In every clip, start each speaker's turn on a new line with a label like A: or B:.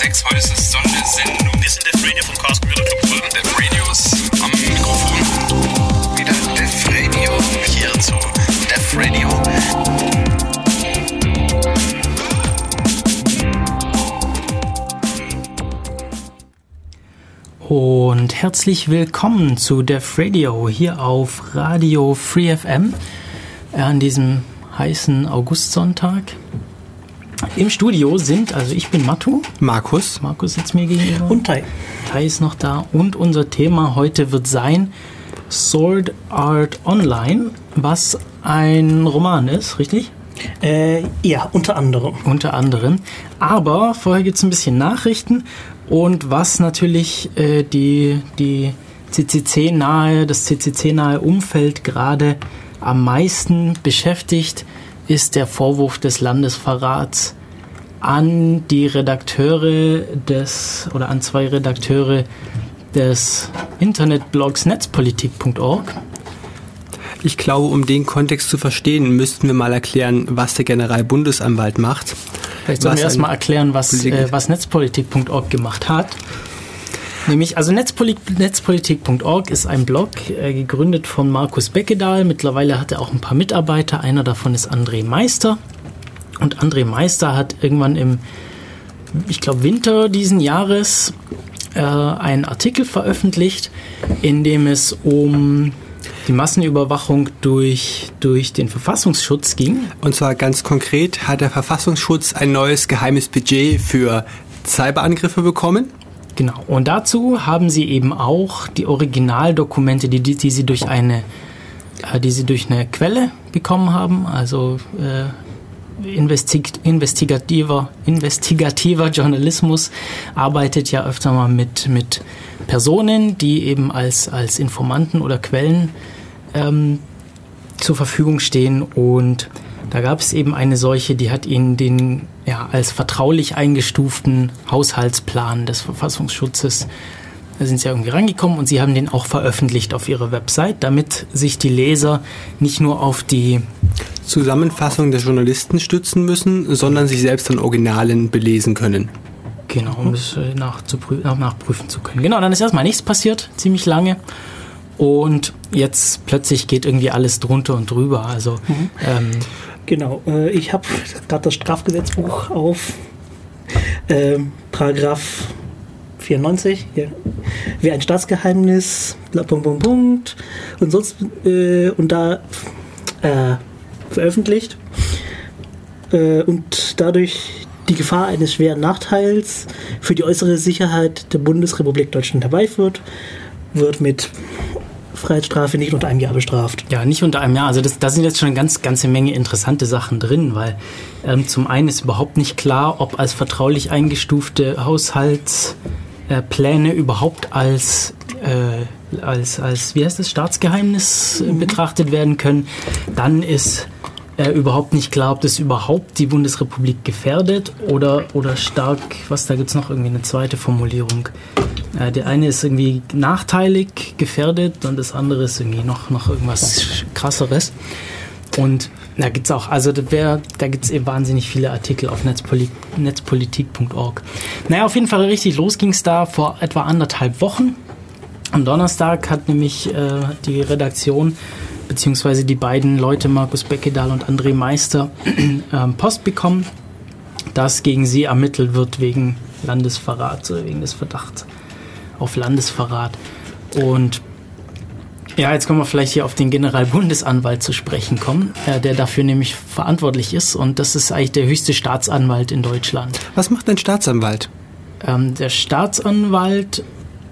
A: 6. Heute ist es Sondersendung.
B: Wir sind der Radio vom Chaos Computer Club Ulm.
A: Der Radios am Mikrofon.
C: Wieder Def Radio. Hier zu Def Radio.
D: Und herzlich willkommen zu Def Radio hier auf Radio Free FM an diesem heißen Augustsonntag. Im Studio sind, also ich bin Matu,
E: Markus.
D: Markus sitzt mir gegenüber.
B: Und Tai.
D: Tai ist noch da und unser Thema heute wird sein Sword Art Online, was ein Roman ist, richtig?
B: Äh, ja, unter anderem.
D: Unter anderem. Aber vorher gibt es ein bisschen Nachrichten und was natürlich äh, die, die CCC-nahe, das CCC-nahe Umfeld gerade am meisten beschäftigt, ist der Vorwurf des Landesverrats an die Redakteure des oder an zwei Redakteure des Internetblogs netzpolitik.org.
E: Ich glaube, um den Kontext zu verstehen, müssten wir mal erklären, was der Generalbundesanwalt macht.
D: Vielleicht sollen wir erstmal erklären, was, äh, was netzpolitik.org gemacht hat. Nämlich, also Netzpolit netzpolitik.org ist ein Blog, äh, gegründet von Markus Beckedahl. Mittlerweile hat er auch ein paar Mitarbeiter. Einer davon ist André Meister. Und André Meister hat irgendwann im, ich glaube, Winter diesen Jahres äh, einen Artikel veröffentlicht, in dem es um die Massenüberwachung durch, durch den Verfassungsschutz ging.
E: Und zwar ganz konkret hat der Verfassungsschutz ein neues geheimes Budget für Cyberangriffe bekommen.
D: Genau. Und dazu haben sie eben auch die Originaldokumente, die, die, die sie durch eine, äh, die sie durch eine Quelle bekommen haben, also äh, investig investigativer, investigativer Journalismus arbeitet ja öfter mal mit, mit Personen, die eben als, als Informanten oder Quellen ähm, zur Verfügung stehen. Und da gab es eben eine solche, die hat ihnen den ja, als vertraulich eingestuften Haushaltsplan des Verfassungsschutzes, da sind sie irgendwie rangekommen und sie haben den auch veröffentlicht auf ihrer Website, damit sich die Leser nicht nur auf die,
E: Zusammenfassung der Journalisten stützen müssen, sondern sich selbst an Originalen belesen können.
D: genau, um das äh, nachzuprü- nach- nachprüfen zu können. Genau, dann ist erstmal nichts passiert, ziemlich lange. Und jetzt plötzlich geht irgendwie alles drunter und drüber. Also ähm,
B: Genau. Äh, ich habe gerade das Strafgesetzbuch auf. Ähm, Paragraph 94. Ja. Wer ein Staatsgeheimnis, Punkt, Punkt, Punkt. Und sonst. Äh, und da äh, veröffentlicht. Äh, und dadurch die Gefahr eines schweren Nachteils für die äußere Sicherheit der Bundesrepublik Deutschland herbeiführt, wird mit Freiheitsstrafe nicht unter einem Jahr bestraft.
D: Ja, nicht unter einem Jahr. Also das, da sind jetzt schon eine ganz, ganze Menge interessante Sachen drin, weil ähm, zum einen ist überhaupt nicht klar, ob als vertraulich eingestufte Haushaltspläne äh, Pläne überhaupt als, äh, als, als, wie heißt das, Staatsgeheimnis äh, betrachtet werden können. Dann ist äh, überhaupt nicht klar, ob das überhaupt die Bundesrepublik gefährdet oder, oder stark, was da gibt's noch irgendwie eine zweite Formulierung. Äh, der eine ist irgendwie nachteilig gefährdet und das andere ist irgendwie noch, noch irgendwas krasseres. Und da gibt's auch, also da, wär, da gibt's eben wahnsinnig viele Artikel auf netzpoli netzpolitik.org. Naja, auf jeden Fall richtig los ging's da vor etwa anderthalb Wochen. Am Donnerstag hat nämlich äh, die Redaktion beziehungsweise die beiden Leute, Markus Beckedahl und André Meister, ähm, Post bekommen, dass gegen sie ermittelt wird wegen Landesverrat, äh, wegen des Verdachts auf Landesverrat. Und ja, jetzt können wir vielleicht hier auf den Generalbundesanwalt zu sprechen kommen, äh, der dafür nämlich verantwortlich ist. Und das ist eigentlich der höchste Staatsanwalt in Deutschland.
E: Was macht ein Staatsanwalt?
D: Ähm, der Staatsanwalt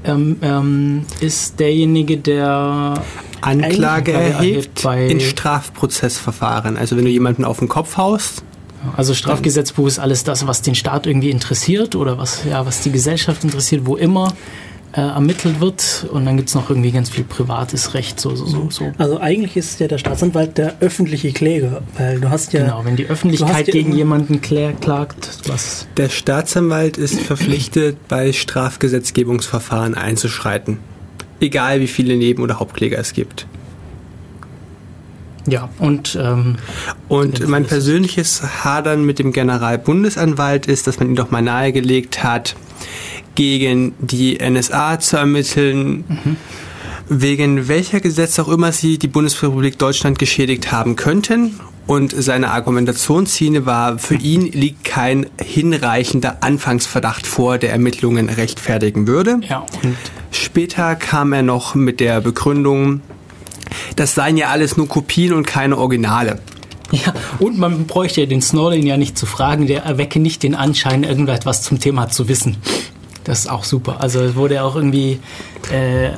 D: ähm, ähm, ist derjenige, der
E: Anklage
D: Anklage
E: erhebt
D: bei-
E: in Strafprozessverfahren. Also wenn du jemanden auf den Kopf haust,
D: Also Strafgesetzbuch ist alles das, was den Staat irgendwie interessiert oder was, ja, was die Gesellschaft interessiert, wo immer äh, ermittelt wird. Und dann gibt es noch irgendwie ganz viel privates Recht, so, so, so. so.
B: Also eigentlich ist ja der Staatsanwalt der öffentliche Kläger, weil du hast ja
D: Genau, wenn die Öffentlichkeit gegen jemanden klär, klagt, was
E: der Staatsanwalt ist verpflichtet, bei Strafgesetzgebungsverfahren einzuschreiten. Egal wie viele Neben- oder Hauptkläger es gibt.
D: Ja, und ähm,
E: Und mein persönliches Hadern mit dem Generalbundesanwalt ist, dass man ihm doch mal nahegelegt hat, gegen die NSA zu ermitteln, wegen welcher Gesetz auch immer sie die Bundesrepublik Deutschland geschädigt haben könnten. Und seine Argumentationslinie war, für ihn liegt kein hinreichender Anfangsverdacht vor, der Ermittlungen rechtfertigen würde.
D: ja,
E: Später kam er noch mit der Begründung, das seien ja alles nur Kopien und keine Originale.
D: Ja, und man bräuchte ja den Snowden ja nicht zu fragen, der erwecke nicht den Anschein, irgendetwas zum Thema zu wissen. Das ist auch super. Also es wurde ja auch irgendwie äh,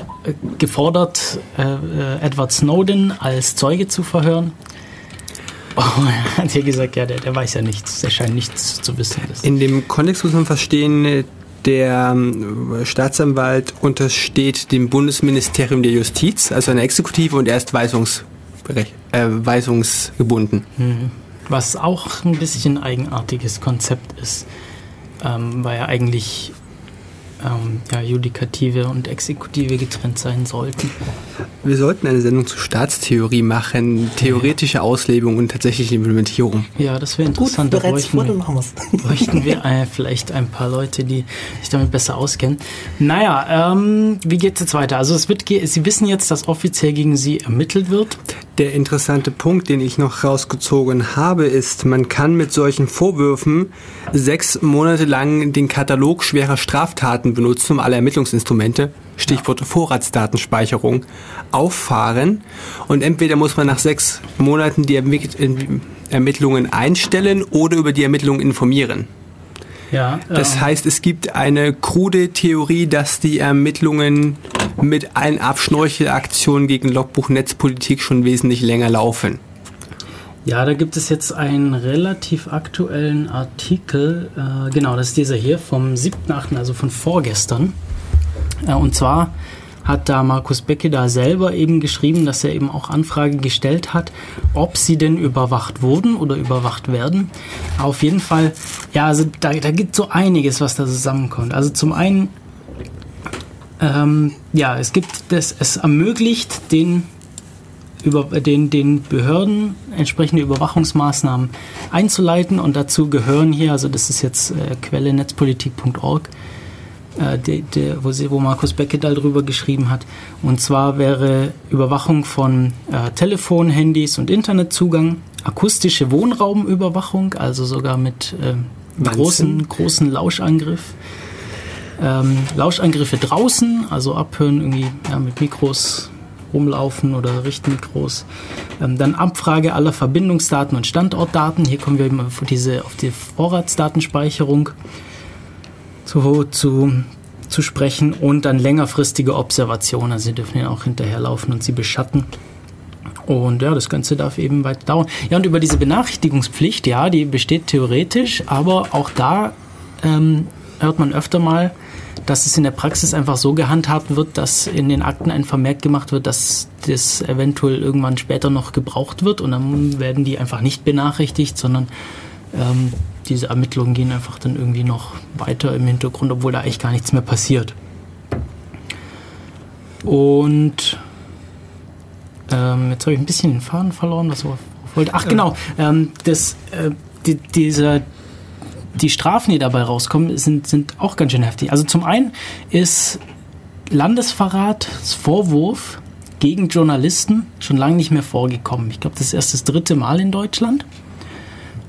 D: gefordert, äh, äh, Edward Snowden als Zeuge zu verhören. Oh, er hat ja gesagt, ja, der, der weiß ja nichts, der scheint nichts zu wissen.
E: In dem Kontext muss man verstehen, der ähm, Staatsanwalt untersteht dem Bundesministerium der Justiz, also einer Exekutive, und er ist weisungs, äh, weisungsgebunden.
D: Was auch ein bisschen eigenartiges Konzept ist, ähm, weil ja eigentlich ähm, ja, Judikative und Exekutive getrennt sein sollten.
E: Wir sollten eine Sendung zur Staatstheorie machen, theoretische Auslegung und tatsächliche Implementierung.
D: Ja, das wäre
B: Gut,
D: interessant. Da
B: bereits vor, dann
D: bräuchten, bräuchten wir äh, vielleicht ein paar Leute, die sich damit besser auskennen. Naja, ähm, wie geht es jetzt weiter? Also es wird, ge- Sie wissen jetzt, dass offiziell gegen Sie ermittelt wird.
E: Der interessante Punkt, den ich noch rausgezogen habe, ist, man kann mit solchen Vorwürfen sechs Monate lang den Katalog schwerer Straftaten benutzen, um alle Ermittlungsinstrumente, Stichwort Vorratsdatenspeicherung, auffahren. Und entweder muss man nach sechs Monaten die Ermitt Ermittlungen einstellen oder über die Ermittlungen informieren.
D: Ja,
E: Das
D: ähm,
E: heißt, es gibt eine krude Theorie, dass die Ermittlungen mit allen Abschnorchelaktionen gegen Logbuch-Netzpolitik schon wesentlich länger laufen.
D: Ja, da gibt es jetzt einen relativ aktuellen Artikel, äh, genau, das ist dieser hier vom 7.8., also von vorgestern. Äh, und zwar hat da Markus Becke da selber eben geschrieben, dass er eben auch Anfrage gestellt hat, ob sie denn überwacht wurden oder überwacht werden. Auf jeden Fall, ja, also da, da gibt so einiges, was da zusammenkommt. Also zum einen, ähm, ja, es gibt das, es ermöglicht den über den, den Behörden entsprechende Überwachungsmaßnahmen einzuleiten und dazu gehören hier, also das ist jetzt äh, Quelle netzpolitik.org, äh, wo, sie, wo Markus Beckedahl drüber geschrieben hat. Und zwar wäre Überwachung von äh, Telefon, Handys und Internetzugang, akustische Wohnraumüberwachung, also sogar mit äh, großen, großen Lauschangriff. Ähm, Lauschangriffe draußen, also abhören irgendwie ja, mit Mikros rumlaufen oder Richtmikros. Ähm, dann Abfrage aller Verbindungsdaten und Standortdaten. Hier kommen wir eben auf, diese, auf die Vorratsdatenspeicherung zu, zu, zu sprechen und dann längerfristige Observation. Also sie dürfen ja auch hinterherlaufen und sie beschatten. Und ja, das Ganze darf eben weiter dauern. Ja, und über diese Benachrichtigungspflicht, ja, die besteht theoretisch, aber auch da ähm, hört man öfter mal, dass es in der Praxis einfach so gehandhabt wird, dass in den Akten ein Vermerk gemacht wird, dass das eventuell irgendwann später noch gebraucht wird und dann werden die einfach nicht benachrichtigt, sondern ähm, diese Ermittlungen gehen einfach dann irgendwie noch weiter im Hintergrund, obwohl da eigentlich gar nichts mehr passiert. Und ähm, jetzt habe ich ein bisschen den Faden verloren, was ich wollte. Ach genau, ähm, das, äh, die, diese, die Strafen, die dabei rauskommen, sind, sind auch ganz schön heftig. Also zum einen ist Landesverratsvorwurf gegen Journalisten schon lange nicht mehr vorgekommen. Ich glaube, das ist erst das dritte Mal in Deutschland.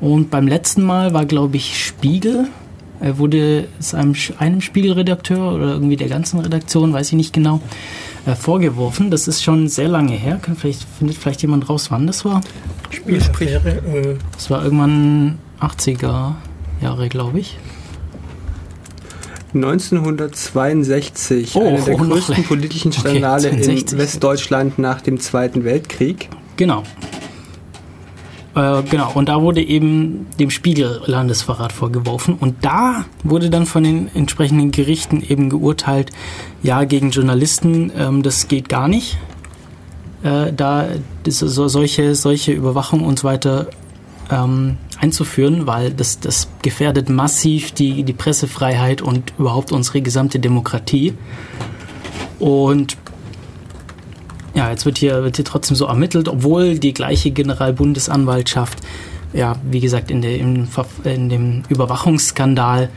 D: Und beim letzten Mal war, glaube ich, Spiegel. Er wurde es einem, einem Spiegelredakteur oder irgendwie der ganzen Redaktion, weiß ich nicht genau, äh, vorgeworfen. Das ist schon sehr lange her. Kann vielleicht, findet vielleicht jemand raus, wann das war?
B: Spielaffäre, äh,
D: Das war irgendwann 80er Jahre, glaube ich.
E: 1962,
D: Oh,
E: eine der
D: oh, noch
E: größten
D: länger.
E: politischen
D: Okay,
E: Skandale
D: 62.
E: in Westdeutschland nach dem Zweiten Weltkrieg.
D: Genau. Äh, genau, und da wurde eben dem Spiegel Landesverrat vorgeworfen. Und da wurde dann von den entsprechenden Gerichten eben geurteilt, ja, gegen Journalisten, ähm, das geht gar nicht. Äh, da das, so, solche, solche Überwachung und so weiter ähm, einzuführen, weil das, das gefährdet massiv die, die Pressefreiheit und überhaupt unsere gesamte Demokratie. Und ja, jetzt wird hier, wird hier trotzdem so ermittelt, obwohl die gleiche Generalbundesanwaltschaft, ja, wie gesagt, in, der, in, in dem Überwachungsskandal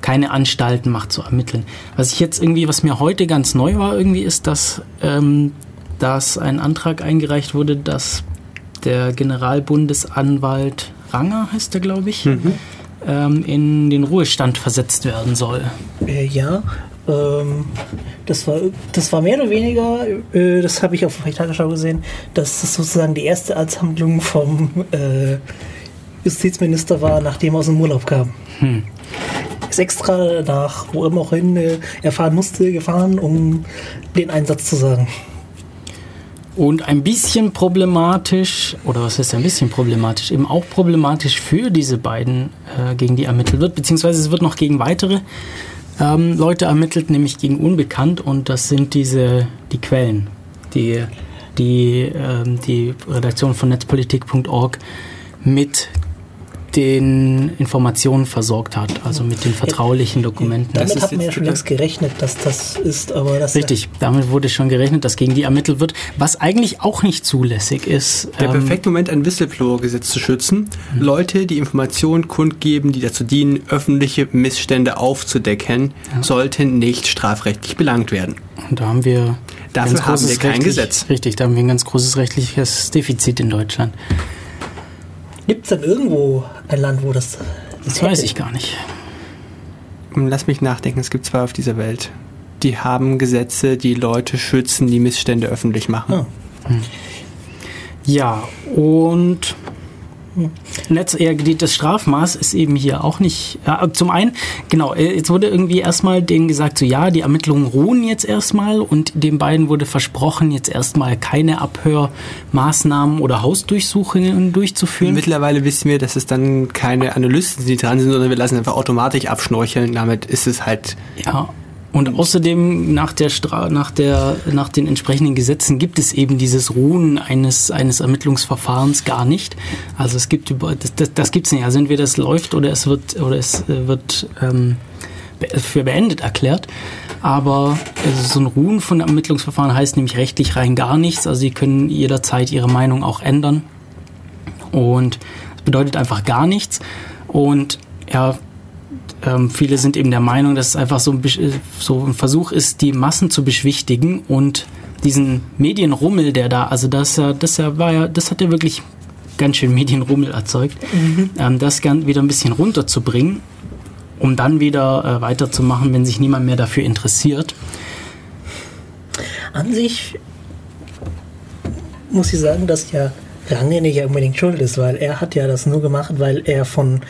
D: keine Anstalten macht zu ermitteln. Was ich jetzt irgendwie, was mir heute ganz neu war, irgendwie ist, dass, ähm, dass ein Antrag eingereicht wurde, dass der Generalbundesanwalt Ranger heißt er, glaube ich,
E: Mhm.
D: ähm, in den Ruhestand versetzt werden soll.
B: Äh, ja, ähm, das, war, das war mehr oder weniger, äh, das habe ich auf der Tagesschau gesehen, dass das sozusagen die erste Amtshandlung vom äh, Justizminister war, nachdem er aus dem Urlaub kam. Ist extra nach wo immer auch hin äh, er fahren musste, gefahren, um den Einsatz zu sagen.
D: Und ein bisschen problematisch, oder was heißt ein bisschen problematisch, eben auch problematisch für diese beiden, äh, gegen die ermittelt wird, beziehungsweise es wird noch gegen weitere ähm, Leute ermittelt, nämlich gegen Unbekannt, und das sind diese, die Quellen, die die, ähm, die Redaktion von netzpolitik.org mit den Informationen versorgt hat, also mit den vertraulichen Dokumenten.
E: Das
B: Damit
E: ist
B: hat man ja schon längst gerechnet, dass das ist, aber das
D: Richtig, damit wurde schon gerechnet, dass gegen die ermittelt wird, was eigentlich auch nicht zulässig ist.
E: Der
D: Ähm,
E: perfekte Moment, ein Whistleblower-Gesetz zu schützen. Leute, die Informationen kundgeben, die dazu dienen, öffentliche Missstände aufzudecken, sollten nicht strafrechtlich belangt werden.
D: Und da haben wir
E: Dafür haben wir kein
D: rechtlich-
E: Gesetz.
D: Richtig, da haben wir ein ganz großes rechtliches Defizit in Deutschland.
B: Gibt es denn irgendwo ein Land, wo das.
D: Das weiß ich gar nicht.
E: Lass mich nachdenken, es gibt zwei auf dieser Welt. Die haben Gesetze, die Leute schützen, die Missstände öffentlich machen.
B: Ah.
D: Ja, und Netz, ja, die- das Strafmaß ist eben hier auch nicht. Ja, zum einen, genau, äh, jetzt wurde irgendwie erstmal denen gesagt, so ja, die Ermittlungen ruhen jetzt erstmal und den beiden wurde versprochen, jetzt erstmal keine Abhörmaßnahmen oder Hausdurchsuchungen durchzuführen.
E: Mittlerweile wissen wir, dass es dann keine Analysten sind, die dran sind, sondern wir lassen einfach automatisch abschnorcheln. Damit ist es halt
D: Ja. Und außerdem nach der Stra nach der nach den entsprechenden Gesetzen gibt es eben dieses Ruhen eines eines Ermittlungsverfahrens gar nicht. Also es gibt über das, das, das gibt's nicht. Also entweder es läuft oder es wird oder es äh, wird ähm, für beendet erklärt. Aber also so ein Ruhen von Ermittlungsverfahren heißt nämlich rechtlich rein gar nichts. Also sie können jederzeit ihre Meinung auch ändern. Und das bedeutet einfach gar nichts. Und ja, ähm, viele sind eben der Meinung, dass es einfach so ein, äh, so ein Versuch ist, die Massen zu beschwichtigen und diesen Medienrummel, der da, also das, ja, das ja war ja, das hat ja wirklich ganz schön Medienrummel erzeugt, ähm, das wieder ein bisschen runterzubringen, um dann wieder äh, weiterzumachen, wenn sich niemand mehr dafür interessiert.
B: An sich muss ich sagen, dass ja Range nicht unbedingt schuld ist, weil er hat ja das nur gemacht, weil er von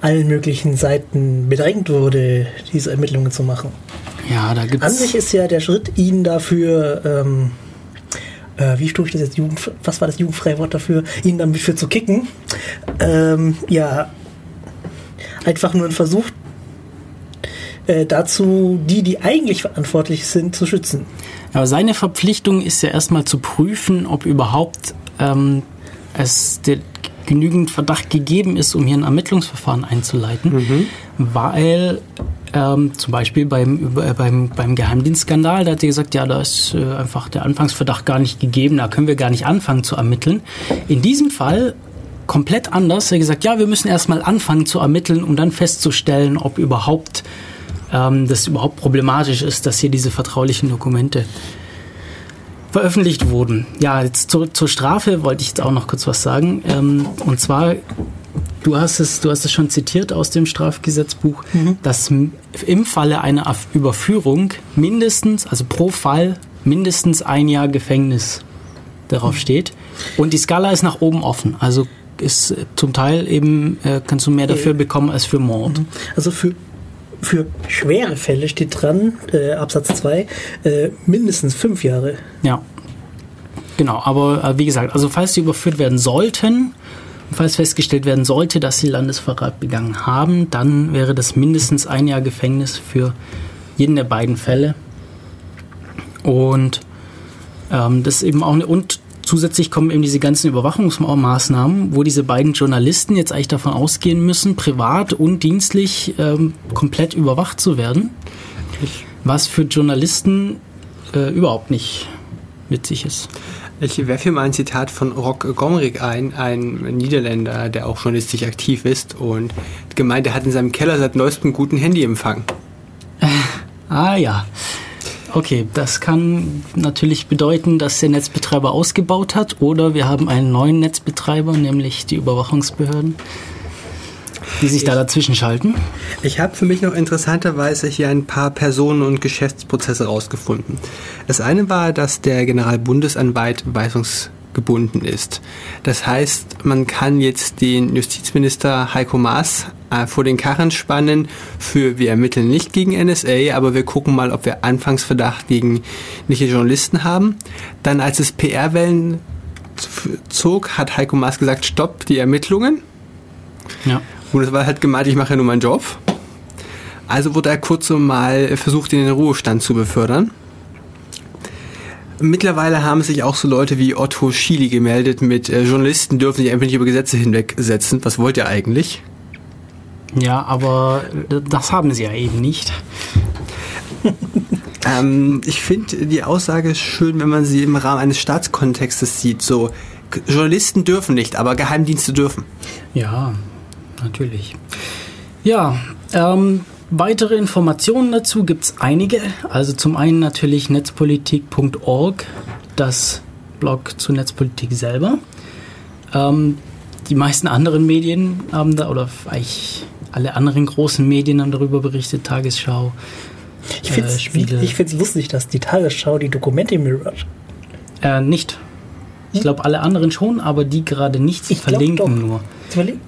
B: allen möglichen Seiten bedrängt wurde, diese Ermittlungen zu machen.
D: Ja, da
B: An
D: gibt's
B: sich ist ja der Schritt, ihn dafür, ähm, äh, wie tue ich das jetzt, Jugend, was war das jugendfreie Wort dafür, ihn dann dafür zu kicken, ähm, ja, einfach nur ein Versuch äh, dazu, die, die eigentlich verantwortlich sind, zu schützen.
D: Aber seine Verpflichtung ist ja erstmal zu prüfen, ob überhaupt ähm, es der, genügend Verdacht gegeben ist, um hier ein Ermittlungsverfahren einzuleiten, weil ähm, zum Beispiel beim, äh, beim, beim Geheimdienstskandal, da hat er gesagt, ja, da ist äh, einfach der Anfangsverdacht gar nicht gegeben, da können wir gar nicht anfangen zu ermitteln. In diesem Fall komplett anders. Er hat gesagt, ja, wir müssen erstmal anfangen zu ermitteln, um dann festzustellen, ob überhaupt ähm, das überhaupt problematisch ist, dass hier diese vertraulichen Dokumente veröffentlicht wurden. Ja, jetzt zur, zur Strafe wollte ich jetzt auch noch kurz was sagen. Ähm, und zwar, du hast es, du hast es schon zitiert aus dem Strafgesetzbuch, dass m- im Falle einer Überführung mindestens, also pro Fall mindestens ein Jahr Gefängnis darauf steht. Und die Skala ist nach oben offen. Also ist äh, zum Teil eben, äh, kannst du mehr dafür bekommen als für Mord.
B: Also für, für schwere Fälle steht dran, äh, Absatz 2, äh, mindestens fünf Jahre.
D: Ja. Genau, aber äh, wie gesagt, also falls sie überführt werden sollten, falls festgestellt werden sollte, dass sie Landesverrat begangen haben, dann wäre das mindestens ein Jahr Gefängnis für jeden der beiden Fälle. Und ähm, das ist eben auch eine und zusätzlich kommen eben diese ganzen Überwachungsmaßnahmen, wo diese beiden Journalisten jetzt eigentlich davon ausgehen müssen, privat und dienstlich ähm, komplett überwacht zu werden, was für Journalisten äh, überhaupt nicht witzig ist.
E: Ich werfe hier mal ein Zitat von Rock Gomrig ein, ein Niederländer, der auch journalistisch aktiv ist und gemeint, er hat in seinem Keller seit neuestem guten Handyempfang.
D: Ah ja. Okay, das kann natürlich bedeuten, dass der Netzbetreiber ausgebaut hat oder wir haben einen neuen Netzbetreiber, nämlich die Überwachungsbehörden, die sich da dazwischen schalten.
E: Ich habe für mich noch interessanterweise hier ein paar Personen- und Geschäftsprozesse rausgefunden. Das eine war, dass der Generalbundesanwalt weisungsgebunden ist. Das heißt, man kann jetzt den Justizminister Heiko Maas äh, vor den Karren spannen für wir ermitteln nicht gegen NSA, aber wir gucken mal, ob wir Anfangsverdacht gegen nicht Journalisten haben. Dann als es PR-Wellen zog, hat Heiko Maas gesagt, stopp die Ermittlungen.
D: Ja.
E: Und es war halt gemeint, ich mache ja nur meinen Job. Also wurde er kurz mal versucht, in den Ruhestand zu befördern. Mittlerweile haben sich auch so Leute wie Otto Schily gemeldet mit äh, Journalisten dürfen sich einfach nicht über Gesetze hinwegsetzen. Was wollt ihr eigentlich?
D: Ja, aber das haben sie ja eben nicht.
E: Ähm, ich finde die Aussage schön, wenn man sie im Rahmen eines Staatskontextes sieht. So, Journalisten dürfen nicht, aber Geheimdienste dürfen.
D: Ja, natürlich. Ja, ähm, weitere Informationen dazu gibt es einige. Also zum einen natürlich netzpolitik.org, das Blog zu Netzpolitik selber. Ähm, die meisten anderen Medien haben da, oder eigentlich alle anderen großen Medien haben darüber berichtet, Tagesschau.
B: Ich finde es
D: Äh,
B: lustig, dass die Tagesschau die Dokumente mirrort.
D: Äh, nicht. Ich glaube, alle anderen schon, aber die gerade nicht. Sie
B: Ich
D: verlinken nur.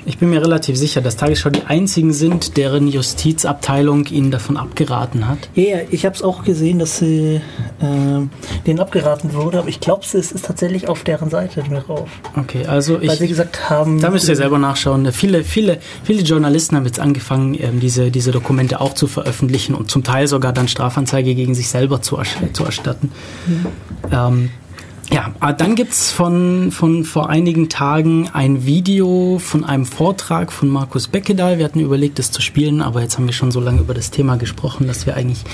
D: Ich bin mir relativ sicher, dass Tagesschau die einzigen sind, deren Justizabteilung ihnen davon abgeraten hat.
B: Ja, ja, ich habe es auch gesehen, dass sie, äh, denen abgeraten wurde, aber ich glaube, es ist tatsächlich auf deren Seite drauf.
D: Okay, also
B: Weil sie
D: ich.
B: gesagt haben,
D: Da müsst ihr selber nachschauen. Viele, viele, viele Journalisten haben jetzt angefangen, ähm, diese, diese Dokumente auch zu veröffentlichen und zum Teil sogar dann Strafanzeige gegen sich selber zu, ersch- zu erstatten. Ähm, ja, aber dann gibt's von, von vor einigen Tagen ein Video von einem Vortrag von Markus Beckedahl. Wir hatten überlegt, das zu spielen, aber jetzt haben wir schon so lange über das Thema gesprochen, dass wir eigentlich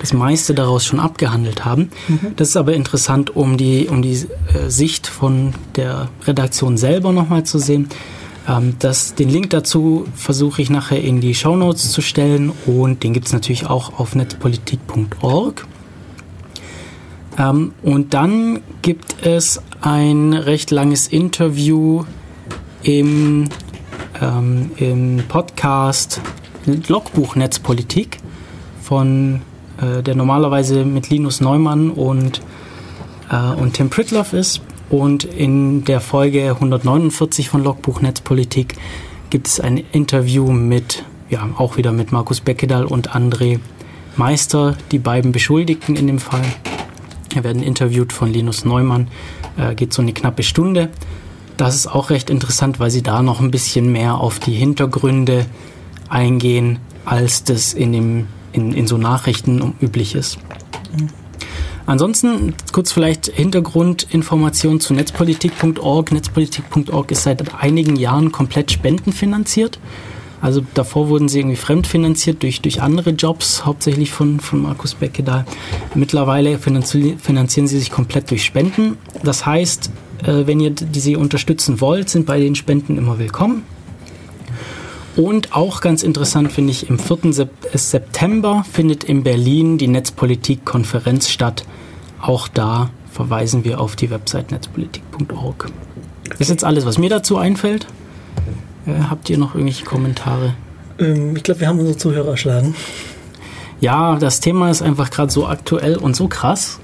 D: das meiste daraus schon abgehandelt haben. Das ist aber interessant, um die, um die äh, Sicht von der Redaktion selber nochmal zu sehen. Ähm, das, den Link dazu versuche ich nachher in die Shownotes zu stellen und den gibt's natürlich auch auf netzpolitik.org. Ähm, und dann gibt es ein recht langes Interview im, ähm, im Podcast Logbuch Netzpolitik von äh, der normalerweise mit Linus Neumann und, äh, und Tim Pritloff ist. Und in der Folge 149 von Logbuch Netzpolitik gibt es ein Interview mit, ja, auch wieder mit Markus Beckedahl und André Meister, die beiden Beschuldigten in dem Fall. Wir werden interviewt von Linus Neumann, äh, geht so eine knappe Stunde. Das ist auch recht interessant, weil sie da noch ein bisschen mehr auf die Hintergründe eingehen, als das in, dem, in, in so Nachrichten üblich ist. Ansonsten kurz vielleicht Hintergrundinformation zu netzpolitik.org. Netzpolitik.org ist seit einigen Jahren komplett spendenfinanziert. Also davor wurden sie irgendwie fremdfinanziert durch, durch andere Jobs, hauptsächlich von, von Markus Beckedahl. Mittlerweile finanzi finanzieren sie sich komplett durch Spenden. Das heißt, äh, wenn ihr sie unterstützen wollt, sind bei den Spenden immer willkommen. Und auch ganz interessant finde ich, im 4. Sep September findet in Berlin die Netzpolitik-Konferenz statt. Auch da verweisen wir auf die Website netzpolitik.org. Das ist jetzt alles, was mir dazu einfällt. Äh, habt ihr noch irgendwelche Kommentare?
B: ähm, ich glaube, wir haben unsere Zuhörer erschlagen.
D: Ja, das Thema ist einfach gerade so aktuell und so krass.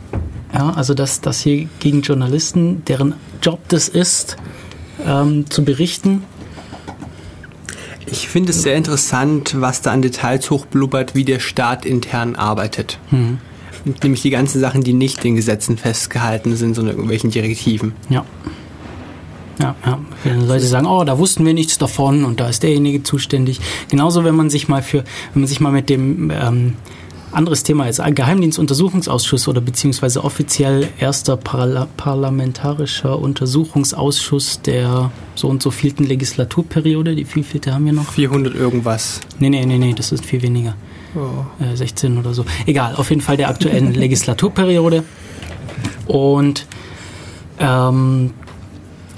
D: Ja, also dass das hier gegen Journalisten, deren Job das ist, ähm, zu berichten.
E: Ich finde es sehr interessant, was da an Details hochblubbert, wie der Staat intern arbeitet. Nämlich die ganzen Sachen, die nicht in Gesetzen festgehalten sind, sondern irgendwelchen Direktiven.
D: Ja. Ja, ja. Wenn Leute sagen, oh, da wussten wir nichts davon und da ist derjenige zuständig. Genauso, wenn man sich mal für, wenn man sich mal mit dem ähm, anderes Thema jetzt ein Geheimdienstuntersuchungsausschuss oder beziehungsweise offiziell erster Parla parlamentarischer Untersuchungsausschuss der so und so vielten Legislaturperiode. Die vielfielte haben wir noch?
E: 400 irgendwas.
D: Nee, nee, nee, nee, das ist viel weniger. Äh, 16 oder so. Egal, auf jeden Fall der aktuellen Legislaturperiode. Und Ähm,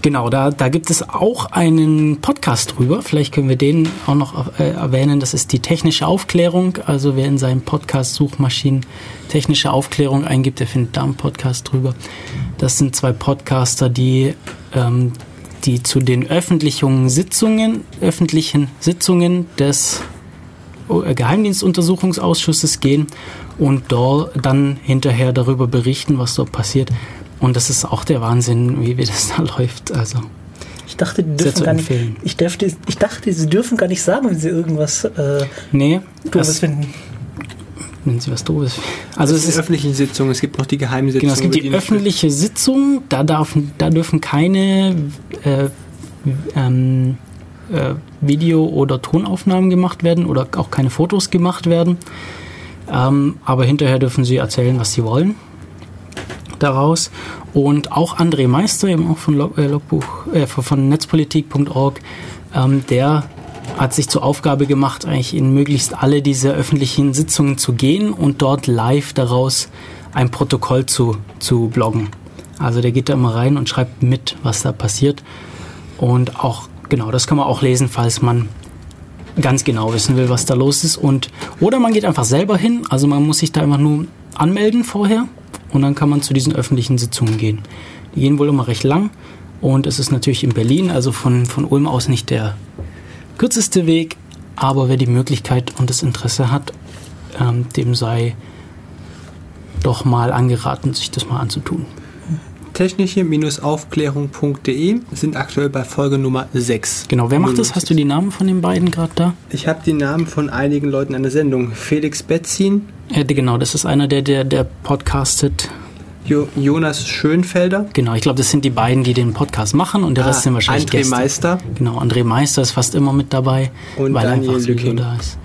D: genau, da, da gibt es auch einen Podcast drüber. Vielleicht können wir den auch noch äh, erwähnen. Das ist die technische Aufklärung. Also wer in seinem Podcast Suchmaschinen technische Aufklärung eingibt, der findet da einen Podcast drüber. Das sind zwei Podcaster, die, ähm, die zu den öffentlichen Sitzungen, öffentlichen Sitzungen des äh, Geheimdienstuntersuchungsausschusses gehen und dort dann hinterher darüber berichten, was dort passiert. Und das ist auch der Wahnsinn, wie, wie das da läuft. Also
B: Ich dachte, die dürfen gar nicht, ich, dürfte, ich dachte, sie dürfen gar nicht sagen, wenn sie irgendwas äh,
D: nee,
B: Doofes
D: das,
B: finden.
D: wenn Sie was doofes. Also es
E: ist
D: ist
E: öffentliche Sitzungen, es gibt noch die Geheimsitzung.
D: Genau, es gibt die
E: nicht-
D: öffentliche Sitzung, da, darf, da dürfen keine äh, ähm, äh, Video- oder Tonaufnahmen gemacht werden oder auch keine Fotos gemacht werden. Ähm, aber hinterher dürfen sie erzählen, was sie wollen daraus. Und auch André Meister, eben auch von, Log, äh, Logbuch, äh, von netzpolitik.org, ähm, der hat sich zur Aufgabe gemacht, eigentlich in möglichst alle diese öffentlichen Sitzungen zu gehen und dort live daraus ein Protokoll zu, zu bloggen. Also der geht da immer rein und schreibt mit, was da passiert. Und auch, genau, das kann man auch lesen, falls man ganz genau wissen will, was da los ist. Und, oder man geht einfach selber hin, also man muss sich da einfach nur anmelden vorher und dann kann man zu diesen öffentlichen Sitzungen gehen. Die gehen wohl immer recht lang und es ist natürlich in Berlin, also von, von Ulm aus nicht der kürzeste Weg, aber wer die Möglichkeit und das Interesse hat, ähm, dem sei doch mal angeraten, sich das mal anzutun.
E: Technische-aufklärung.de sind aktuell bei Folge Nummer 6.
D: Genau, wer macht das? Hast du die Namen von den beiden gerade da?
E: Ich habe die Namen von einigen Leuten an der Sendung. Felix Betzin,
D: Ja, genau, das ist einer, der, der, der podcastet.
E: jo Jonas Schönfelder,
D: Genau, ich glaube, das sind die beiden, die den Podcast machen und der Rest sind wahrscheinlich
E: André
D: Gäste.
E: Meister
D: Genau, André Meister ist fast immer mit dabei,
E: Und
D: weil er
E: Daniel
D: einfach
E: Lücking.
D: da ist.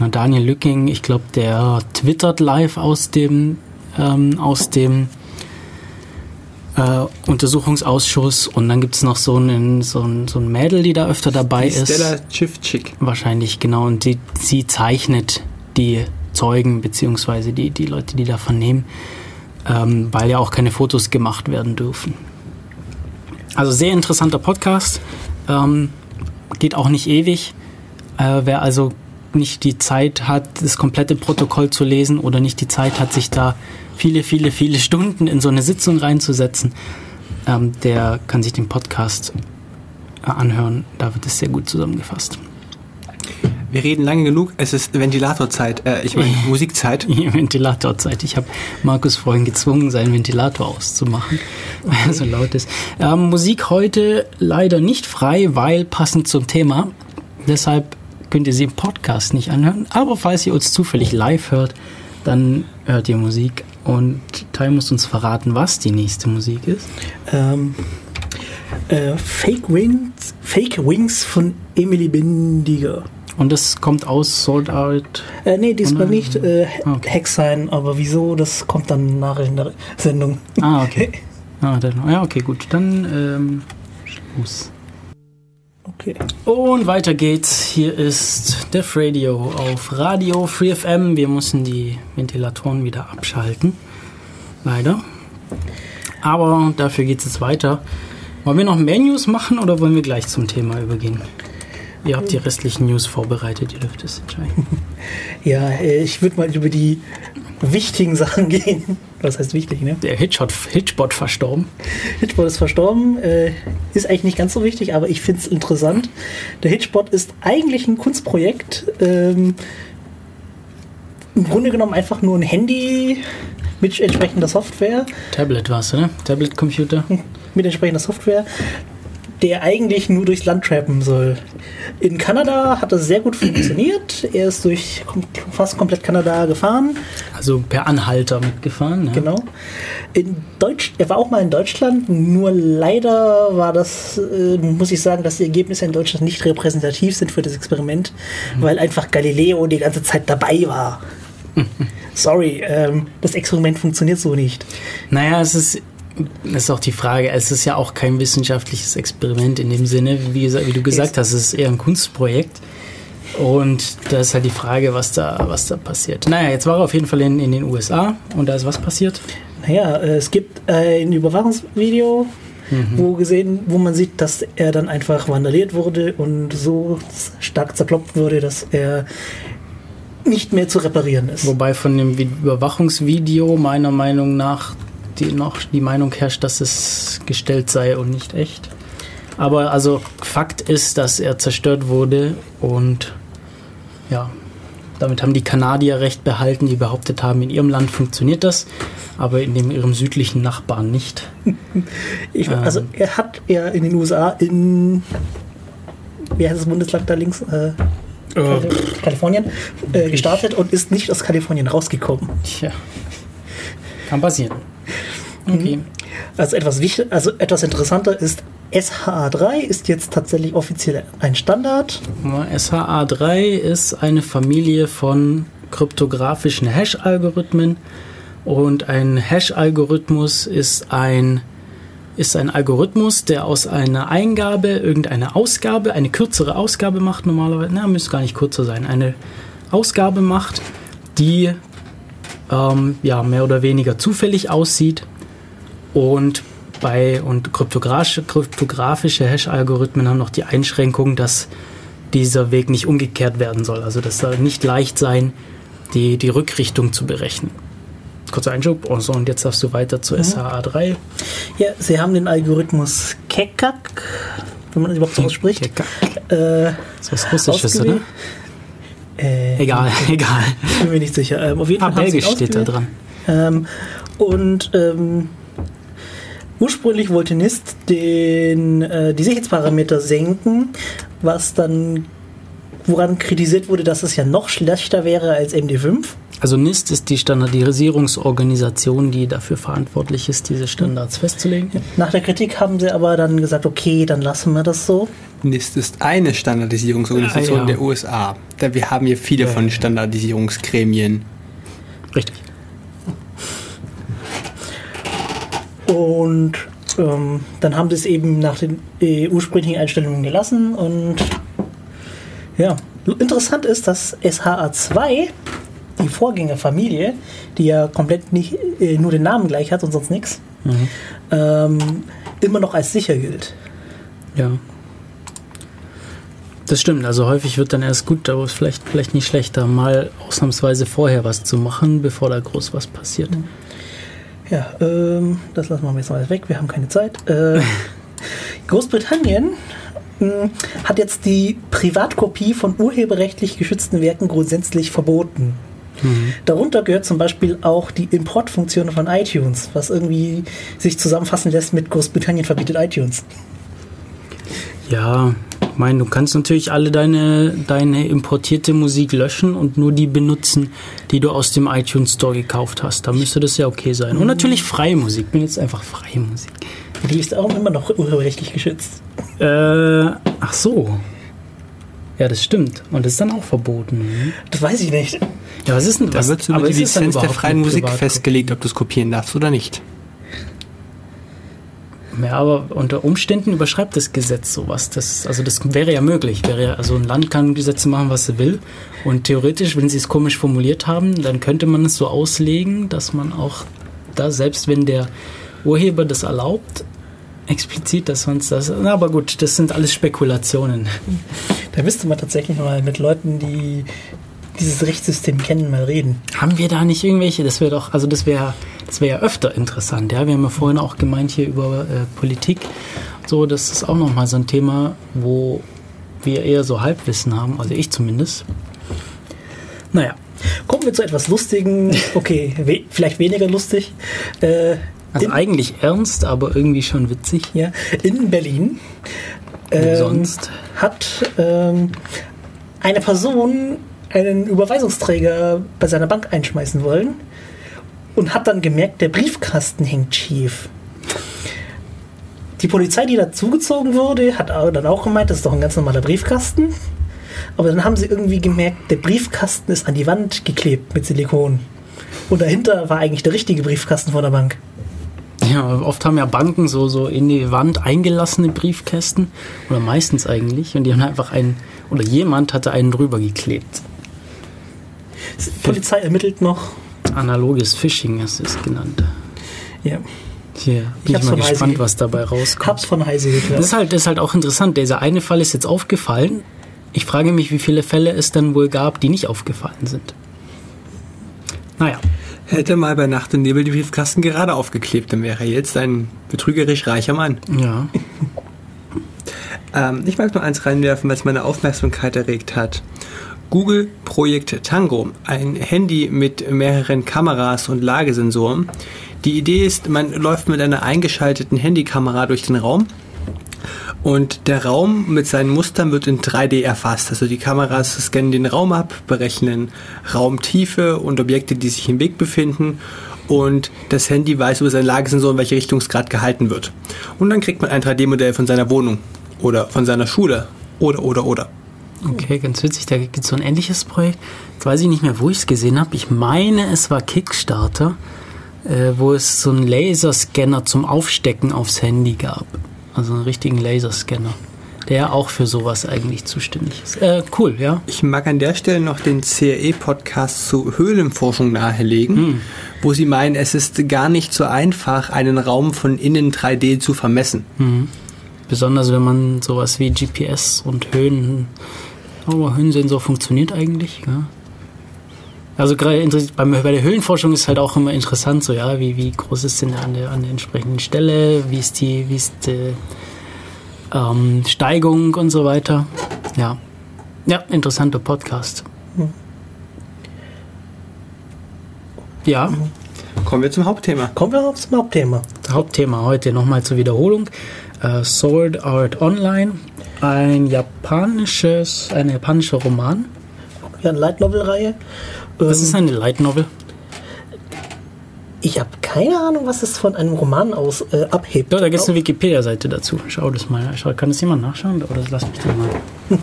D: Na, Daniel Lücking, ich glaube, der twittert live aus dem, ähm, aus dem äh, Untersuchungsausschuss und dann gibt es noch so einen, so, ein, so ein Mädel, die da öfter dabei
E: die
D: ist.
E: Stella Schiffczyk.
D: Wahrscheinlich, genau. Und die, sie zeichnet die Zeugen beziehungsweise die, die Leute, die da vernehmen, ähm, weil ja auch keine Fotos gemacht werden dürfen. Also sehr interessanter Podcast. Ähm, geht auch nicht ewig. Äh, wer also nicht die Zeit hat, das komplette Protokoll zu lesen oder nicht die Zeit hat, sich da viele, viele, viele Stunden in so eine Sitzung reinzusetzen, ähm, der kann sich den Podcast äh, anhören. Da wird es sehr gut zusammengefasst.
E: Wir reden lange genug, es ist Ventilatorzeit, äh, ich meine Musikzeit.
D: Ventilatorzeit. Ich habe Markus vorhin gezwungen, seinen Ventilator auszumachen, weil er so laut ist. Ähm, Musik heute leider nicht frei, weil passend zum Thema. Deshalb könnt ihr sie im Podcast nicht anhören. Aber falls ihr uns zufällig live hört, dann hört ihr Musik. Und Tai muss uns verraten, was die nächste Musik ist.
B: Ähm, äh, Fake Wings, Fake Wings von Emily Bindiger.
D: Und das kommt aus Sold Out.
B: Äh, nee, diesmal nicht äh,
D: Okay.
B: Hex sein, aber wieso, das kommt dann nachher in der Sendung.
D: Ah, okay. Ah, dann, ja, okay, gut. Dann ähm, Fuß.
B: Okay.
D: Und weiter geht's. Hier ist Def Radio auf Radio Free FM. Wir müssen die Ventilatoren wieder abschalten. Leider. Aber dafür geht's jetzt weiter. Wollen wir noch mehr News machen oder wollen wir gleich zum Thema übergehen? Ihr habt die restlichen News vorbereitet, ihr dürft es entscheiden.
B: Ja, äh, ich würde mal über die wichtigen Sachen gehen. Was heißt wichtig, ne?
D: Der Hitchbot, Hitchbot verstorben.
B: Hitchbot ist verstorben, äh, ist eigentlich nicht ganz so wichtig, aber ich finde es interessant. Der Hitchbot ist eigentlich ein Kunstprojekt. Ähm, Im Grunde genommen einfach nur ein Handy mit entsprechender Software.
D: Tablet warst du, ne? Tablet-Computer.
B: mit entsprechender Software, der eigentlich nur durchs Land trappen soll. In Kanada hat das sehr gut funktioniert. Er ist durch fast komplett Kanada gefahren.
D: Also per Anhalter mitgefahren. Ja.
B: Genau. In Deutsch, er war auch mal in Deutschland, nur leider war das, äh, muss ich sagen, dass die Ergebnisse in Deutschland nicht repräsentativ sind für das Experiment, weil einfach Galileo die ganze Zeit dabei war. Sorry, ähm, das Experiment funktioniert so nicht.
D: Naja, es ist, das ist auch die Frage. Es ist ja auch kein wissenschaftliches Experiment in dem Sinne, wie, wie du gesagt hast, es ist eher ein Kunstprojekt. Und da ist halt die Frage, was da, was da passiert. Naja, jetzt war er auf jeden Fall in, in den USA und da ist was passiert?
B: Naja, äh, es gibt ein Überwachungsvideo, wo gesehen, wo man sieht, dass er dann einfach vandaliert wurde und so stark zerkloppt wurde, dass er nicht mehr zu reparieren ist.
D: Wobei von dem Vi- Überwachungsvideo meiner Meinung nach die noch die Meinung herrscht, dass es gestellt sei und nicht echt. Aber also Fakt ist, dass er zerstört wurde und ja, damit haben die Kanadier recht behalten, die behauptet haben, in ihrem Land funktioniert das, aber in dem ihrem südlichen Nachbarn nicht.
B: Ich,
D: Ähm.
B: also er hat ja in den USA in wie heißt das Bundesland da links? Äh, Kalifornien äh, gestartet und ist nicht aus Kalifornien rausgekommen.
D: Tja, kann passieren. Okay.
B: Also etwas wichtig, also etwas interessanter ist SHA3 ist jetzt tatsächlich offiziell ein Standard.
D: SHA3 ist eine Familie von kryptografischen Hash-Algorithmen und ein Hash-Algorithmus ist ein, ist ein Algorithmus, der aus einer Eingabe irgendeine Ausgabe, eine kürzere Ausgabe macht normalerweise, na, müsste gar nicht kürzer sein, eine Ausgabe macht, die ähm, ja, mehr oder weniger zufällig aussieht und bei und kryptografische, kryptografische Hash-Algorithmen haben noch die Einschränkung, dass dieser Weg nicht umgekehrt werden soll. Also das soll nicht leicht sein, die, die Rückrichtung zu berechnen. Kurzer Einschub. Oh, so, und jetzt darfst du weiter zu SHA3.
B: Ja, sie haben den Algorithmus Kekak, wenn man das überhaupt so ausspricht.
D: Kekak.
B: Äh,
D: Das ist was Russisches, oder?
B: Äh,
D: Egal, egal.
B: bin mir nicht sicher. Ähm, auf jeden Fall
D: Belgisch steht da dran.
B: Ähm, und ähm, ursprünglich wollte NIST den, äh, die Sicherheitsparameter senken, was dann woran kritisiert wurde, dass es ja noch schlechter wäre als MD5.
D: Also NIST ist die Standardisierungsorganisation, die dafür verantwortlich ist, diese Standards festzulegen.
B: Nach der Kritik haben sie aber dann gesagt, okay, dann lassen wir das so.
E: NIST ist eine Standardisierungsorganisation
D: Ah, ja.
E: der USA. Da wir haben hier viele von Standardisierungsgremien.
D: Richtig.
B: Und ähm, dann haben sie es eben nach den äh, ursprünglichen Einstellungen gelassen. Und ja, interessant ist, dass SHA2, die Vorgängerfamilie, die ja komplett nicht äh, nur den Namen gleich hat und sonst nichts, ähm, immer noch als sicher gilt.
D: Ja. Das stimmt, also häufig wird dann erst gut, aber es ist vielleicht, vielleicht nicht schlechter, mal ausnahmsweise vorher was zu machen, bevor da groß was passiert.
B: Ja, ähm, das lassen wir jetzt mal weg, wir haben keine Zeit. Äh, Großbritannien mh, hat jetzt die Privatkopie von urheberrechtlich geschützten Werken grundsätzlich verboten. Darunter gehört zum Beispiel auch die Importfunktion von iTunes, was irgendwie sich zusammenfassen lässt mit Großbritannien verbietet iTunes.
D: Ja, ich meine, du kannst natürlich alle deine, deine importierte Musik löschen und nur die benutzen, die du aus dem iTunes Store gekauft hast. Da müsste das ja okay sein. Und natürlich freie Musik. Ich bin jetzt einfach freie Musik.
B: Die ist auch immer noch urheberrechtlich geschützt.
D: Äh, ach so. Ja, das stimmt. Und das ist dann auch verboten.
B: Das weiß ich nicht.
D: Ja, was ist denn
E: Da
D: was?
E: wird über die
D: ist es dann
E: Lizenz der freien Musik festgelegt, ob du es kopieren darfst oder nicht.
D: Ja, aber unter Umständen überschreibt das Gesetz sowas. Das, also das wäre ja möglich. Wäre ja, also ein Land kann Gesetze machen, was sie will. Und theoretisch, wenn sie es komisch formuliert haben, dann könnte man es so auslegen, dass man auch da, selbst wenn der Urheber das erlaubt, explizit, dass man es das. Na, aber gut, das sind alles Spekulationen.
B: Da müsste man tatsächlich mal mit Leuten, die dieses Rechtssystem kennen, mal reden.
D: Haben wir da nicht irgendwelche? Das wäre doch, also das wäre, das wäre ja öfter interessant. Ja, wir haben ja vorhin auch gemeint hier über äh, Politik. So, das ist auch nochmal so ein Thema, wo wir eher so Halbwissen haben, also ich zumindest. Naja,
B: Kommen wir zu etwas Lustigen. Okay, we vielleicht weniger lustig. Äh,
D: also eigentlich ernst, aber irgendwie schon witzig.
B: ja, in Berlin ähm,
D: sonst?
B: hat ähm, eine Person einen Überweisungsträger bei seiner Bank einschmeißen wollen und hat dann gemerkt, der Briefkasten hängt schief. Die Polizei, die dazugezogen wurde, hat dann auch gemeint, das ist doch ein ganz normaler Briefkasten. Aber dann haben sie irgendwie gemerkt, der Briefkasten ist an die Wand geklebt mit Silikon. Und dahinter war eigentlich der richtige Briefkasten von der Bank.
D: Ja, oft haben ja Banken so, so in die Wand eingelassene Briefkästen. Oder meistens eigentlich. Und die haben einfach einen, oder jemand hatte einen drüber geklebt.
B: Die Polizei ermittelt noch.
D: Analoges Phishing ist es genannt.
B: Ja.
D: Hier,
B: Ich
D: bin ich
B: hab's
D: mal
B: Heise
D: gespannt,
B: ge-
D: was dabei rauskommt.
B: Hab's von Heise geklaut.
D: Das ist, halt, das ist halt auch interessant. Dieser eine Fall ist jetzt aufgefallen. Ich frage mich, wie viele Fälle es dann wohl gab, die nicht aufgefallen sind. Naja,
E: Hätte mal bei Nacht und Nebel die Briefkasten gerade aufgeklebt, dann wäre er jetzt ein betrügerisch reicher Mann.
D: ja.
E: Ähm, ich mag nur eins reinwerfen, weil es meine Aufmerksamkeit erregt hat. Google Projekt Tango, ein Handy mit mehreren Kameras und Lagesensoren. Die Idee ist, man läuft mit einer eingeschalteten Handykamera durch den Raum und der Raum mit seinen Mustern wird in 3D erfasst. Also die Kameras scannen den Raum ab, berechnen Raumtiefe und Objekte, die sich im Weg befinden. Und das Handy weiß über seinen Lagesensor, in welche Richtung es gerade gehalten wird. Und dann kriegt man ein 3D-Modell von seiner Wohnung oder von seiner Schule oder oder oder.
D: Okay, ganz witzig. Da gibt es so ein ähnliches Projekt. Jetzt weiß ich nicht mehr, wo ich es gesehen habe. Ich meine, es war Kickstarter, äh, wo es so einen Laserscanner zum Aufstecken aufs Handy gab. Also einen richtigen Laserscanner, der auch für sowas eigentlich zuständig ist. Äh, cool, ja.
E: Ich mag an der Stelle noch den CRE-Podcast zu Höhlenforschung nahelegen, wo sie meinen, es ist gar nicht so einfach, einen Raum von innen 3D zu vermessen.
D: Besonders wenn man sowas wie GPS und Höhen, aber Höhensensor funktioniert eigentlich, ja. Also gerade bei der Höhlenforschung ist halt auch immer interessant, so ja, wie, wie groß ist denn an der, an der entsprechenden Stelle, wie ist die, wie ist die ähm, Steigung und so weiter. Ja. Ja, interessanter Podcast. Ja,
E: Kommen wir zum Hauptthema.
B: Kommen wir zum Hauptthema.
D: Hauptthema heute nochmal zur Wiederholung. Äh, Sword Art Online, ein japanisches, ein japanischer Roman.
B: Ja, eine Light Novel-Reihe.
D: Das
B: Ähm,
D: ist eine Light Novel.
B: ich habe keine Ahnung, was es von einem Roman aus äh, abhebt.
D: Ja, da gibt es eine Wikipedia-Seite dazu. Schau das mal. Schau, kann das jemand nachschauen? Oder lass mich das mal.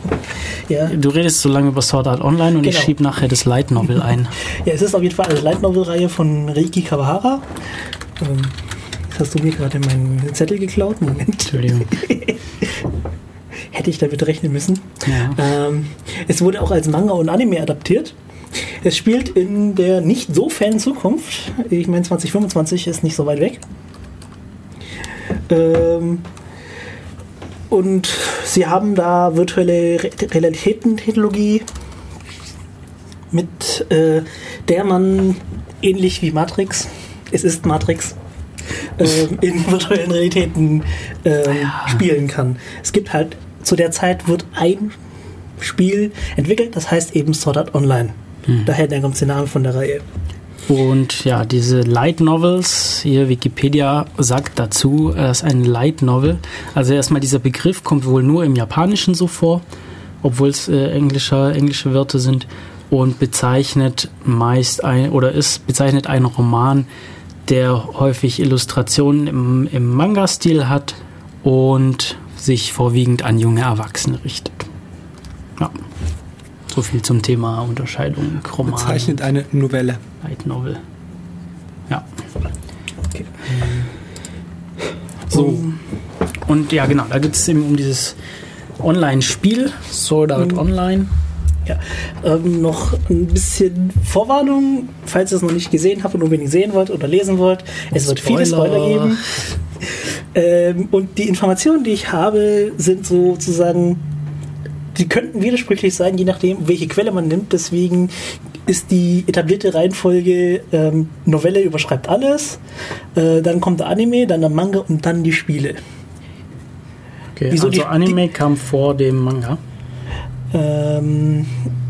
B: ja.
D: Du redest so lange über Sword Art Online und ich
B: Genau.
D: schieb nachher das Light Novel ein.
B: ja, es ist auf jeden Fall eine Light Novel-Reihe von Reiki Kawahara. Ähm, jetzt hast du mir gerade meinen Zettel geklaut. Moment.
D: Entschuldigung.
B: Hätte ich damit rechnen müssen.
D: Ja.
B: Ähm, es wurde auch als Manga und Anime adaptiert. Es spielt in der nicht so fernen Zukunft. Ich meine, 2025 ist nicht so weit weg. Ähm, und sie haben da virtuelle Re Realitätentechnologie, mit äh, der man ähnlich wie Matrix, es ist Matrix, ähm, in virtuellen Realitäten ähm, spielen kann. Es gibt halt, zu der Zeit wird ein Spiel entwickelt, das heißt eben Sword Art Online. Daher der kommt der Name von der Reihe.
D: Und ja, diese Light Novels, hier Wikipedia sagt dazu, äh, es ist ein Light Novel. Also erstmal dieser Begriff kommt wohl nur im Japanischen so vor, obwohl es äh, englische, englische Wörter sind und bezeichnet meist ein oder ist bezeichnet einen Roman, der häufig Illustrationen im, im Manga-Stil hat und sich vorwiegend an junge Erwachsene richtet. Ja. So viel zum Thema Unterscheidung Roman.
E: Bezeichnet eine Novelle.
D: Light Novel. Ja.
B: Okay.
D: So. Und ja, genau, da geht es eben um dieses Online-Spiel, Sword Art Online.
B: Ja, ähm, noch ein bisschen Vorwarnung, falls ihr es noch nicht gesehen habt und unbedingt sehen wollt oder lesen wollt. Es wird viele
D: Spoiler.
B: Geben. Ähm, und die Informationen, die ich habe, sind sozusagen, die könnten widersprüchlich sein, je nachdem, welche Quelle man nimmt. Deswegen ist die etablierte Reihenfolge ähm, Novelle überschreibt alles, äh, dann kommt der Anime, dann der Manga und dann die Spiele.
D: Okay,
B: Wieso
D: also
B: die-
D: Anime kam vor dem Manga.
B: Ähm,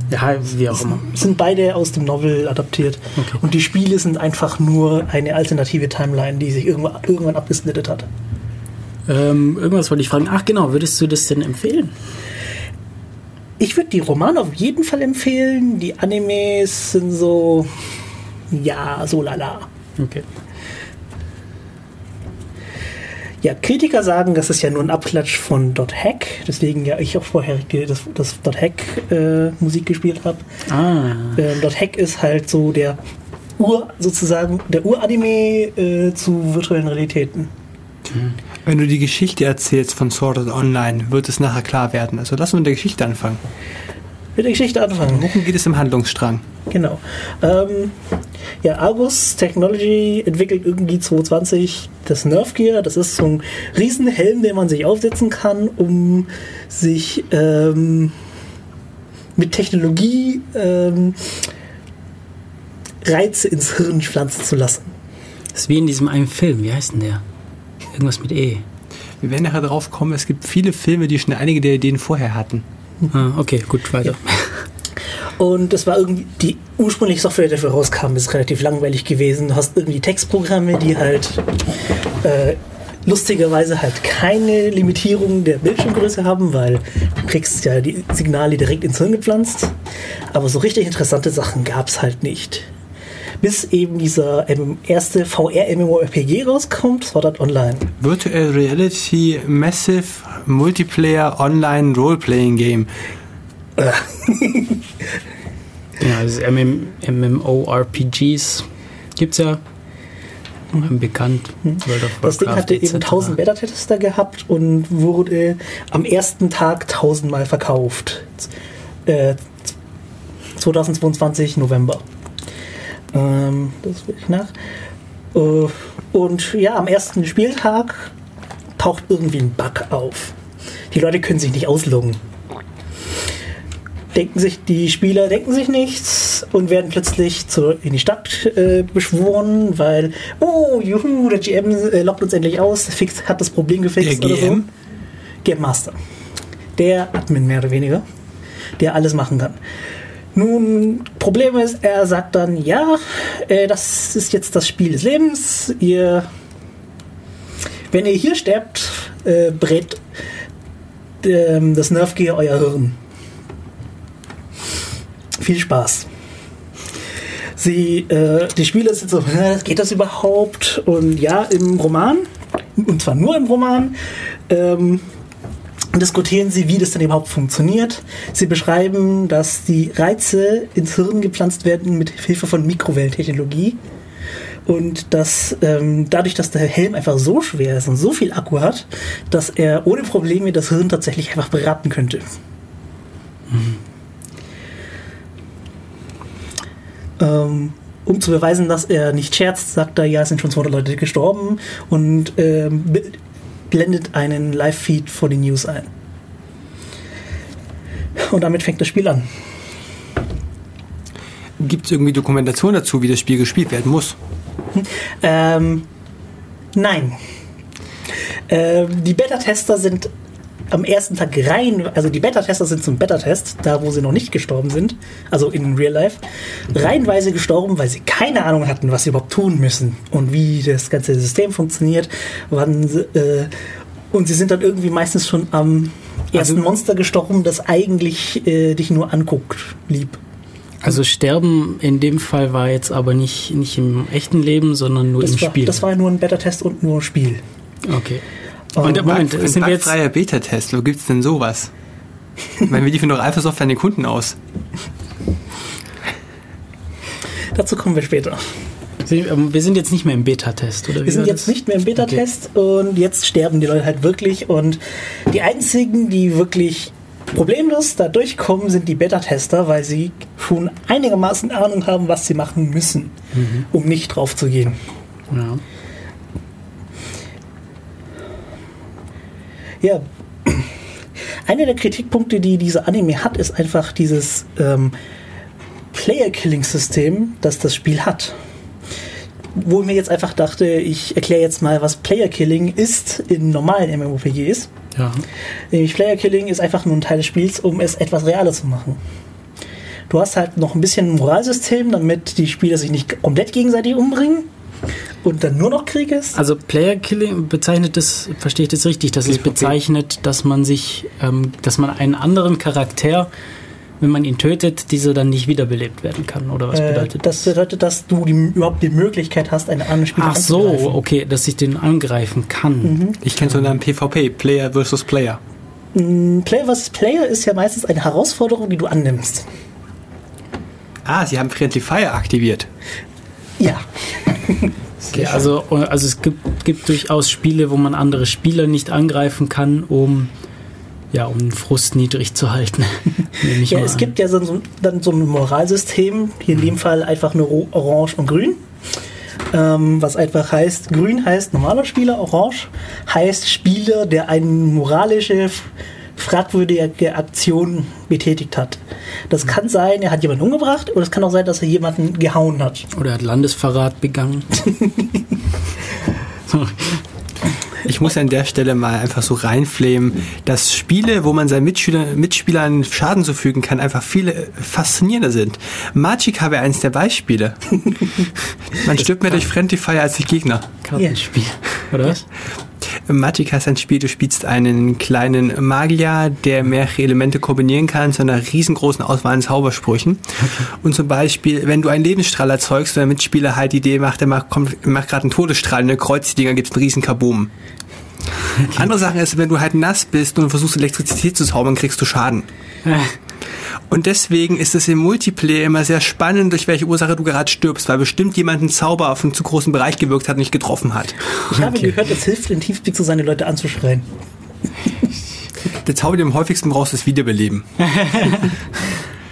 D: Ja, wie auch immer.
B: sind beide aus dem Novel adaptiert.
D: Okay.
B: Und die Spiele sind einfach nur eine alternative Timeline, die sich irgendwann, irgendwann abgesplittet hat.
D: Ähm, irgendwas wollte ich fragen. Ach genau, würdest du das denn empfehlen?
B: Ich würde die Romane auf jeden Fall empfehlen. Die Animes sind so, ja, so lala.
D: Okay.
B: Ja, Kritiker sagen, das ist ja nur ein Abklatsch von Dot Hack, deswegen ja ich auch vorher das, das Dot Hack äh, Musik gespielt habe.
D: Ah,
B: Ähm, Dot Hack ist halt so der Ur, sozusagen, der Uranime äh, zu virtuellen Realitäten.
E: Wenn du die Geschichte erzählst von Sword Art Online, wird es nachher klar werden. Also lass uns mit der Geschichte anfangen.
B: Mit der Geschichte anfangen.
E: Worum geht es im Handlungsstrang?
B: Genau. Ähm, ja, Argus Technology entwickelt irgendwie 2020 das Nerf Gear. Das ist so ein Riesenhelm, den man sich aufsetzen kann, um sich ähm, mit Technologie ähm, Reize ins Hirn pflanzen zu lassen.
D: Das ist wie in diesem einen Film. Wie heißt denn der? Irgendwas mit E.
E: Wir werden nachher drauf kommen, es gibt viele Filme, die schon einige der Ideen vorher hatten.
D: Ah, okay, gut, weiter.
B: Und das war irgendwie, die ursprüngliche Software, die dafür rauskam, ist relativ langweilig gewesen. Du hast irgendwie Textprogramme, die halt äh, lustigerweise halt keine Limitierung der Bildschirmgröße haben, weil du kriegst ja die Signale direkt ins Hirn gepflanzt. Aber so richtig interessante Sachen gab es halt nicht. Bis eben dieser erste VR-MMORPG rauskommt, Sword Art Online.
E: Virtual Reality Massive Multiplayer Online Role-Playing Game.
D: Ja, also MM, MMORPGs gibt es ja. Bekannt. Of
B: Das Ding hatte eben
D: etc..
B: 1000 Beta-Tester gehabt und wurde am ersten Tag 1000 Mal verkauft. Äh, 2022 November. Ähm, das will ich nach. Äh, und ja, am ersten Spieltag taucht irgendwie ein Bug auf. Die Leute können sich nicht ausloggen. Denken sich, die Spieler denken sich nichts und werden plötzlich zur, in die Stadt äh, beschworen, weil, oh, juhu, der GM äh, lockt uns endlich aus, fix, hat das Problem gefixt
E: Der
B: oder so.
E: GM?
B: Game Master. Der Admin mehr oder weniger, der alles machen kann. Nun, Problem ist, er sagt dann, ja, äh, das ist jetzt das Spiel des Lebens. Ihr, wenn ihr hier sterbt, äh, brät ähm, das Nerf Gear euer Hirn. Viel Spaß. Sie, äh, die Spieler sind so, "Hä, geht das überhaupt? Und ja, im Roman, und zwar nur im Roman, ähm, diskutieren sie, wie das denn überhaupt funktioniert. Sie beschreiben, dass die Reize ins Hirn gepflanzt werden mit Hilfe von Mikrowellentechnologie. Und dass ähm, dadurch, dass der Helm einfach so schwer ist und so viel Akku hat, dass er ohne Probleme das Hirn tatsächlich einfach beraten könnte. Ähm, um zu beweisen, dass er nicht scherzt, sagt er, ja, es sind schon 200 Leute gestorben und ähm, blendet einen Live-Feed vor die News ein. Und damit fängt das Spiel an.
E: Gibt es irgendwie Dokumentation dazu, wie das Spiel gespielt werden muss?
B: Ähm, nein. Ähm, die Beta-Tester sind am ersten Tag rein, also die Beta-Tester sind zum Beta-Test, da wo sie noch nicht gestorben sind, also in Real Life, reihenweise gestorben, weil sie keine Ahnung hatten, was sie überhaupt tun müssen und wie das ganze System funktioniert. Wann, äh, und sie sind dann irgendwie meistens schon am ersten
D: Also-
B: Monster gestorben, das eigentlich äh, dich nur anguckt, lieb.
D: Also Sterben in dem Fall war jetzt aber nicht, nicht im echten Leben, sondern nur im
B: Das war,
D: Spiel.
B: das war nur ein Beta-Test und nur Spiel.
D: okay.
B: Und
D: Und, Moment,
E: Bug-
D: sind wir jetzt,
E: bugfreier Beta-Test, wo gibt's denn sowas? Ich meine, wie liefern doch Alpha Software an den Kunden aus?
B: Dazu kommen wir später.
D: ähm, wir sind jetzt nicht mehr im Beta-Test, oder? wie
B: Wir sind jetzt
D: das?
B: nicht mehr im Beta-Test und jetzt sterben die Leute halt wirklich. Und die einzigen, die wirklich problemlos da durchkommen, sind die Beta-Tester, weil sie schon einigermaßen Ahnung haben, was sie machen müssen, um nicht drauf zu gehen.
D: Ja.
B: Ja. Einer der Kritikpunkte, die dieser Anime hat, ist einfach dieses ähm, Player-Killing-System, das das Spiel hat. Wo ich mir jetzt einfach dachte, ich erkläre jetzt mal, was Player-Killing ist in normalen MMORPGs.
D: ja.
B: Nämlich Player Killing ist einfach nur ein Teil des Spiels, um es etwas realer zu machen. Du hast halt noch ein bisschen ein Moralsystem, damit die Spieler sich nicht komplett gegenseitig umbringen und dann nur noch Krieg ist.
D: Also Player Killing bezeichnet das, verstehe ich das richtig, dass es
E: PvP.
D: bezeichnet, dass man sich, ähm, dass man einen anderen Charakter, wenn man ihn tötet, dieser dann nicht wiederbelebt werden kann, oder was
B: Äh,
D: bedeutet
B: das bedeutet, dass du die, überhaupt die Möglichkeit hast, einen anderen Spieler
D: Ach so, okay, dass ich den angreifen kann.
E: Ich kenne so einen PvP, Player versus Player.
B: Player vs. Player ist ja meistens eine Herausforderung, die du annimmst.
E: Ah, sie haben Friendly Fire aktiviert.
B: Ja.
D: Okay, also, also es gibt, gibt durchaus Spiele, wo man andere Spieler nicht angreifen kann, um Ja, um den Frust niedrig zu halten.
B: Ja, es
D: an.
B: gibt ja so, dann so ein Moralsystem, hier in dem Fall einfach nur Orange und Grün. Ähm, was einfach heißt, Grün heißt normaler Spieler, Orange heißt Spieler, der eine moralische, f- fragwürdige Aktion betätigt hat. Das kann sein, er hat jemanden umgebracht, oder es kann auch sein, dass er jemanden gehauen hat.
D: Oder er hat Landesverrat begangen.
E: Ich muss an der Stelle mal einfach so reinflamen, dass Spiele, wo man seinen Mitschüler, Mitspielern Schaden zufügen kann, einfach viele faszinierender sind. Magicka wäre eines der Beispiele. Man stirbt mehr durch Friendly Fire als durch Gegner.
D: Kartenspiel. Oder was?
E: Magicka ist ein Spiel, du spielst einen kleinen Magier, der mehrere Elemente kombinieren kann zu einer riesengroßen Auswahl an Zaubersprüchen. Und zum Beispiel, wenn du einen Lebensstrahl erzeugst, und der Mitspieler halt die Idee macht, der macht, kommt- macht gerade einen Todesstrahl, eine kreuzt die Dinger, gibt es einen riesen Kaboom. Andere Sache ist, wenn du halt nass bist und versuchst Elektrizität zu zaubern, kriegst du Schaden. Und deswegen ist es im Multiplayer immer sehr spannend, durch welche Ursache du gerade stirbst, weil bestimmt jemand einen Zauber auf einen zu großen Bereich gewirkt hat und nicht getroffen hat.
B: Ich habe gehört, es hilft, in Teamspeak zu seine Leute anzuschreien.
E: Der Zauber, den du am häufigsten brauchst, ist Wiederbeleben.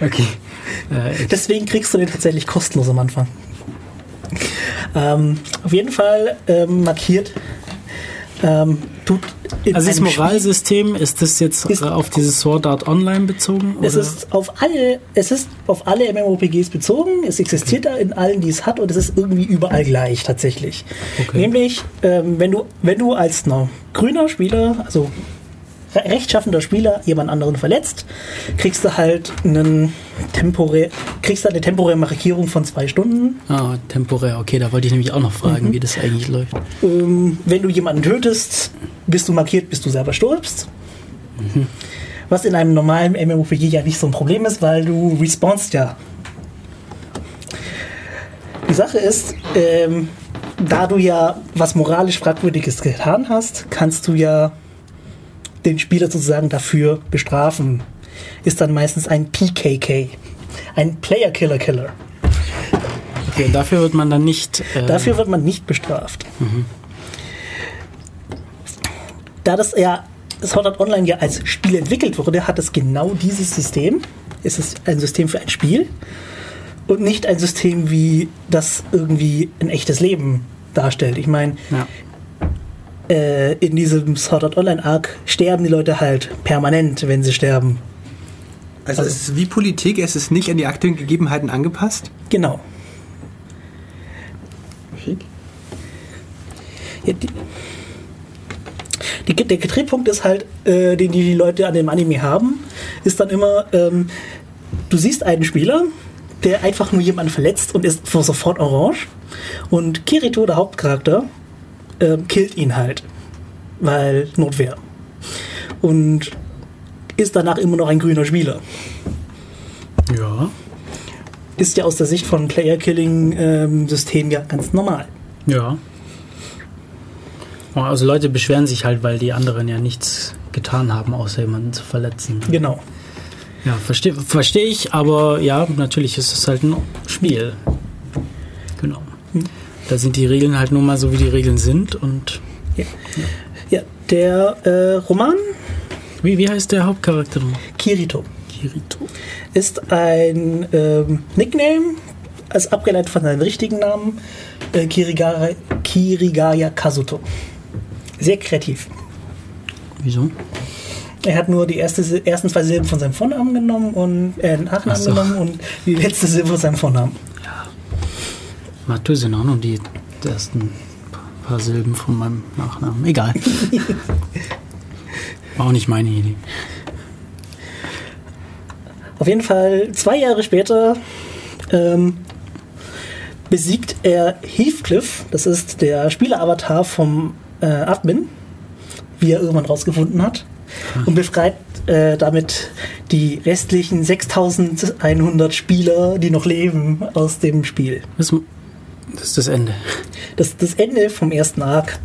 D: Okay. Äh,
B: Deswegen kriegst du den tatsächlich kostenlos am Anfang. Ähm, auf jeden Fall ähm, markiert ähm, tut
D: also das Moralsystem, ist das jetzt
B: Ist-
D: äh, auf dieses Sword Art Online bezogen?
B: Es
D: oder?
B: ist auf alle, es ist auf alle MMORPGs bezogen. Es existiert da in allen, die es hat, und es ist irgendwie überall gleich tatsächlich.
D: Okay.
B: Nämlich, ähm, wenn du, wenn du als no, grüner Spieler, also rechtschaffender Spieler jemand anderen verletzt, kriegst du halt einen temporär, kriegst du eine temporäre Markierung von zwei Stunden.
D: Ah, temporär. Okay, da wollte ich nämlich auch noch fragen,
B: Mhm.
D: wie das eigentlich läuft.
B: Ähm, wenn du jemanden tötest, bist du markiert, bis du selber stirbst. Was in einem normalen MMORPG ja nicht so ein Problem ist, weil du respawnst ja. Die Sache ist, ähm, da du ja was moralisch Fragwürdiges getan hast, kannst du ja den Spieler sozusagen dafür bestrafen. Ist dann meistens ein PKK. Ein Player Killer Killer.
D: Okay, dafür wird man dann nicht. Äh,
B: Dafür wird man nicht bestraft. Da das ja Sword Art Online ja als Spiel entwickelt wurde, hat es genau dieses System. Es ist ein System für ein Spiel und nicht ein System, wie das irgendwie ein echtes Leben darstellt. Ich meine,
D: Ja.
B: Äh, in diesem Sword Art Online Arc sterben die Leute halt permanent, wenn sie sterben.
E: Also es ist wie Politik, es ist nicht an die aktuellen Gegebenheiten angepasst.
B: Genau. Ja, die, die, der Drehpunkt ist halt, äh, den die Leute an dem Anime haben, ist dann immer, ähm, du siehst einen Spieler, der einfach nur jemanden verletzt und ist sofort orange. Und Kirito, der Hauptcharakter, ähm, killt ihn halt. Weil Notwehr. Und ist danach immer noch ein grüner Spieler.
D: Ja.
B: Ist ja aus der Sicht von Player-Killing-System ja ganz normal.
D: Ja. Oh, Also Leute beschweren sich halt, weil die anderen ja nichts getan haben, außer jemanden zu verletzen.
B: Genau.
D: Ja, verstehe versteh ich, aber ja, natürlich ist es halt ein Spiel. Genau. Da sind die Regeln halt nur mal so, wie die Regeln sind und
B: Ja, ja der äh, Roman
D: wie, wie heißt der Hauptcharakter?
B: Kirito
D: Kirito.
B: ist ein ähm, Nickname, als abgeleitet von seinem richtigen Namen, äh, Kirigaya, Kirigaya Kazuto. Sehr kreativ.
D: Wieso?
B: Er hat nur die erste, ersten zwei Silben von seinem Vornamen genommen und äh, Nachnamen
D: Ach so.
B: genommen und die letzte Silbe von seinem Vornamen.
D: Sind auch noch die ersten paar Silben von meinem Nachnamen. Egal. War auch nicht meine Idee.
B: Auf jeden Fall, zwei Jahre später ähm, besiegt er Heathcliff, das ist der Spieleravatar vom äh, Admin, wie er irgendwann rausgefunden hat, und befreit äh, damit die restlichen 6100 Spieler, die noch leben, aus dem Spiel.
D: Das, das ist das Ende.
B: Das ist das Ende vom ersten Arc.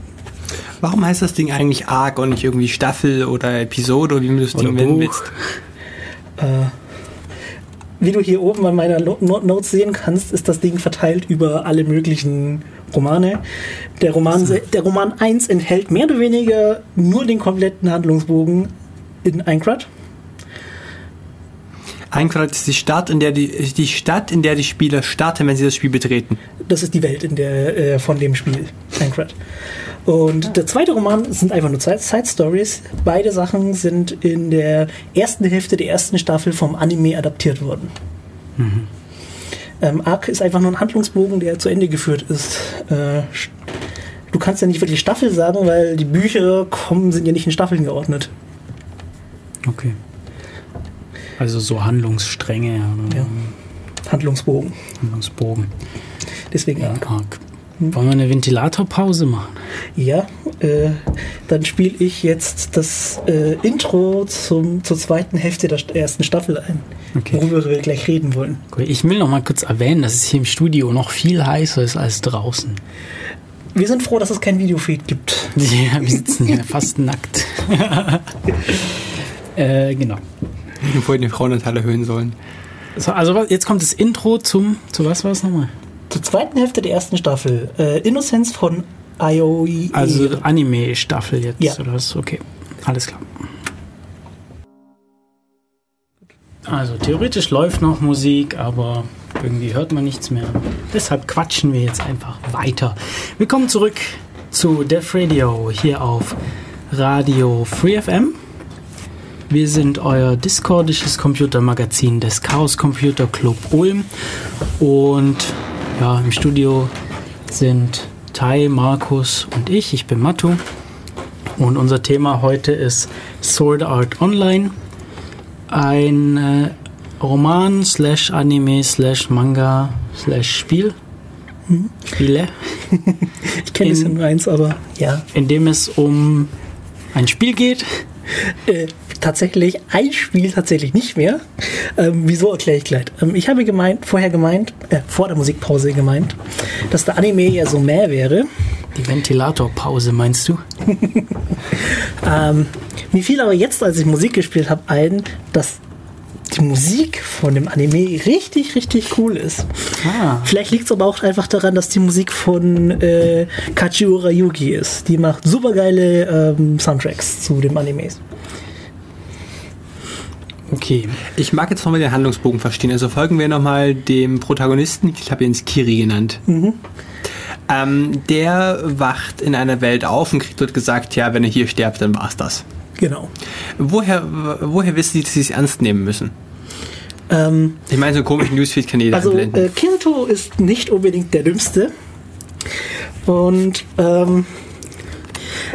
E: Warum heißt das Ding eigentlich Arc und nicht irgendwie Staffel oder Episode oder wie du das
D: Oder
E: Ding nennen
D: Buch.
E: willst?
B: Wie du hier oben an meiner Notes sehen kannst, ist das Ding verteilt über alle möglichen Romane. Der Roman, der Roman 1 enthält mehr oder weniger nur den kompletten Handlungsbogen in Aincrad.
E: Aincrad ist die Stadt, in der die, die Stadt, in der die Spieler starten, wenn sie das Spiel betreten.
B: Das ist die Welt in der, äh, von dem Spiel, Aincrad. Und der zweite Roman sind einfach nur Side Stories. Beide Sachen sind in der ersten Hälfte der ersten Staffel vom Anime adaptiert worden. Ähm, Arc ist einfach nur ein Handlungsbogen, der zu Ende geführt ist. Äh, du kannst ja nicht wirklich Staffel sagen, weil die Bücher kommen, sind ja nicht in Staffeln geordnet.
D: Okay. Also so Handlungsstränge
B: Ja. Handlungsbogen.
D: Handlungsbogen.
B: Deswegen Arc.
D: Arg. Wollen wir eine Ventilatorpause machen?
B: Ja, äh, dann spiele ich jetzt das äh, Intro zum, zur zweiten Hälfte der st- ersten Staffel ein,
D: Okay.
B: worüber wir gleich reden wollen.
D: Ich will noch mal kurz erwähnen, dass es hier im Studio noch viel heißer ist als draußen.
B: Wir sind froh, dass es kein Videofeed gibt.
D: Ja, wir sitzen hier fast nackt. äh, genau.
E: Ich hätte vorhin den Frauenanteil erhöhen sollen.
D: So, also jetzt kommt das Intro zum, zu was war es nochmal?
B: Zur zweiten Hälfte der ersten Staffel. Äh, Innocence von IOE.
D: Also Anime-Staffel jetzt,
B: Ja.
D: oder was? Okay, alles klar. Also theoretisch läuft noch Musik, aber irgendwie hört man nichts mehr. Deshalb quatschen wir jetzt einfach weiter. Willkommen zurück zu Def Radio hier auf Radio Free FM. Wir sind euer discordisches Computermagazin des Chaos Computer Club Ulm. Und ja, im Studio sind Tai, Markus und ich. Ich bin Matu. Und unser Thema heute ist Sword Art Online. Ein äh, Roman slash Anime slash Manga slash Spiel. Spiele.
B: ich kenne es nur eins, aber ja.
D: In dem es um ein Spiel geht.
B: Äh, tatsächlich ein Spiel tatsächlich nicht mehr. Ähm, wieso erkläre ich gleich. Ähm, ich habe gemeint, vorher gemeint, äh, vor der Musikpause gemeint, dass der Anime ja so mehr wäre.
D: Die Ventilatorpause, meinst du?
B: Ähm, mir fiel aber jetzt, als ich Musik gespielt habe, ein, dass die Musik von dem Anime richtig, richtig cool ist.
D: Ah.
B: Vielleicht liegt es aber auch einfach daran, dass die Musik von äh, Kachiura Yuki ist. Die macht supergeile ähm, Soundtracks zu dem Animes.
D: Okay.
E: Ich mag jetzt nochmal den Handlungsbogen verstehen. Also folgen wir nochmal dem Protagonisten, ich habe ihn Kiri genannt. Ähm, der wacht in einer Welt auf und kriegt dort gesagt, ja, wenn er hier stirbt, dann war's das.
B: Genau.
E: Woher, woher wissen die, dass sie es ernst nehmen müssen?
B: Ähm,
E: Ich meine, so komische Newsfeed-Kanäle
B: Also
E: einblenden.
B: äh, Kirito ist nicht unbedingt der dümmste und ähm,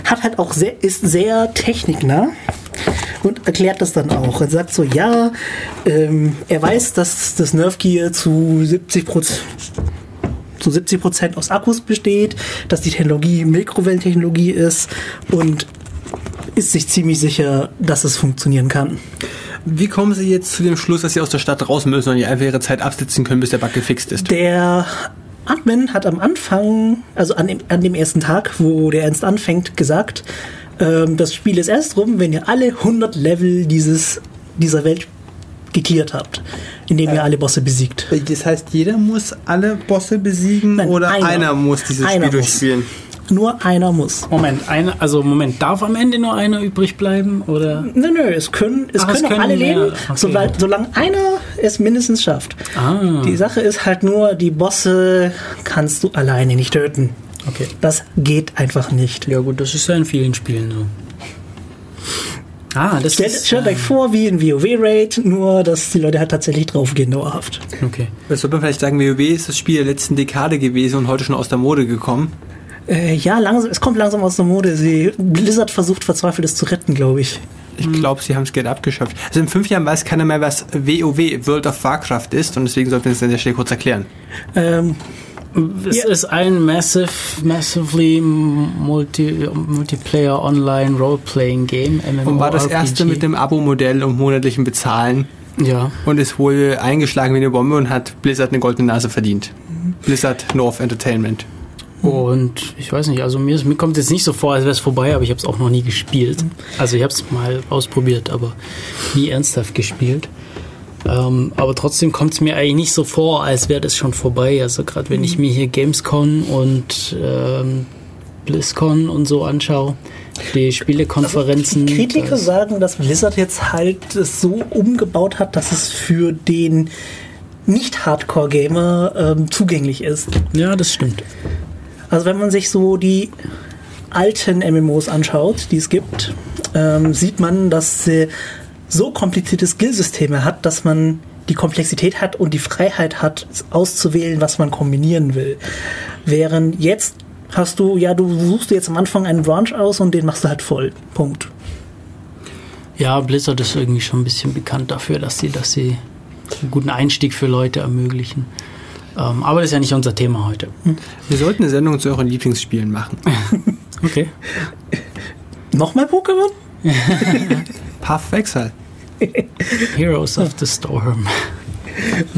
B: hat halt auch sehr, ist sehr techniknah und erklärt das dann auch. Er sagt so, ja, ähm, er weiß, dass das Nerf Gear zu 70 zu 70 Prozent aus Akkus besteht, dass die Technologie Mikrowellentechnologie ist und ist sich ziemlich sicher, dass es funktionieren kann.
E: Wie kommen Sie jetzt zu dem Schluss, dass Sie aus der Stadt raus müssen und die einfach Ihre Zeit absitzen können, bis der Bug gefixt ist?
B: Der Admin hat am Anfang, also an dem, an dem ersten Tag, wo der Ernst anfängt, gesagt, ähm, das Spiel ist erst rum, wenn ihr alle 100 Level dieses, dieser Welt geklärt habt, indem ihr alle Bosse besiegt.
E: Das heißt, jeder muss alle Bosse besiegen
B: Nein,
E: oder einer,
B: einer.
E: muss dieses
B: Einer
E: Spiel
B: muss.
E: durchspielen?
B: Nur einer muss.
D: Moment, eine, also Moment, darf am Ende nur einer übrig bleiben? Oder?
B: Nö, nö, es können, es
D: Ach, es
B: können auch
D: können
B: alle
D: mehr,
B: leben,
D: okay.
B: sobald, solange einer es mindestens schafft.
D: Ah,
B: Die Sache ist halt nur, die Bosse kannst du alleine nicht töten.
D: Okay.
B: Das geht einfach nicht.
D: Ja gut, das ist ja in vielen Spielen so. Ah, das
B: Stellt,
D: ist...
B: stellt euch vor, wie in WoW-Raid, nur dass die Leute halt tatsächlich draufgehen dauerhaft.
D: Okay.
E: Das sollte man vielleicht sagen, WoW ist das Spiel der letzten Dekade gewesen und heute schon aus der Mode gekommen.
B: Äh, ja, langsam, es kommt langsam aus der Mode. Sie, Blizzard versucht verzweifelt es zu retten, glaube ich.
E: Ich glaube, sie haben es Geld abgeschöpft. Also in fünf Jahren weiß keiner mehr, was WoW, World of Warcraft ist und deswegen sollten wir es an der Stelle kurz erklären.
B: Ähm,
D: Es
B: Ja.
D: ist ein massive, massively multi, Multiplayer Online Role-Playing Game.
E: Und war das
D: MMORPG.
E: erste mit dem Abo-Modell und monatlichem Bezahlen
D: Ja.
E: und ist wohl eingeschlagen wie eine Bombe und hat Blizzard eine goldene Nase verdient. Blizzard North Entertainment.
D: Und ich weiß nicht, also mir, ist, mir kommt jetzt nicht so vor, als wäre es vorbei, aber ich habe es auch noch nie gespielt. Also ich habe es mal ausprobiert, aber nie ernsthaft gespielt. Ähm, aber trotzdem kommt es mir eigentlich nicht so vor, als wäre das schon vorbei. Also gerade wenn ich mir hier Gamescom und ähm, BlizzCon und so anschaue, die Spielekonferenzen.
B: Die Kritiker
D: das-
B: sagen, dass Blizzard jetzt halt es so umgebaut hat, dass es für den Nicht-Hardcore-Gamer ähm, zugänglich ist.
D: ja, das stimmt.
B: Also wenn man sich so die alten MMOs anschaut, die es gibt, ähm, sieht man, dass sie so komplizierte Skillsysteme hat, dass man die Komplexität hat und die Freiheit hat, auszuwählen, was man kombinieren will. Während jetzt hast du, ja, du suchst jetzt am Anfang einen Branch aus und den machst du halt voll. Punkt.
D: Ja, Blizzard ist irgendwie schon ein bisschen bekannt dafür, dass sie, dass sie einen guten Einstieg für Leute ermöglichen. Ähm, aber das ist ja nicht unser Thema heute.
E: Wir sollten eine Sendung zu euren Lieblingsspielen machen.
D: Okay.
B: Nochmal Pokémon?
E: Path Wechsel.
D: Heroes of the Storm.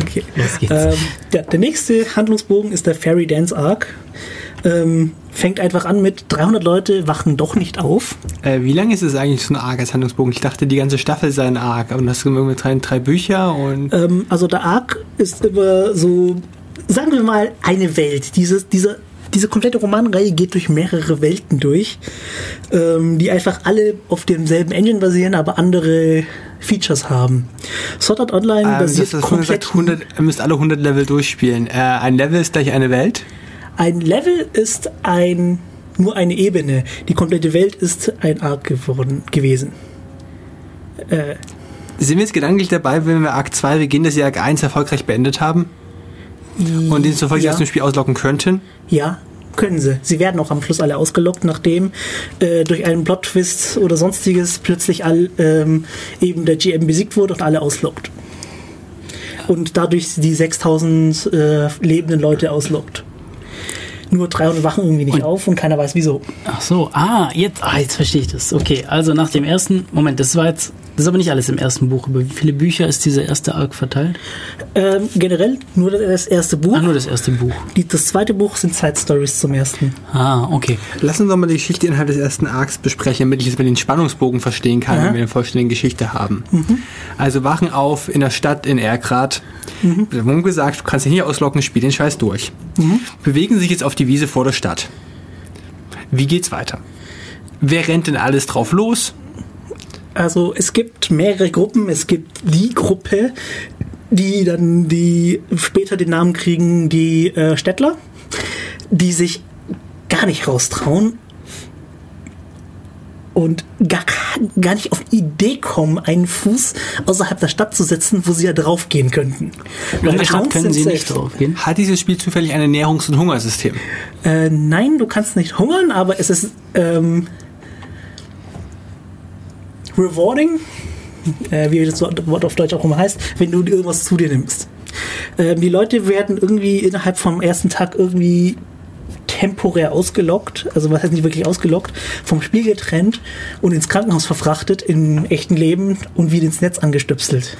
B: Okay.
D: Los geht's.
B: Ähm, ja, der nächste Handlungsbogen ist der Fairy Dance Arc. Ähm, fängt einfach an mit 300 Leute wachen doch nicht auf.
E: Äh, wie lange ist es eigentlich so ein Arc als Handlungsbogen? Ich dachte, die ganze Staffel sei ein Arc. Und das sind irgendwie drei, drei Bücher und.
B: Ähm, also der Arc ist über so, sagen wir mal, eine Welt. Dieses, diese, diese komplette Romanreihe geht durch mehrere Welten durch, ähm, die einfach alle auf demselben Engine basieren, aber andere Features haben. Sword Art Online
E: Ähm, das
B: basiert
E: ist
B: komplett.
E: gesagt, 100, ihr müsst alle 100 Level durchspielen. Äh, ein Level ist gleich eine Welt.
B: Ein Level ist ein nur eine Ebene. Die komplette Welt ist ein Arc geworden, gewesen. Äh,
E: Sind wir jetzt gedanklich dabei, wenn wir Arc 2 Beginn des Arc 1 erfolgreich beendet haben und den zufolge
B: ja.
E: aus dem Spiel auslocken könnten?
B: Ja, können sie. Sie werden auch am Schluss alle ausgelockt, nachdem äh, durch einen Plot-Twist oder sonstiges plötzlich all, ähm, eben der GM besiegt wurde und alle auslockt. Und dadurch die 6000 äh, lebenden Leute auslockt. Nur 300 wachen irgendwie nicht
D: Und-
B: auf und keiner weiß wieso.
D: Ach so, ah, jetzt, ah, jetzt verstehe ich das. Okay, also nach dem ersten, Moment, das war jetzt, das ist aber nicht alles im ersten Buch. Über wie viele Bücher ist dieser erste Arc verteilt?
B: Ähm, generell nur das erste Buch.
D: Ach, nur das erste Buch.
B: Die, das zweite Buch sind Side Stories zum ersten.
D: Ah, okay.
E: Lass uns doch mal die Geschichte innerhalb des ersten Arcs besprechen, damit ich jetzt mal den Spannungsbogen verstehen kann,
B: Ja.
E: wenn wir eine vollständige Geschichte haben. Also wachen auf in der Stadt in Erkrad. Wir haben gesagt, du kannst ihn hier auslocken, spiel den Scheiß durch. Bewegen sich jetzt auf die Wiese vor der Stadt. Wie geht's weiter? Wer rennt denn alles drauf los?
B: Also es gibt mehrere Gruppen. Es gibt die Gruppe, die dann die später den Namen kriegen, die äh, Städtler, die sich gar nicht raustrauen und gar, gar nicht auf die Idee kommen, einen Fuß außerhalb der Stadt zu setzen, wo sie ja draufgehen könnten.
D: In der Stadt können sie nicht drauf gehen.
E: Hat dieses Spiel zufällig ein Ernährungs- und Hungersystem?
B: Äh, nein, du kannst nicht hungern, aber es ist ähm, rewarding, äh, wie das Wort auf Deutsch auch immer heißt, wenn du irgendwas zu dir nimmst. Ähm, die Leute werden irgendwie innerhalb vom ersten Tag irgendwie temporär ausgelockt, also was heißt nicht wirklich ausgelockt, vom Spiel getrennt und ins Krankenhaus verfrachtet im echten Leben und wieder ins Netz angestöpselt.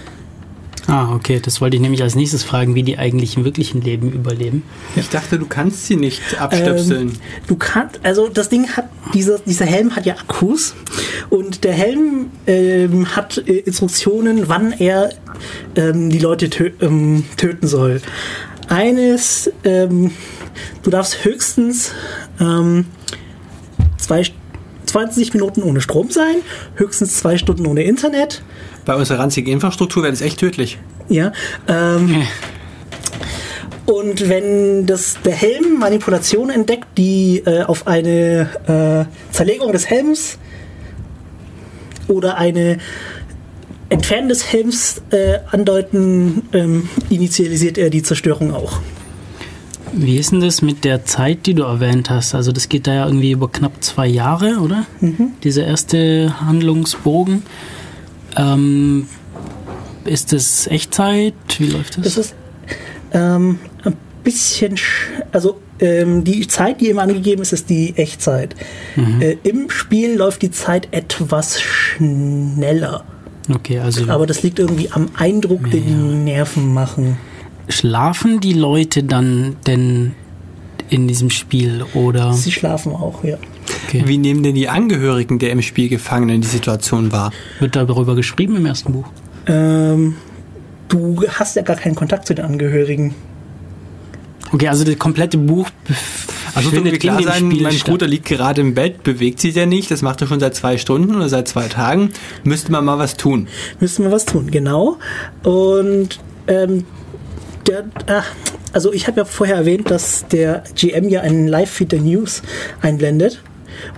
D: Ah, okay, das wollte ich nämlich als nächstes fragen, wie die eigentlich im wirklichen Leben überleben.
E: Ich dachte, du kannst sie nicht abstöpseln.
B: Ähm, du kannst, also das Ding hat, dieser, dieser Helm hat ja Akkus und der Helm ähm, hat äh, Instruktionen, wann er ähm, die Leute tö ähm, töten soll. Eines, ähm, du darfst höchstens ähm, zwei, 20 Minuten ohne Strom sein, höchstens zwei Stunden ohne Internet.
E: Bei unserer ranzigen Infrastruktur wäre das echt tödlich.
B: Ja. Ähm, und wenn das, der Helm Manipulationen entdeckt, die äh, auf eine äh, Zerlegung des Helms oder eine Entfernen des Helms äh, andeuten, ähm, initialisiert er die Zerstörung auch.
D: Wie ist denn das mit der Zeit, die du erwähnt hast? Also das geht da ja irgendwie über knapp zwei Jahre, oder? Dieser erste Handlungsbogen. Ähm, ist das Echtzeit? Wie läuft das?
B: Das ist ähm, ein bisschen, sch also ähm, die Zeit, die immer angegeben ist, ist die Echtzeit. Äh, Im Spiel läuft die Zeit etwas schneller.
D: okay, also
B: Aber das liegt irgendwie am Eindruck, den die Nerven machen.
D: schlafen die Leute dann denn in diesem Spiel oder?
B: Sie schlafen auch, ja.
D: Okay.
E: Wie nehmen denn die Angehörigen der im Spiel Gefangenen die Situation wahr?
D: Wird darüber geschrieben im ersten Buch?
B: Ähm, du hast ja gar keinen Kontakt zu den Angehörigen.
D: Okay, also das komplette Buch
E: Also so
D: findet
E: wie klar sein,
D: Spiel
E: mein
D: statt.
E: Bruder liegt gerade im Bett, bewegt sich ja nicht, das macht er schon seit zwei Stunden oder seit zwei Tagen. Müsste man mal was tun.
B: Müssen wir was tun, genau. Und ähm, der, ach, also ich habe ja vorher erwähnt, dass der GM ja einen Live-Feed der News einblendet,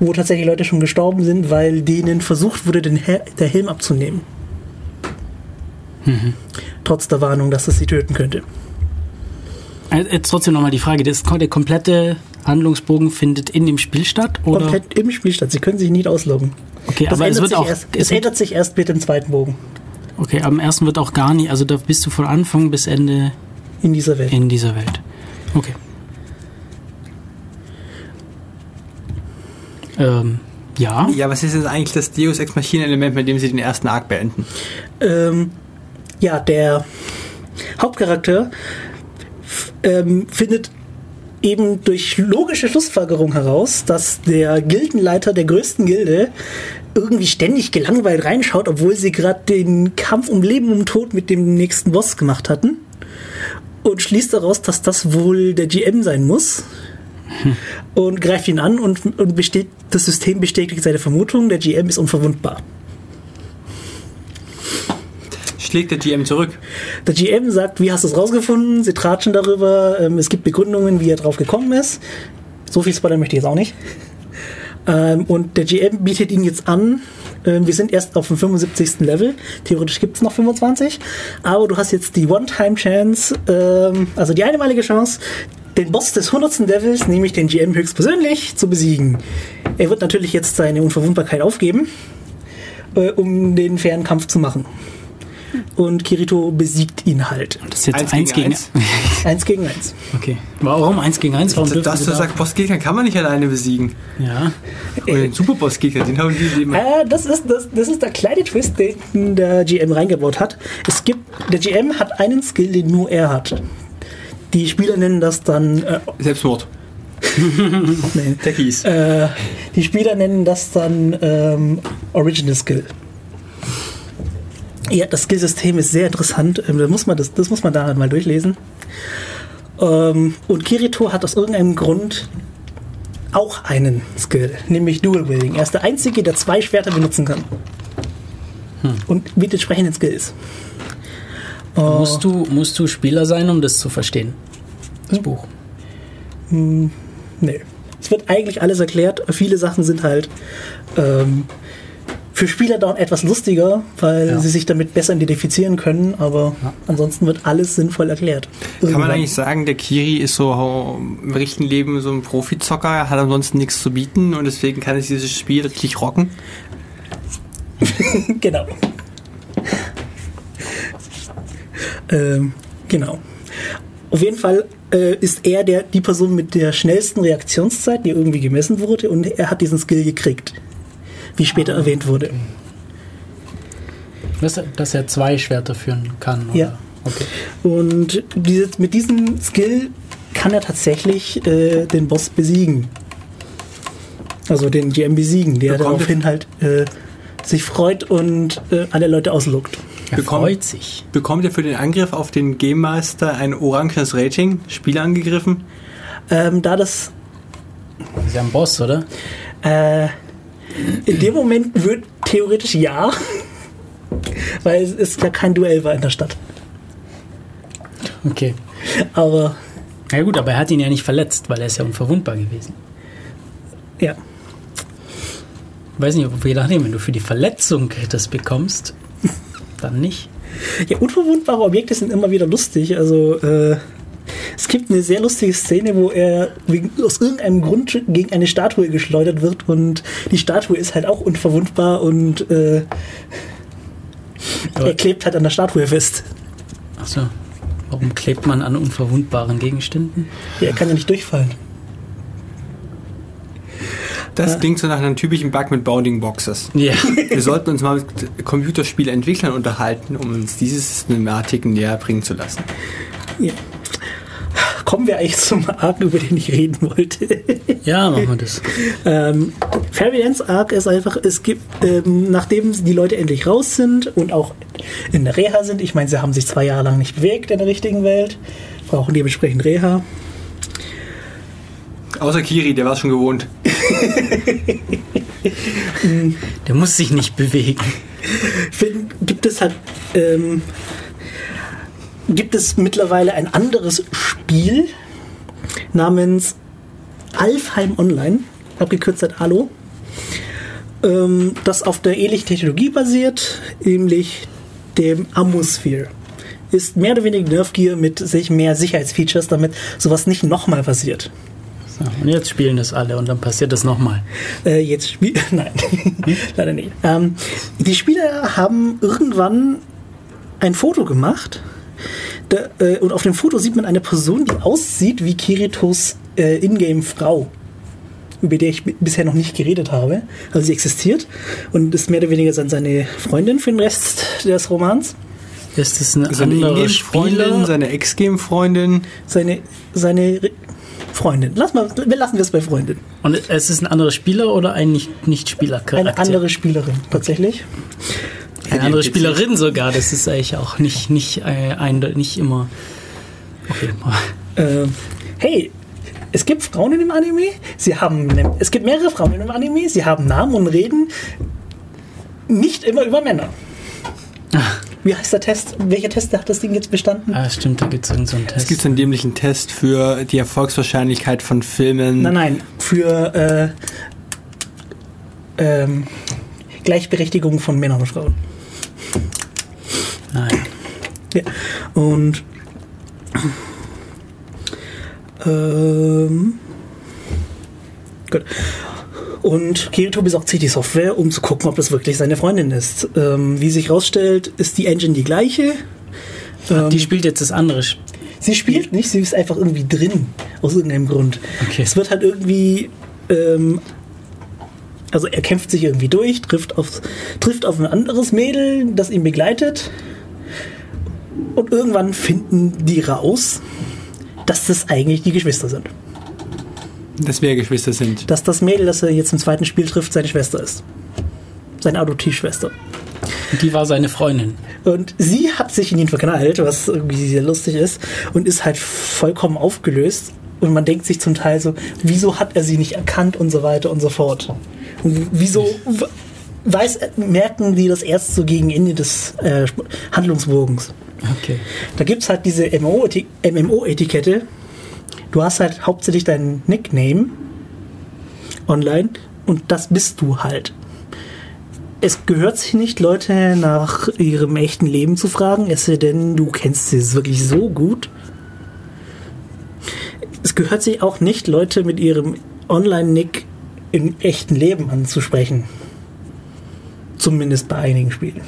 B: wo tatsächlich Leute schon gestorben sind, weil denen versucht wurde, den Hel der Helm abzunehmen. Trotz der Warnung, dass es sie töten könnte.
D: Äh, Jetzt trotzdem nochmal die Frage, das, der komplette Handlungsbogen findet in dem Spiel statt? Oder?
B: Komplett im Spiel statt. Sie können sich nicht ausloggen.
D: Okay,
B: Das
D: aber es
B: ändert
D: wird
B: sich
D: auch.
B: erst,
D: es
B: ändert sich erst mit dem zweiten Bogen
D: okay, am ersten wird auch gar nicht, also da bist du von Anfang bis Ende
B: in dieser Welt.
D: in dieser Welt. Okay. Ähm, ja.
E: Ja, was ist jetzt eigentlich das Deus Ex Machina Element, mit dem sie den ersten Arc beenden?
B: ähm, ja, der Hauptcharakter ähm, findet eben durch logische Schlussfolgerung heraus, dass der Gildenleiter der größten Gilde irgendwie ständig gelangweilt reinschaut, obwohl sie gerade den Kampf um Leben und Tod mit dem nächsten Boss gemacht hatten. Und schließt daraus, dass das wohl der GM sein muss. Und greift ihn an und, und besteht, das System bestätigt seine Vermutung, der GM ist unverwundbar.
E: Schlägt der GM zurück?
B: Der GM sagt, wie hast du es rausgefunden? Sie tratschen darüber. Ähm, es gibt Begründungen, wie er drauf gekommen ist. So viel Spoiler möchte ich jetzt auch nicht. Ähm, und der GM bietet ihn jetzt an. Ähm, wir sind erst auf dem 75. Level. Theoretisch gibt es noch 25. Aber du hast jetzt die One-Time-Chance, ähm, also die einmalige Chance, den Boss des 100. Levels, nämlich den GM höchstpersönlich, zu besiegen. Er wird natürlich jetzt seine Unverwundbarkeit aufgeben, äh, um den fairen Kampf zu machen. Und Kirito besiegt ihn halt.
D: Das ist jetzt
E: Eins
D: eins,
E: gegen
D: gegen,
E: eins?
B: Gegen eins.
D: Okay. Warum eins gegen eins? Warum sie
E: du
D: da-
E: sagst, Bossgegner kann man nicht alleine besiegen.
D: Ja.
E: Oder den Superbossgegner, den haben die immer.
B: Äh, das, ist, das, das ist der kleine Twist, den der GM reingebaut hat. Es gibt, der GM hat einen Skill, den nur er hat. Die Spieler nennen das dann, äh,
E: Selbstmord.
B: nee,
E: Techies.
B: äh, die Spieler nennen das dann ähm, Original Skill. Ja, das Skillsystem ist sehr interessant. Ähm, das, muss man, das, das muss man da mal durchlesen. Ähm, und Kirito hat aus irgendeinem Grund auch einen Skill, nämlich Dual Wielding. Er ist der Einzige, der zwei Schwerter benutzen kann. Und mit entsprechenden Skills. Oh,
D: Musst, du, musst du Spieler sein, um das zu verstehen? Das Buch.
B: nee. Es wird eigentlich alles erklärt. Viele Sachen sind halt ähm, für Spieler dann etwas lustiger, weil
D: Ja.
B: sie sich damit besser identifizieren können, aber ansonsten wird alles sinnvoll erklärt.
E: Kann man
B: Irgendwann.
E: eigentlich sagen, der Kiri ist so im richtigen Leben so ein Profizocker, hat ansonsten nichts zu bieten und deswegen kann es dieses Spiel richtig rocken?
B: genau. ähm, genau. Auf jeden Fall äh, ist er der, die Person mit der schnellsten Reaktionszeit, die irgendwie gemessen wurde, und er hat diesen Skill gekriegt. Wie später erwähnt wurde.
D: Dass er, dass er zwei Schwerter führen kann. Oder?
B: Ja.
D: Okay.
B: Und diese, mit diesem Skill kann er tatsächlich äh, den Boss besiegen. Also den GM besiegen, der
E: Bekommt
B: daraufhin halt äh, sich freut und äh, alle Leute auslockt.
D: Er
E: Bekommt-
D: freut sich.
E: Bekommt er für den Angriff auf den Game Master ein orangenes Rating? Spieler angegriffen?
B: Ähm, da das
D: Das ist ja ein Boss, oder?
B: Äh, in dem Moment wird theoretisch ja, weil es ist ja kein Duell war in der Stadt.
D: Okay.
B: Aber
D: Na gut, aber er hat ihn ja nicht verletzt, weil er ist ja unverwundbar gewesen.
B: ja,
D: Weiß nicht, ob je nachdem, wenn du für die Verletzung das bekommst, dann nicht.
B: ja unverwundbare Objekte sind immer wieder lustig. Also äh, es gibt eine sehr lustige Szene, wo er aus irgendeinem Grund gegen eine Statue geschleudert wird und die Statue ist halt auch unverwundbar und äh, er klebt halt an der Statue fest.
D: Achso. Warum klebt man an unverwundbaren Gegenständen?
B: Ja, er kann ja nicht durchfallen.
E: Das klingt so nach einem typischen Bug mit Bounding Boxes.
D: Ja.
E: Wir sollten uns mal mit Computerspielentwicklern unterhalten, um uns diese Systematiken näher bringen zu lassen.
B: Kommen wir eigentlich zum Arc, über den ich reden wollte.
D: ja, machen wir das.
B: Ähm, Fairy Dance Arc ist einfach, es gibt, ähm, nachdem die Leute endlich raus sind und auch in der Reha sind, ich meine, sie haben sich zwei Jahre lang nicht bewegt in der richtigen Welt, brauchen dementsprechend Reha.
E: Außer Kiri, der war es schon gewohnt.
D: Der muss sich nicht bewegen.
B: Find, gibt es halt ähm, gibt es mittlerweile ein anderes Spiel namens Alfheim Online, abgekürzt als Alo, ähm, das auf der ähnlichen Technologie basiert, nämlich dem Amosphere. Ist mehr oder weniger Nerf Gear mit sich mehr Sicherheitsfeatures, damit sowas nicht nochmal passiert.
D: So, und jetzt spielen das alle und dann passiert das nochmal.
B: Äh, jetzt spiel Nein, leider nicht. Ähm, die Spieler haben irgendwann ein Foto gemacht. Da, äh, und auf dem Foto sieht man eine Person, die aussieht wie Kiritos äh, Ingame-Frau, über die ich bisher noch nicht geredet habe. Also sie existiert und ist mehr oder weniger seine Freundin für den Rest des Romans.
D: Ist das eine
E: Seine
D: andere
E: Ingame-Freundin,
D: Spieler?
E: seine Ex-Game-Freundin.
B: Seine, seine Re- Freundin. Lass mal, wir lassen wir es bei Freundin.
D: Und es ist ein anderer Spieler oder ein nicht- Nicht-Spieler-Charakter?
B: Eine andere Spielerin, tatsächlich.
D: Eine andere. Spielerin sogar. Das ist eigentlich auch nicht, nicht, äh, ein, nicht immer. Okay.
B: äh, hey, es gibt Frauen in dem Anime, sie haben, ne- es gibt mehrere Frauen in dem Anime, sie haben Namen und reden nicht immer über Männer. Wie heißt der Test? Welcher Test hat das Ding jetzt bestanden?
D: Ah, stimmt, da gibt es irgendeinen so einen
E: Es gibt
D: Test.
E: einen dämlichen Test für die Erfolgswahrscheinlichkeit von Filmen.
B: Nein, nein, für äh, ähm, Gleichberechtigung von Männern und Frauen.
D: Ah, ja.
B: Und ähm, gut. Und Kirito besorgt sich die Software, um zu gucken, ob das wirklich seine Freundin ist. Ähm, wie sich rausstellt, ist die Engine die gleiche. Ähm,
D: Die spielt jetzt das andere.
B: Sie spielt nicht, sie ist einfach irgendwie drin, aus irgendeinem Grund.
D: Okay.
B: Es wird halt irgendwie, ähm, also er kämpft sich irgendwie durch, trifft auf, trifft auf ein anderes Mädel, das ihn begleitet. Und irgendwann finden die raus, dass das eigentlich die Geschwister sind.
E: Dass wir Geschwister sind.
B: Dass das Mädel, das er jetzt im zweiten Spiel trifft, seine Schwester ist. Seine Adoptivschwester.
D: Die war seine Freundin.
B: Und sie hat sich in ihn verknallt, was irgendwie sehr lustig ist, und ist halt vollkommen aufgelöst. Und man denkt sich zum Teil so, wieso hat er sie nicht erkannt und so weiter und so fort. Wieso weiß, merken die das erst so gegen Ende des äh, Handlungsbogens?
D: Okay.
B: Da gibt es halt diese MMO-Eti- MMO-Etikette. Du hast halt hauptsächlich deinen Nickname online und das bist du halt. Es gehört sich nicht, Leute nach ihrem echten Leben zu fragen, es sei denn, du kennst sie wirklich so gut. Es gehört sich auch nicht, Leute mit ihrem Online-Nick im echten Leben anzusprechen. Zumindest bei einigen Spielen.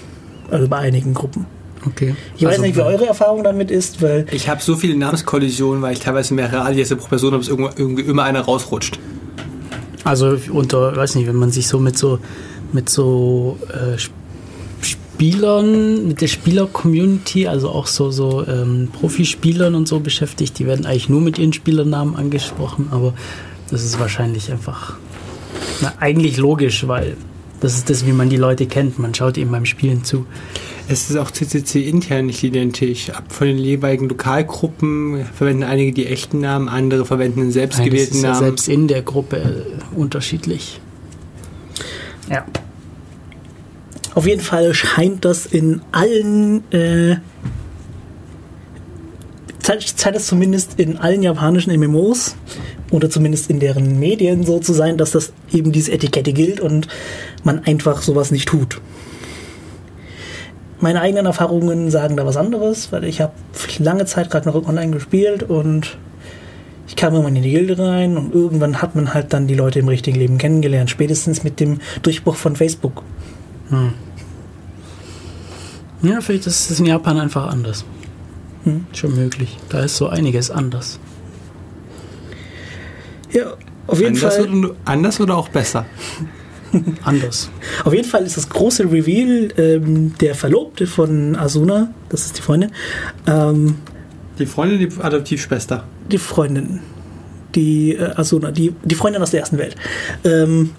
B: Also bei einigen Gruppen.
D: Okay.
B: Ich weiß
D: Also,
B: nicht, wie eure Erfahrung damit ist, weil
E: Ich habe so viele Namenskollisionen, weil ich teilweise mehrere Alias pro Person habe, dass irgendwo- irgendwie immer einer rausrutscht.
D: Also unter, weiß nicht, wenn man sich so mit so mit so äh, Sp- Spielern, mit der Spieler-Community, also auch so, so ähm, Profispielern und so beschäftigt, die werden eigentlich nur mit ihren Spielernamen angesprochen, aber das ist wahrscheinlich einfach na, eigentlich logisch, weil das ist das, wie man die Leute kennt. Man schaut ihnen beim Spielen zu.
E: Es ist auch CCC intern nicht identisch. Ab von den jeweiligen Lokalgruppen verwenden einige die echten Namen, andere verwenden einen
D: Nein, das
E: selbstgewählten
D: ist ja
E: Namen.
D: selbst in der Gruppe äh, unterschiedlich. Ja.
B: Auf jeden Fall scheint das in allen, äh, zeigt, zeigt es zumindest in allen japanischen MMOs oder zumindest in deren Medien so zu sein, dass das eben diese Etikette gilt und man einfach sowas nicht tut. Meine eigenen Erfahrungen sagen da was anderes, weil ich habe lange Zeit gerade noch online gespielt und ich kam irgendwann in die Gilde rein und irgendwann hat man halt dann die Leute im richtigen Leben kennengelernt, spätestens mit dem Durchbruch von Facebook.
D: Ja, vielleicht ist es in Japan einfach anders.
B: Hm.
D: Schon möglich. Da ist so einiges anders.
B: Ja, auf jeden
E: Anders
B: Fall.
E: oder, anders oder auch besser?
D: Anders.
B: Auf jeden Fall ist das große Reveal ähm, der Verlobte von Asuna, das ist die Freundin, ähm,
E: Die Freundin, die Adoptivschwester.
B: die Freundin, die äh, Asuna, die, die Freundin aus der ersten Welt. Ähm,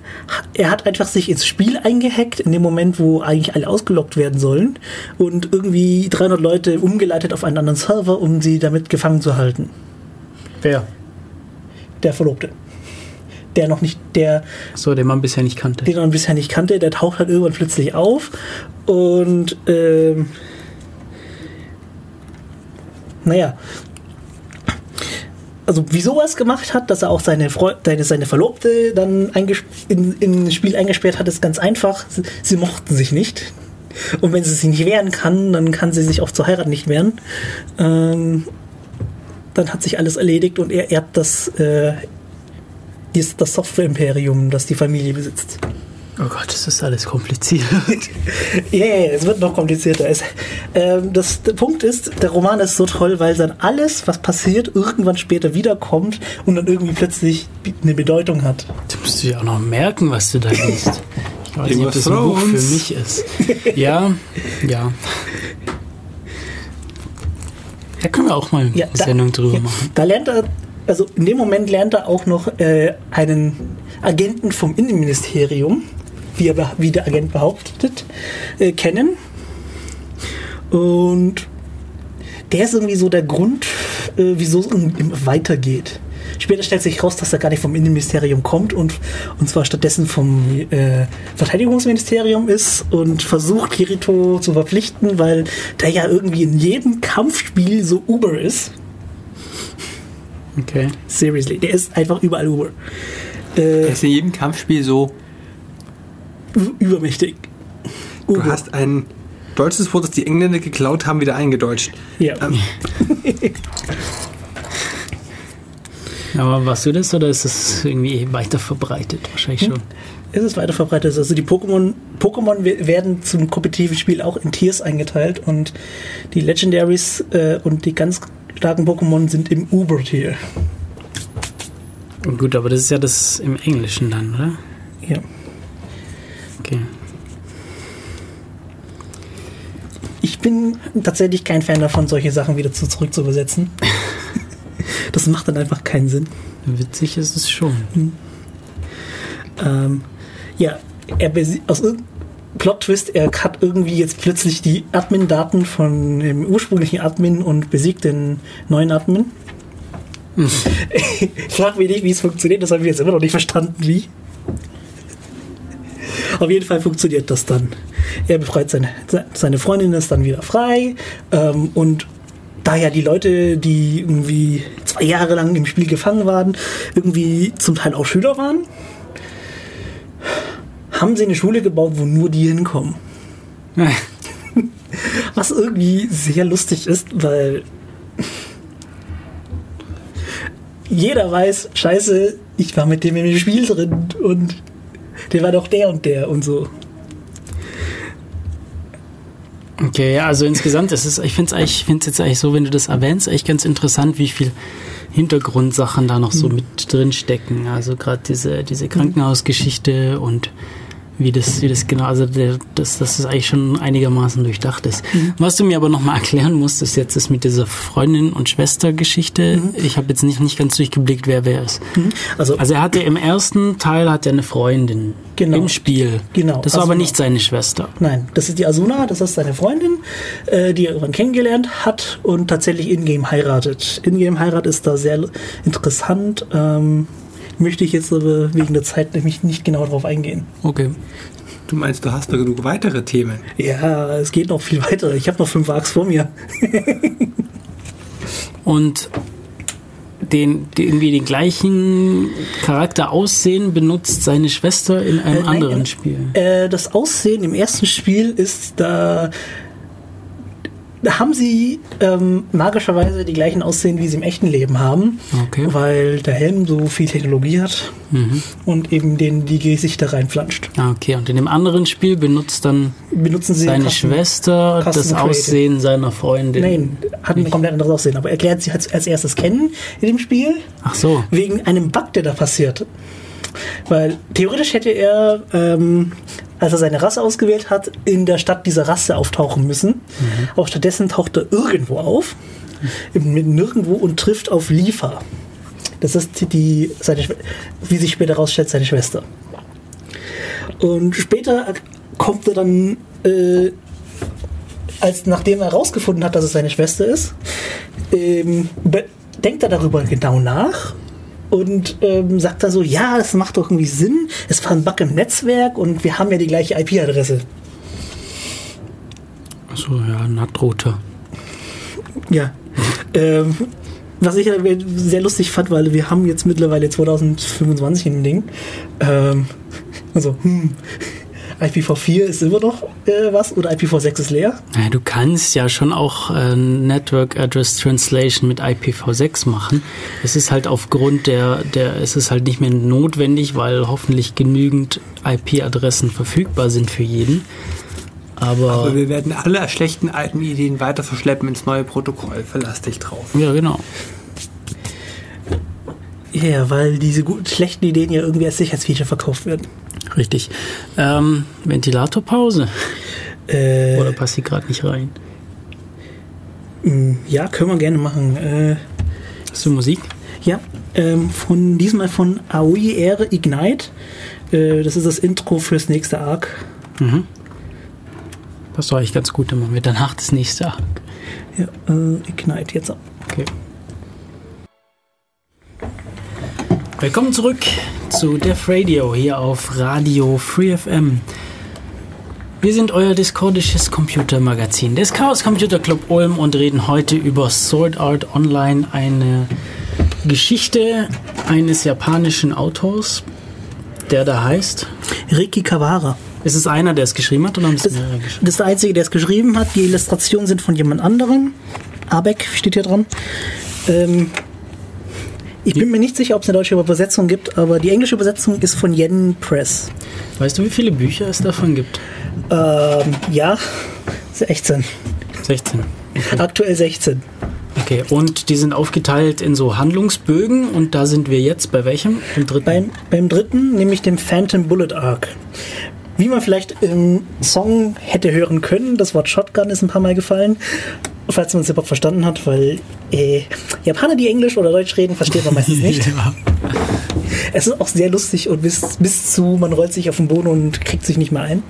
B: er hat einfach sich ins Spiel eingehackt, in dem Moment, wo eigentlich alle ausgelockt werden sollen und irgendwie 300 Leute umgeleitet auf einen anderen Server, um sie damit gefangen zu halten.
D: Wer?
B: Der Verlobte. der noch nicht, der,
D: So, den man bisher nicht kannte.
B: den man bisher nicht kannte, der taucht halt irgendwann plötzlich auf und ähm, naja. Also wieso er es gemacht hat, dass er auch seine, Freu seine, seine Verlobte dann in, in Spiel eingesperrt hat, ist ganz einfach. Sie, sie mochten sich nicht. Und wenn sie sich nicht wehren kann, dann kann sie sich auch zur Heirat nicht wehren. Ähm, dann hat sich alles erledigt und er erbt das, äh, dies- das Software-Imperium, das die Familie besitzt.
D: Oh Gott, das ist alles kompliziert.
B: Ja, yeah, es wird noch komplizierter. Es, ähm, das, der Punkt ist, der Roman ist so toll, weil dann alles, was passiert, irgendwann später wiederkommt und dann irgendwie plötzlich eine Bedeutung hat.
D: Du musst dir auch noch merken, was du da liest. Ich weiß nicht, ob das ein Buch für mich ist. Ja, ja. Da können wir auch mal
B: Ja,
D: eine
B: da-
D: Sendung drüber
B: ja,
D: machen.
B: Da lernt er, also in dem Moment lernt er auch noch äh, einen Agenten vom Innenministerium, wie, er, wie der Agent behauptet, äh, kennen. Und der ist irgendwie so der Grund, äh, wieso es weitergeht. Später stellt sich raus, dass er gar nicht vom Innenministerium kommt und, und zwar stattdessen vom äh, Verteidigungsministerium ist und versucht, Kirito zu verpflichten, weil der ja irgendwie in jedem Kampfspiel so Uber ist.
D: Okay.
B: Seriously, der ist einfach überall Uber.
E: Er
B: Äh,
E: ist in jedem Kampfspiel so,
B: übermächtig.
E: du
B: Uber.
E: hast ein deutsches Wort, das die Engländer geklaut haben, wieder eingedeutscht.
B: Ja.
E: Ähm,
D: Aber warst du das oder ist das irgendwie weiter verbreitet? Wahrscheinlich
B: Hm.
D: schon.
B: Es ist weiter verbreitet. Also die Pokémon, Pokémon we- werden zum kompetitiven Spiel auch in Tiers eingeteilt und die Legendaries äh, und die ganz starken Pokémon sind im Uber-Tier.
D: Gut, aber das ist ja das im Englischen dann, oder?
B: Ja.
D: Okay.
B: Ich bin tatsächlich kein Fan davon, solche Sachen wieder zu, zurück zu übersetzen. Das macht dann einfach keinen Sinn.
D: Witzig ist es schon.
B: Ähm, ja, er aus irgendeinem Plot-Twist, er hat irgendwie jetzt plötzlich die Admin-Daten von dem ursprünglichen Admin und besiegt den neuen Admin. ich frage mich nicht, wie es funktioniert, das habe ich jetzt immer noch nicht verstanden, wie. Auf jeden Fall funktioniert das dann. Er befreit seine, seine Freundin ist dann wieder frei ähm, und da ja die Leute, die irgendwie zwei Jahre lang im Spiel gefangen waren, irgendwie zum Teil auch Schüler waren, haben sie eine Schule gebaut, wo nur die hinkommen. Was irgendwie sehr lustig ist, weil jeder weiß, scheiße, ich war mit dem im Spiel drin und der war doch der und der und so.
D: Okay, ja, also insgesamt, das ist, ich finde es eigentlich, ich find's jetzt eigentlich so, wenn du das erwähnst, echt ganz interessant, wie viel Hintergrundsachen da noch so mit drin stecken. Also gerade diese, diese Krankenhausgeschichte und wie das, wie das genau, also der, das, das ist eigentlich schon einigermaßen durchdacht ist. Was du mir aber nochmal erklären musst, ist jetzt das mit dieser Freundin- und Schwestergeschichte. Ich habe jetzt nicht, nicht ganz durchgeblickt, wer wer ist.
B: Also,
D: Also er hatte im ersten Teil hat er eine Freundin
B: Genau.
D: im Spiel.
B: Genau.
D: Das war aber
B: Asuna.
D: nicht seine Schwester.
B: nein, das ist die Asuna, das ist seine Freundin, äh, die er irgendwann kennengelernt hat und tatsächlich Ingame heiratet. Ingame Heirat ist da sehr interessant. Ähm, möchte ich jetzt aber wegen der Zeit nämlich nicht genau drauf eingehen.
D: Okay.
E: du meinst, du hast da genug weitere Themen.
B: Ja, es geht noch viel weiter. Ich habe noch fünf Arcs vor mir.
D: und den, die irgendwie den gleichen Charakter aussehen benutzt seine Schwester in einem
B: Äh, nein,
D: anderen
B: in-
D: Spiel.
B: Äh, das Aussehen im ersten Spiel ist da. Haben sie ähm, magischerweise die gleichen Aussehen, wie sie im echten Leben haben,
D: Okay.
B: weil der Helm so viel Technologie hat und eben den die Gesichter reinflanscht.
D: Ah, okay. Und in dem anderen Spiel benutzt dann seine
B: Custom-
D: Schwester
B: Custom
D: das
B: Creative.
D: Aussehen seiner Freundin.
B: Nein, hat ein komplett anderes Aussehen, aber erklärt sie als, als erstes kennen in dem Spiel
D: Ach so.
B: wegen einem Bug, der da passiert. Weil theoretisch hätte er, ähm, als er seine Rasse ausgewählt hat, in der Stadt dieser Rasse auftauchen müssen. Aber stattdessen taucht er irgendwo auf, mit nirgendwo und trifft auf Lifa. Das ist die, die seine, wie sich später herausstellt, seine Schwester. Und später kommt er dann, äh, als nachdem er herausgefunden hat, dass es seine Schwester ist, ähm, denkt er darüber genau nach und ähm, sagt da so, ja, das macht doch irgendwie Sinn. Es war ein Bug im Netzwerk und wir haben ja die gleiche IP-Adresse.
D: So, ja, Natrouter.
B: Ja. Ähm, was ich ja sehr lustig fand, weil wir haben jetzt mittlerweile 2025 ein Ding. Ähm, also, hm, IPv4 ist immer noch äh, was oder IPv6 ist leer.
D: Ja, du kannst ja schon auch äh, Network Address Translation mit IPv6 machen. Es ist halt aufgrund der, der, es ist halt nicht mehr notwendig, weil hoffentlich genügend IP-Adressen verfügbar sind für jeden. Aber,
E: Aber wir werden alle schlechten alten Ideen weiter verschleppen ins neue Protokoll. Verlass dich drauf.
D: ja, genau.
B: Ja, weil diese gut, schlechten Ideen ja irgendwie als Sicherheitsfeature verkauft werden.
D: Richtig. Ähm, Ventilatorpause.
B: Äh,
D: Oder passt die gerade nicht rein?
B: mh, ja, können wir gerne machen. Äh,
D: Hast du Musik?
B: Ja, ähm, von diesmal von Aoi Air Ignite. Äh, das ist das Intro fürs nächste Arc.
D: Passt doch eigentlich ganz gut, dann machen wir danach das nächste Arc.
B: Ja, äh, Ignite jetzt.
D: Okay. Willkommen zurück zu Def Radio hier auf Radio Free FM. Wir sind euer discordisches Computermagazin des Chaos Computer Club Ulm und reden heute über Sword Art Online, eine Geschichte eines japanischen Autors, der da heißt.
B: Riki Kawara.
D: Ist es einer, der es geschrieben hat oder haben es
B: Das,
D: mehrere geschrieben?
B: das ist der Einzige, der es geschrieben hat. Die Illustrationen sind von jemand anderem. Abeck steht hier dran. Ähm, ich bin mir nicht sicher, ob es eine deutsche Übersetzung gibt, aber die englische Übersetzung ist von Yen Press.
D: Weißt du, wie viele Bücher es davon gibt?
B: Ähm, ja, 16.
D: 16.
B: Aktuell 16.
D: Okay, und die sind aufgeteilt in so Handlungsbögen und da sind wir jetzt bei welchem? Im dritten?
B: Beim, beim dritten, nämlich dem Phantom Bullet Arc. Wie man vielleicht im Song hätte hören können, das Wort Shotgun ist ein paar Mal gefallen, falls man es überhaupt verstanden hat, weil äh, Japaner, die Englisch oder Deutsch reden, versteht man meistens nicht.
D: Ja.
B: Es ist auch sehr lustig und bis, bis zu, man rollt sich auf den Boden und kriegt sich nicht mehr ein.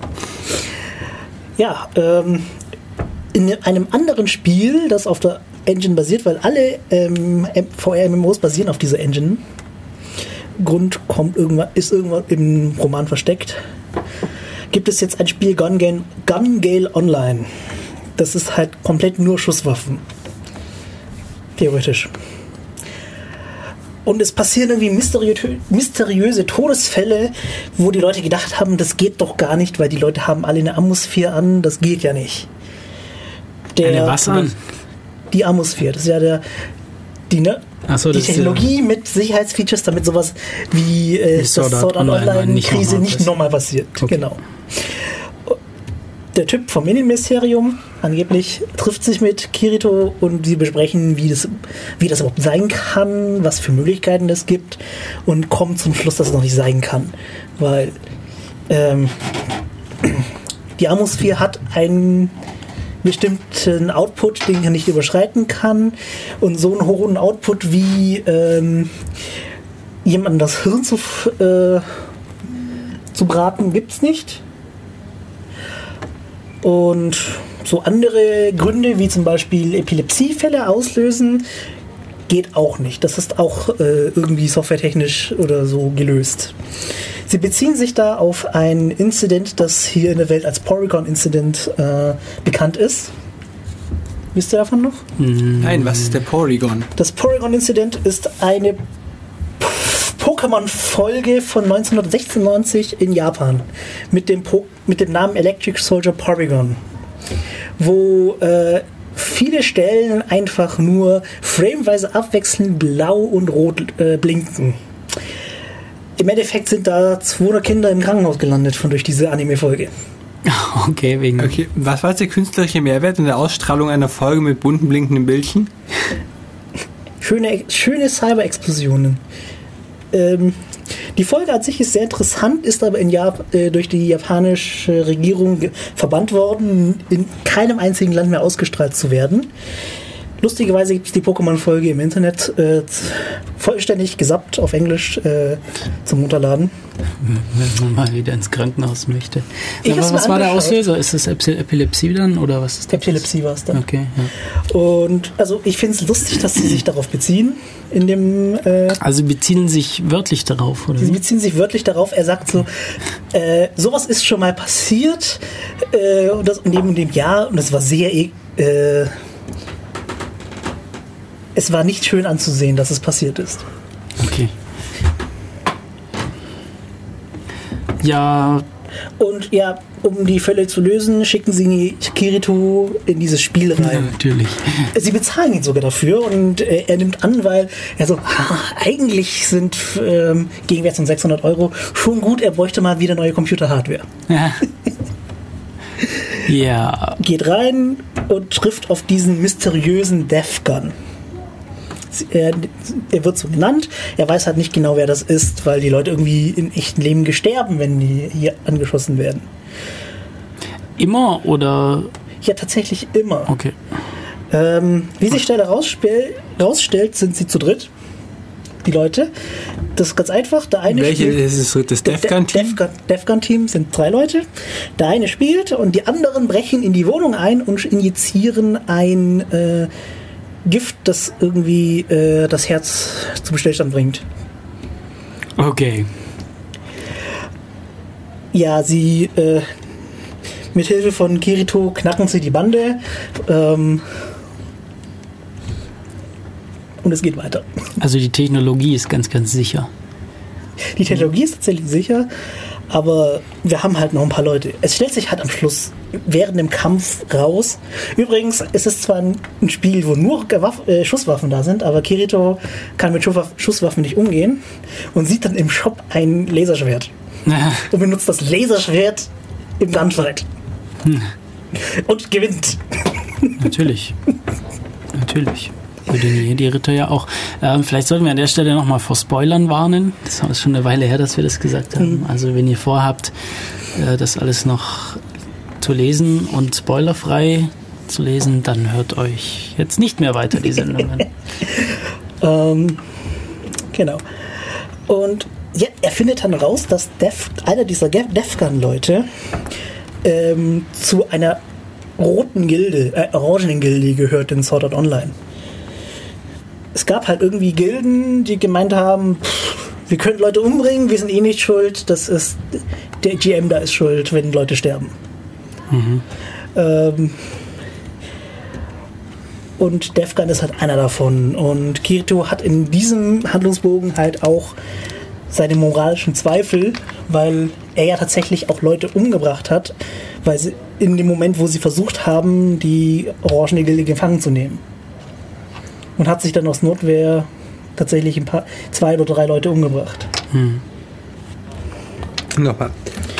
B: Ja, ähm, in einem anderen Spiel, das auf der Engine basiert, weil alle ähm, VR-MMOs basieren auf dieser Engine. Grund kommt irgendwann, ist irgendwann im Roman versteckt. Gibt es jetzt ein Spiel Gun Gale, Gun Gale Online. Das ist halt komplett nur Schusswaffen. Theoretisch. Und es passieren irgendwie mysteriö mysteriöse Todesfälle, wo die Leute gedacht haben, das geht doch gar nicht, weil die Leute haben alle eine Atmosphäre an, das geht ja nicht. Der,
D: Eine was an?
B: Die Atmosphäre, das ist ja der, die, ne,
D: so,
B: die Technologie mit Sicherheitsfeatures, damit sowas wie äh, das
D: Sword Art
B: Online-Krise
D: nochmal
B: nicht
D: passiert.
B: nochmal passiert.
D: Okay.
B: Genau. Der Typ vom Innenministerium angeblich trifft sich mit Kirito und sie besprechen, wie das, wie das überhaupt sein kann, was für Möglichkeiten es gibt und kommen zum Schluss, dass es noch nicht sein kann. Weil ähm, die Atmosphäre hat einen bestimmten Output, den er nicht überschreiten kann und so einen hohen Output wie ähm, jemandem das Hirn zu, äh, zu braten, gibt es nicht. Und so andere Gründe, wie zum Beispiel Epilepsiefälle auslösen, geht auch nicht. Das ist auch äh, irgendwie softwaretechnisch oder so gelöst. Sie beziehen sich da auf ein Incident, das hier in der Welt als Porygon-Incident äh, bekannt ist. Wisst ihr davon noch?
E: Nein, was ist der Porygon?
B: Das Porygon-Incident ist eine Pokémon-Folge von 1996 in Japan mit dem, po mit dem Namen Electric Soldier Porygon, wo äh, viele Stellen einfach nur frameweise abwechselnd blau und rot äh, blinken. Im Endeffekt sind da 200 Kinder im Krankenhaus gelandet von durch diese Anime-Folge.
D: Okay, wegen.
E: Okay, was war jetzt der künstlerische Mehrwert in der Ausstrahlung einer Folge mit bunten blinkenden Bildchen?
B: Schöne, schöne Cyber-Explosionen. Ähm, die Folge an sich ist sehr interessant, ist aber Jap äh, durch die japanische Regierung verbannt worden, in keinem einzigen Land mehr ausgestrahlt zu werden. Lustigerweise gibt es die Pokémon-Folge im Internet äh, vollständig gesappt auf Englisch äh, zum Runterladen.
D: Wenn man mal wieder ins Krankenhaus möchte. Aber was war der. Auslöser? Ist das Epi- Epilepsie dann oder was ist das?
B: Epilepsie war es dann.
D: Okay, ja.
B: Und also ich finde es lustig, dass sie sich darauf beziehen. In dem äh,
D: Also beziehen sich wörtlich darauf, oder?
B: Sie beziehen sich wörtlich darauf, er sagt so, äh, sowas ist schon mal passiert äh, und das in dem und dem Jahr und es war sehr, äh, es war nicht schön anzusehen, dass es passiert ist.
D: Okay. Ja,
B: Und ja, um die Fälle zu lösen, schicken sie Kirito in dieses Spiel
D: ja,
B: rein.
D: natürlich.
B: Sie bezahlen ihn sogar dafür und äh, er nimmt an, weil er so, "Ha, eigentlich sind ähm, Gegenwert von 600 Euro schon gut, er bräuchte mal wieder neue Computer-Hardware.
D: Ja. ja,
B: geht rein und trifft auf diesen mysteriösen Death Gun. Sie- Er, er wird so genannt. Er weiß halt nicht genau, wer das ist, weil die Leute irgendwie im echten Leben gesterben, wenn die hier angeschossen werden.
D: immer oder
B: Ja, tatsächlich immer.
D: okay.
B: Ähm, wie sich schnell herausspel- rausstellt, sind sie zu dritt. Die Leute. Das ist ganz einfach. Der eine
E: Welche
B: spielt-
E: ist es? Das Defcon-Team?
B: Defcon- Defcon-Team sind drei Leute. Der eine spielt und die anderen brechen in die Wohnung ein und injizieren ein äh, Gift, das irgendwie äh, das Herz zum Stillstand bringt.
D: Okay.
B: Ja, sie äh, mit Hilfe von Kirito knacken sie die Bande ähm, und es geht weiter.
D: Also die Technologie ist ganz, ganz sicher.
B: Die Technologie ist tatsächlich sicher, aber wir haben halt noch ein paar Leute. Es stellt sich halt am Schluss während dem Kampf raus. Übrigens ist es zwar ein Spiel, wo nur äh, Schusswaffen da sind, aber Kirito kann mit Schusswaff Schusswaffen nicht umgehen und sieht dann im Shop ein Laserschwert und benutzt das Laserschwert im Gunfight. Und gewinnt.
D: Natürlich. Natürlich. Für den Jedi-Ritter ja auch. Ähm, vielleicht sollten wir an der Stelle nochmal vor Spoilern warnen. Das ist schon eine Weile her, dass wir das gesagt haben. Also wenn ihr vorhabt, äh, das alles noch zu lesen und spoilerfrei zu lesen, dann hört euch jetzt nicht mehr weiter die Sendung an.
B: Ähm, genau. Und ja, er findet dann raus, dass Def, einer dieser Defcon-Leute ähm, zu einer roten Gilde, äh, orangenen Gilde gehört in Sword Art Online. Es gab halt irgendwie Gilden, die gemeint haben, pff, wir können Leute umbringen, wir sind eh nicht schuld, das ist der GM da ist schuld, wenn Leute sterben. Ähm, und Defcon ist halt einer davon. Und Kirito hat in diesem Handlungsbogen halt auch seine moralischen Zweifel, weil er ja tatsächlich auch Leute umgebracht hat, weil sie in dem Moment, wo sie versucht haben, die Orangene Gilde gefangen zu nehmen. Und hat sich dann aus Notwehr tatsächlich ein paar, zwei oder drei Leute umgebracht.
E: Nochmal.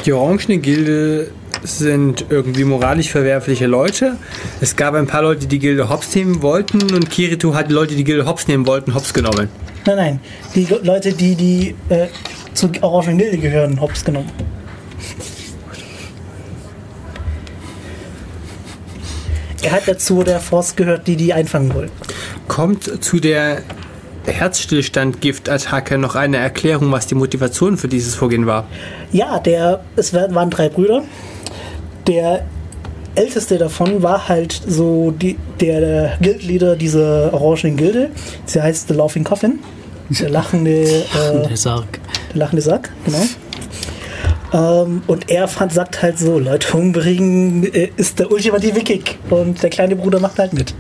E: Die Orangene Gilde sind irgendwie moralisch verwerfliche Leute. Es gab ein paar Leute, die die Gilde hops nehmen wollten und Kirito hat die Leute, die die Gilde hops nehmen wollten, hops genommen.
B: Nein, nein, die Le- Leute, die, die äh, zur Orangenen Gilde gehören, hops genommen. Er hat dazu der Force gehört, die die einfangen wollen.
E: Kommt zu der Herzstillstand-Giftattacke noch eine Erklärung, was die Motivation für dieses Vorgehen war?
B: Ja, der, es wa- waren drei Brüder. Der älteste davon war halt so die, der Guildleader dieser orangenen Gilde. Sie heißt The Laughing Coffin. Der lachende, äh,
D: Der Sarg.
B: der lachende Sack, genau. Ähm, und er fand, sagt halt so, Leute umbringen äh, ist der ultimative Kick. Und der kleine Bruder macht halt mit.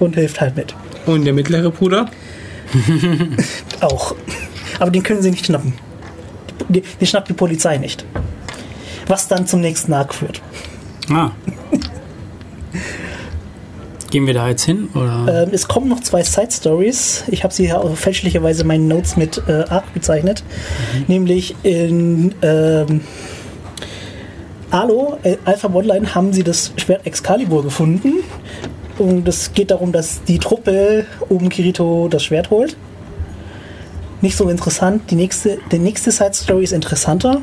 B: Und hilft halt mit.
E: Und der mittlere Bruder?
B: Auch. Aber den können sie nicht schnappen. Die, die schnappt die Polizei nicht. Was dann zum nächsten Arc führt.
D: Ah. Gehen wir da jetzt hin? Oder?
B: Ähm, es kommen noch zwei Side Stories. Ich habe sie ja auch fälschlicherweise in meinen Notes mit äh, Arc bezeichnet. Nämlich in ähm, Alo, äh, Alpha Online, haben sie das Schwert Excalibur gefunden. Und es geht darum, dass die Truppe um Kirito das Schwert holt. Nicht so interessant. Die nächste, die nächste Side Story ist interessanter.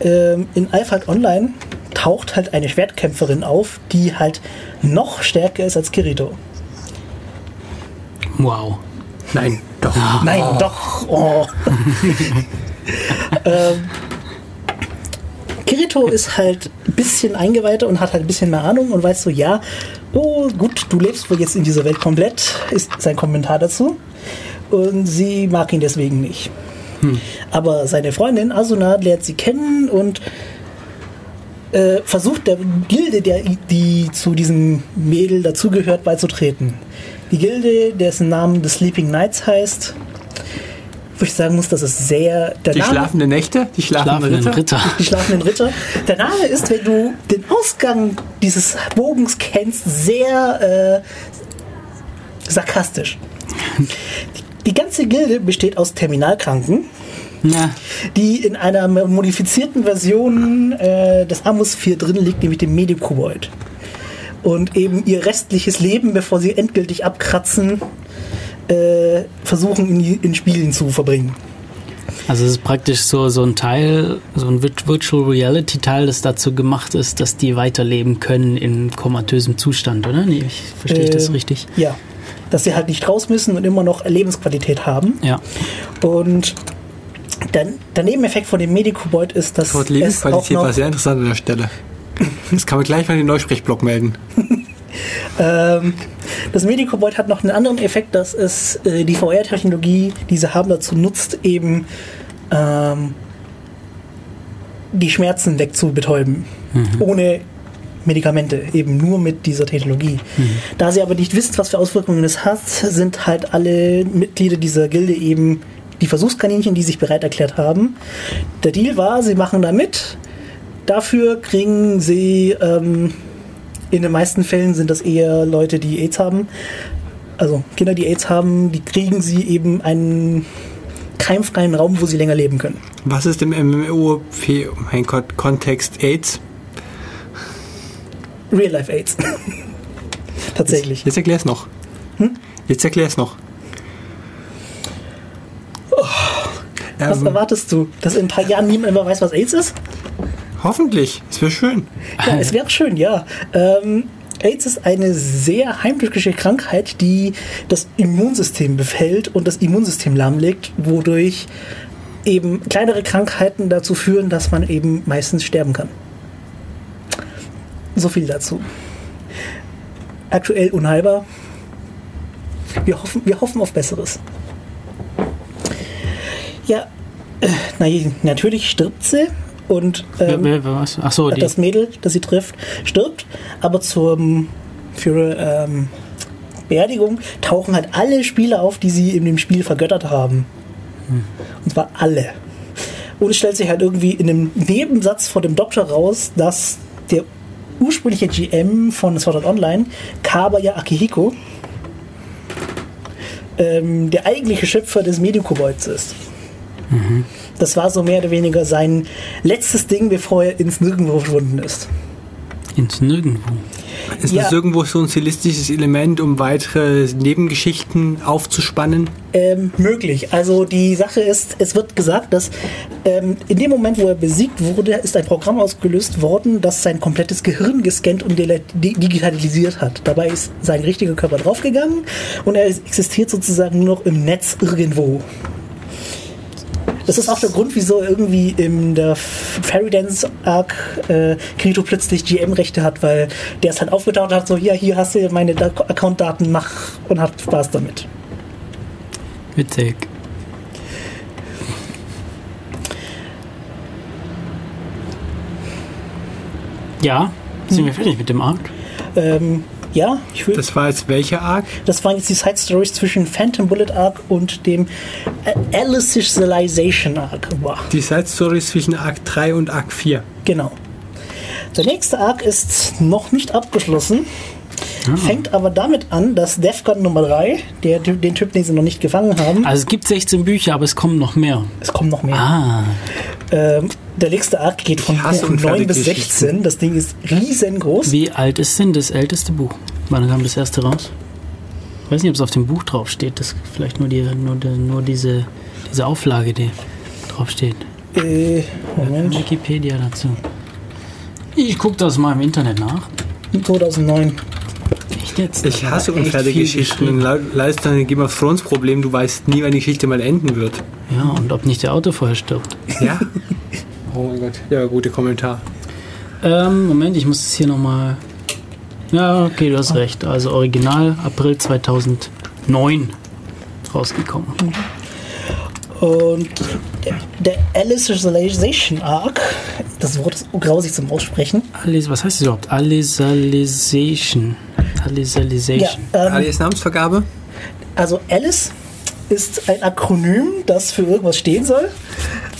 B: Ähm, in Alpha Online taucht halt eine Schwertkämpferin auf, die halt noch stärker ist als Kirito.
D: Wow.
E: Nein, doch.
B: Nein, doch. Oh. ähm, Kirito ist halt ein bisschen eingeweihter und hat halt ein bisschen mehr Ahnung und weiß so, ja, oh gut, du lebst wohl jetzt in dieser Welt komplett, ist sein Kommentar dazu. Und sie mag ihn deswegen nicht. Aber seine Freundin Asuna lernt sie kennen und äh, versucht der Gilde, der, die zu diesem Mädel dazugehört, beizutreten. Die Gilde, dessen Namen The Sleeping Knights heißt, wo ich sagen muss, das ist sehr... Der
E: Die
B: Name,
E: schlafende Nächte? Die schlafenden
D: Schlafenden
E: Ritter?
D: Ritter.
B: die schlafenden Ritter. Der Name ist, wenn du den Ausgang dieses Bogens kennst, sehr äh, sarkastisch. Die, ganze Gilde besteht aus Terminalkranken,
D: Ja.
B: die in einer modifizierten Version äh, des Amos 4 drin liegt, nämlich dem Medikuboid. Und eben ihr restliches Leben, bevor sie endgültig abkratzen, äh, versuchen in, in Spielen zu verbringen.
D: Also es ist praktisch so, so ein Teil, so ein Vir- Virtual Reality Teil, das dazu gemacht ist, dass die weiterleben können in komatösem Zustand, oder? Nee, ich verstehe ich das
B: Ähm,
D: richtig.
B: Ja. Dass sie halt nicht raus müssen und immer noch Lebensqualität haben.
D: Ja.
B: Und der, der Nebeneffekt von dem Medicoboid ist, dass
E: Das Wort
B: es auch
E: Lebensqualität war sehr interessant an der Stelle. Das kann man gleich mal in den Neusprechblock melden.
B: ähm, das Medicoboid hat noch einen anderen Effekt, dass es äh, die VR-Technologie, die sie haben, dazu nutzt, eben ähm, die Schmerzen wegzubetäuben. Ohne Medikamente, eben nur mit dieser Technologie. Da sie aber nicht wissen, was für Auswirkungen es hat, sind halt alle Mitglieder dieser Gilde eben die Versuchskaninchen, die sich bereit erklärt haben. Der Deal war, sie machen da mit. Dafür kriegen sie, ähm, in den meisten Fällen sind das eher Leute, die AIDS haben. Also Kinder, die AIDS haben, die kriegen sie eben einen keimfreien Raum, wo sie länger leben können.
E: Was ist im MMO oh mein Gott, Kontext AIDS?
B: Real-Life-AIDS. Tatsächlich.
E: Jetzt erklär's noch. Jetzt erklär's noch.
B: Was
E: Ähm,
B: erwartest du? Dass in ein paar Jahren niemand mehr weiß, was AIDS ist?
E: Hoffentlich. Es wäre schön.
B: Ja, es wäre schön, ja. Ähm, AIDS ist eine sehr heimtückische Krankheit, die das Immunsystem befällt und das Immunsystem lahmlegt, wodurch eben kleinere Krankheiten dazu führen, dass man eben meistens sterben kann. So viel dazu. Aktuell unheilbar. Wir hoffen, wir hoffen auf Besseres. Ja, äh, na, natürlich stirbt sie und ähm,
D: Wer- wer- was? Ach so, die.
B: das Mädel, das sie trifft, stirbt, aber zur für ähm, Beerdigung tauchen halt alle Spieler auf, die sie in dem Spiel vergöttert haben. Und zwar alle. Und es stellt sich halt irgendwie in einem Nebensatz vor dem Doktor raus, dass der ursprüngliche GM von Sword Art Online, Kabaya Akihiko, ähm, der eigentliche Schöpfer des Medicoboids ist. Das war so mehr oder weniger sein letztes Ding, bevor er ins Nirgendwo verschwunden ist.
D: Ins Nirgendwo.
E: Ist
B: Ja.
E: das irgendwo so ein stilistisches Element, um weitere Nebengeschichten aufzuspannen?
B: Ähm, möglich. Also die Sache ist, es wird gesagt, dass ähm, in dem Moment, wo er besiegt wurde, ist ein Programm ausgelöst worden, das sein komplettes Gehirn gescannt und digitalisiert hat. Dabei ist sein richtiger Körper draufgegangen und er existiert sozusagen nur noch im Netz irgendwo. Das ist auch der Grund, wieso irgendwie in der Fairy Dance Arc äh, Kirito plötzlich GM-Rechte hat, weil der ist halt aufgetaucht und hat so, ja, hier hast du meine Da- Account-Daten, mach und hat Spaß damit.
D: Witzig. Ja, sind wir fertig mit dem Arc?
B: Ähm, ja, ich will. Das,
E: Das war jetzt welcher Arc?
B: waren jetzt die Side Stories zwischen Phantom Bullet Arc und dem äh, Alicization Arc. Wow.
E: Die Side Stories zwischen Arc 3 und Arc 4.
B: Genau. Der nächste Arc ist noch nicht abgeschlossen. Fängt aber damit an, dass Defcon Nummer 3, der, den Typ, den sie noch nicht gefangen haben,
D: Also es gibt 16 Bücher, aber es kommen noch mehr.
B: es kommen noch mehr.
D: Ah,
B: Ähm, der nächste Arc geht von
E: Ich hasse
B: Buch 9 bis
E: Unfertiggeschichten.
B: 16. Das Ding ist riesengroß.
D: wie alt ist denn das älteste Buch? Wann kam das erste raus? Ich weiß nicht, ob es auf dem Buch drauf steht. Das ist vielleicht nur, die, nur, die, nur diese, diese Auflage, die drauf steht.
B: Äh, Moment.
D: Wikipedia dazu. Ich gucke das mal im Internet nach.
B: 2009.
D: Echt jetzt?
E: Ich hasse unfertige Geschichten.
D: geschrieben.
E: Le- Leist ein Game of Thrones Problem, du weißt nie, wann die Geschichte mal enden wird.
D: Ja, und ob nicht der Auto vorher stirbt.
E: Ja? oh mein Gott. Ja, guter Kommentar.
D: Ähm, Moment, ich muss es hier nochmal. Ja, okay, du hast recht. Also Original April 2009 rausgekommen.
B: Und der, der Alicization Arc, das Wort ist grausig zum Aussprechen.
D: Alis, was heißt das überhaupt? Alisalization.
B: Ja,
D: Alisalization.
B: ähm,
E: Alias Namensvergabe?
B: also Alice ist ein Akronym, das für irgendwas stehen soll.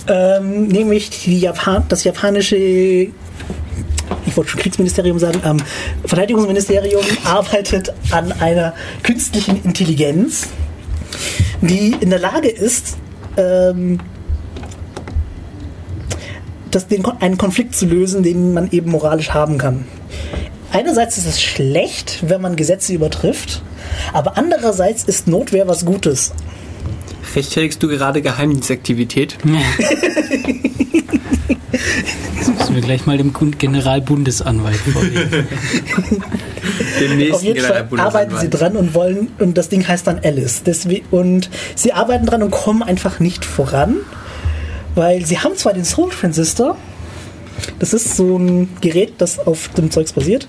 B: Ähm, nämlich Japan das japanische, ich wollte schon Kriegsministerium sagen, ähm, Verteidigungsministerium arbeitet an einer künstlichen Intelligenz, die in der Lage ist, ähm, das, den, einen Konflikt zu lösen, den man eben moralisch haben kann. Einerseits ist es schlecht, wenn man Gesetze übertrifft, aber andererseits ist Notwehr was Gutes.
E: Rechtfertigst du gerade Geheimdienstaktivität?
D: Das müssen wir gleich mal dem Generalbundesanwalt vorlegen.
E: Dem nächsten
B: Auf jeden Fall arbeiten sie dran und wollen, und das Ding heißt dann Alice. Deswe und sie arbeiten dran und kommen einfach nicht voran, weil sie haben zwar den Soul Transistor, das ist so ein Gerät, das auf dem Zeugs basiert,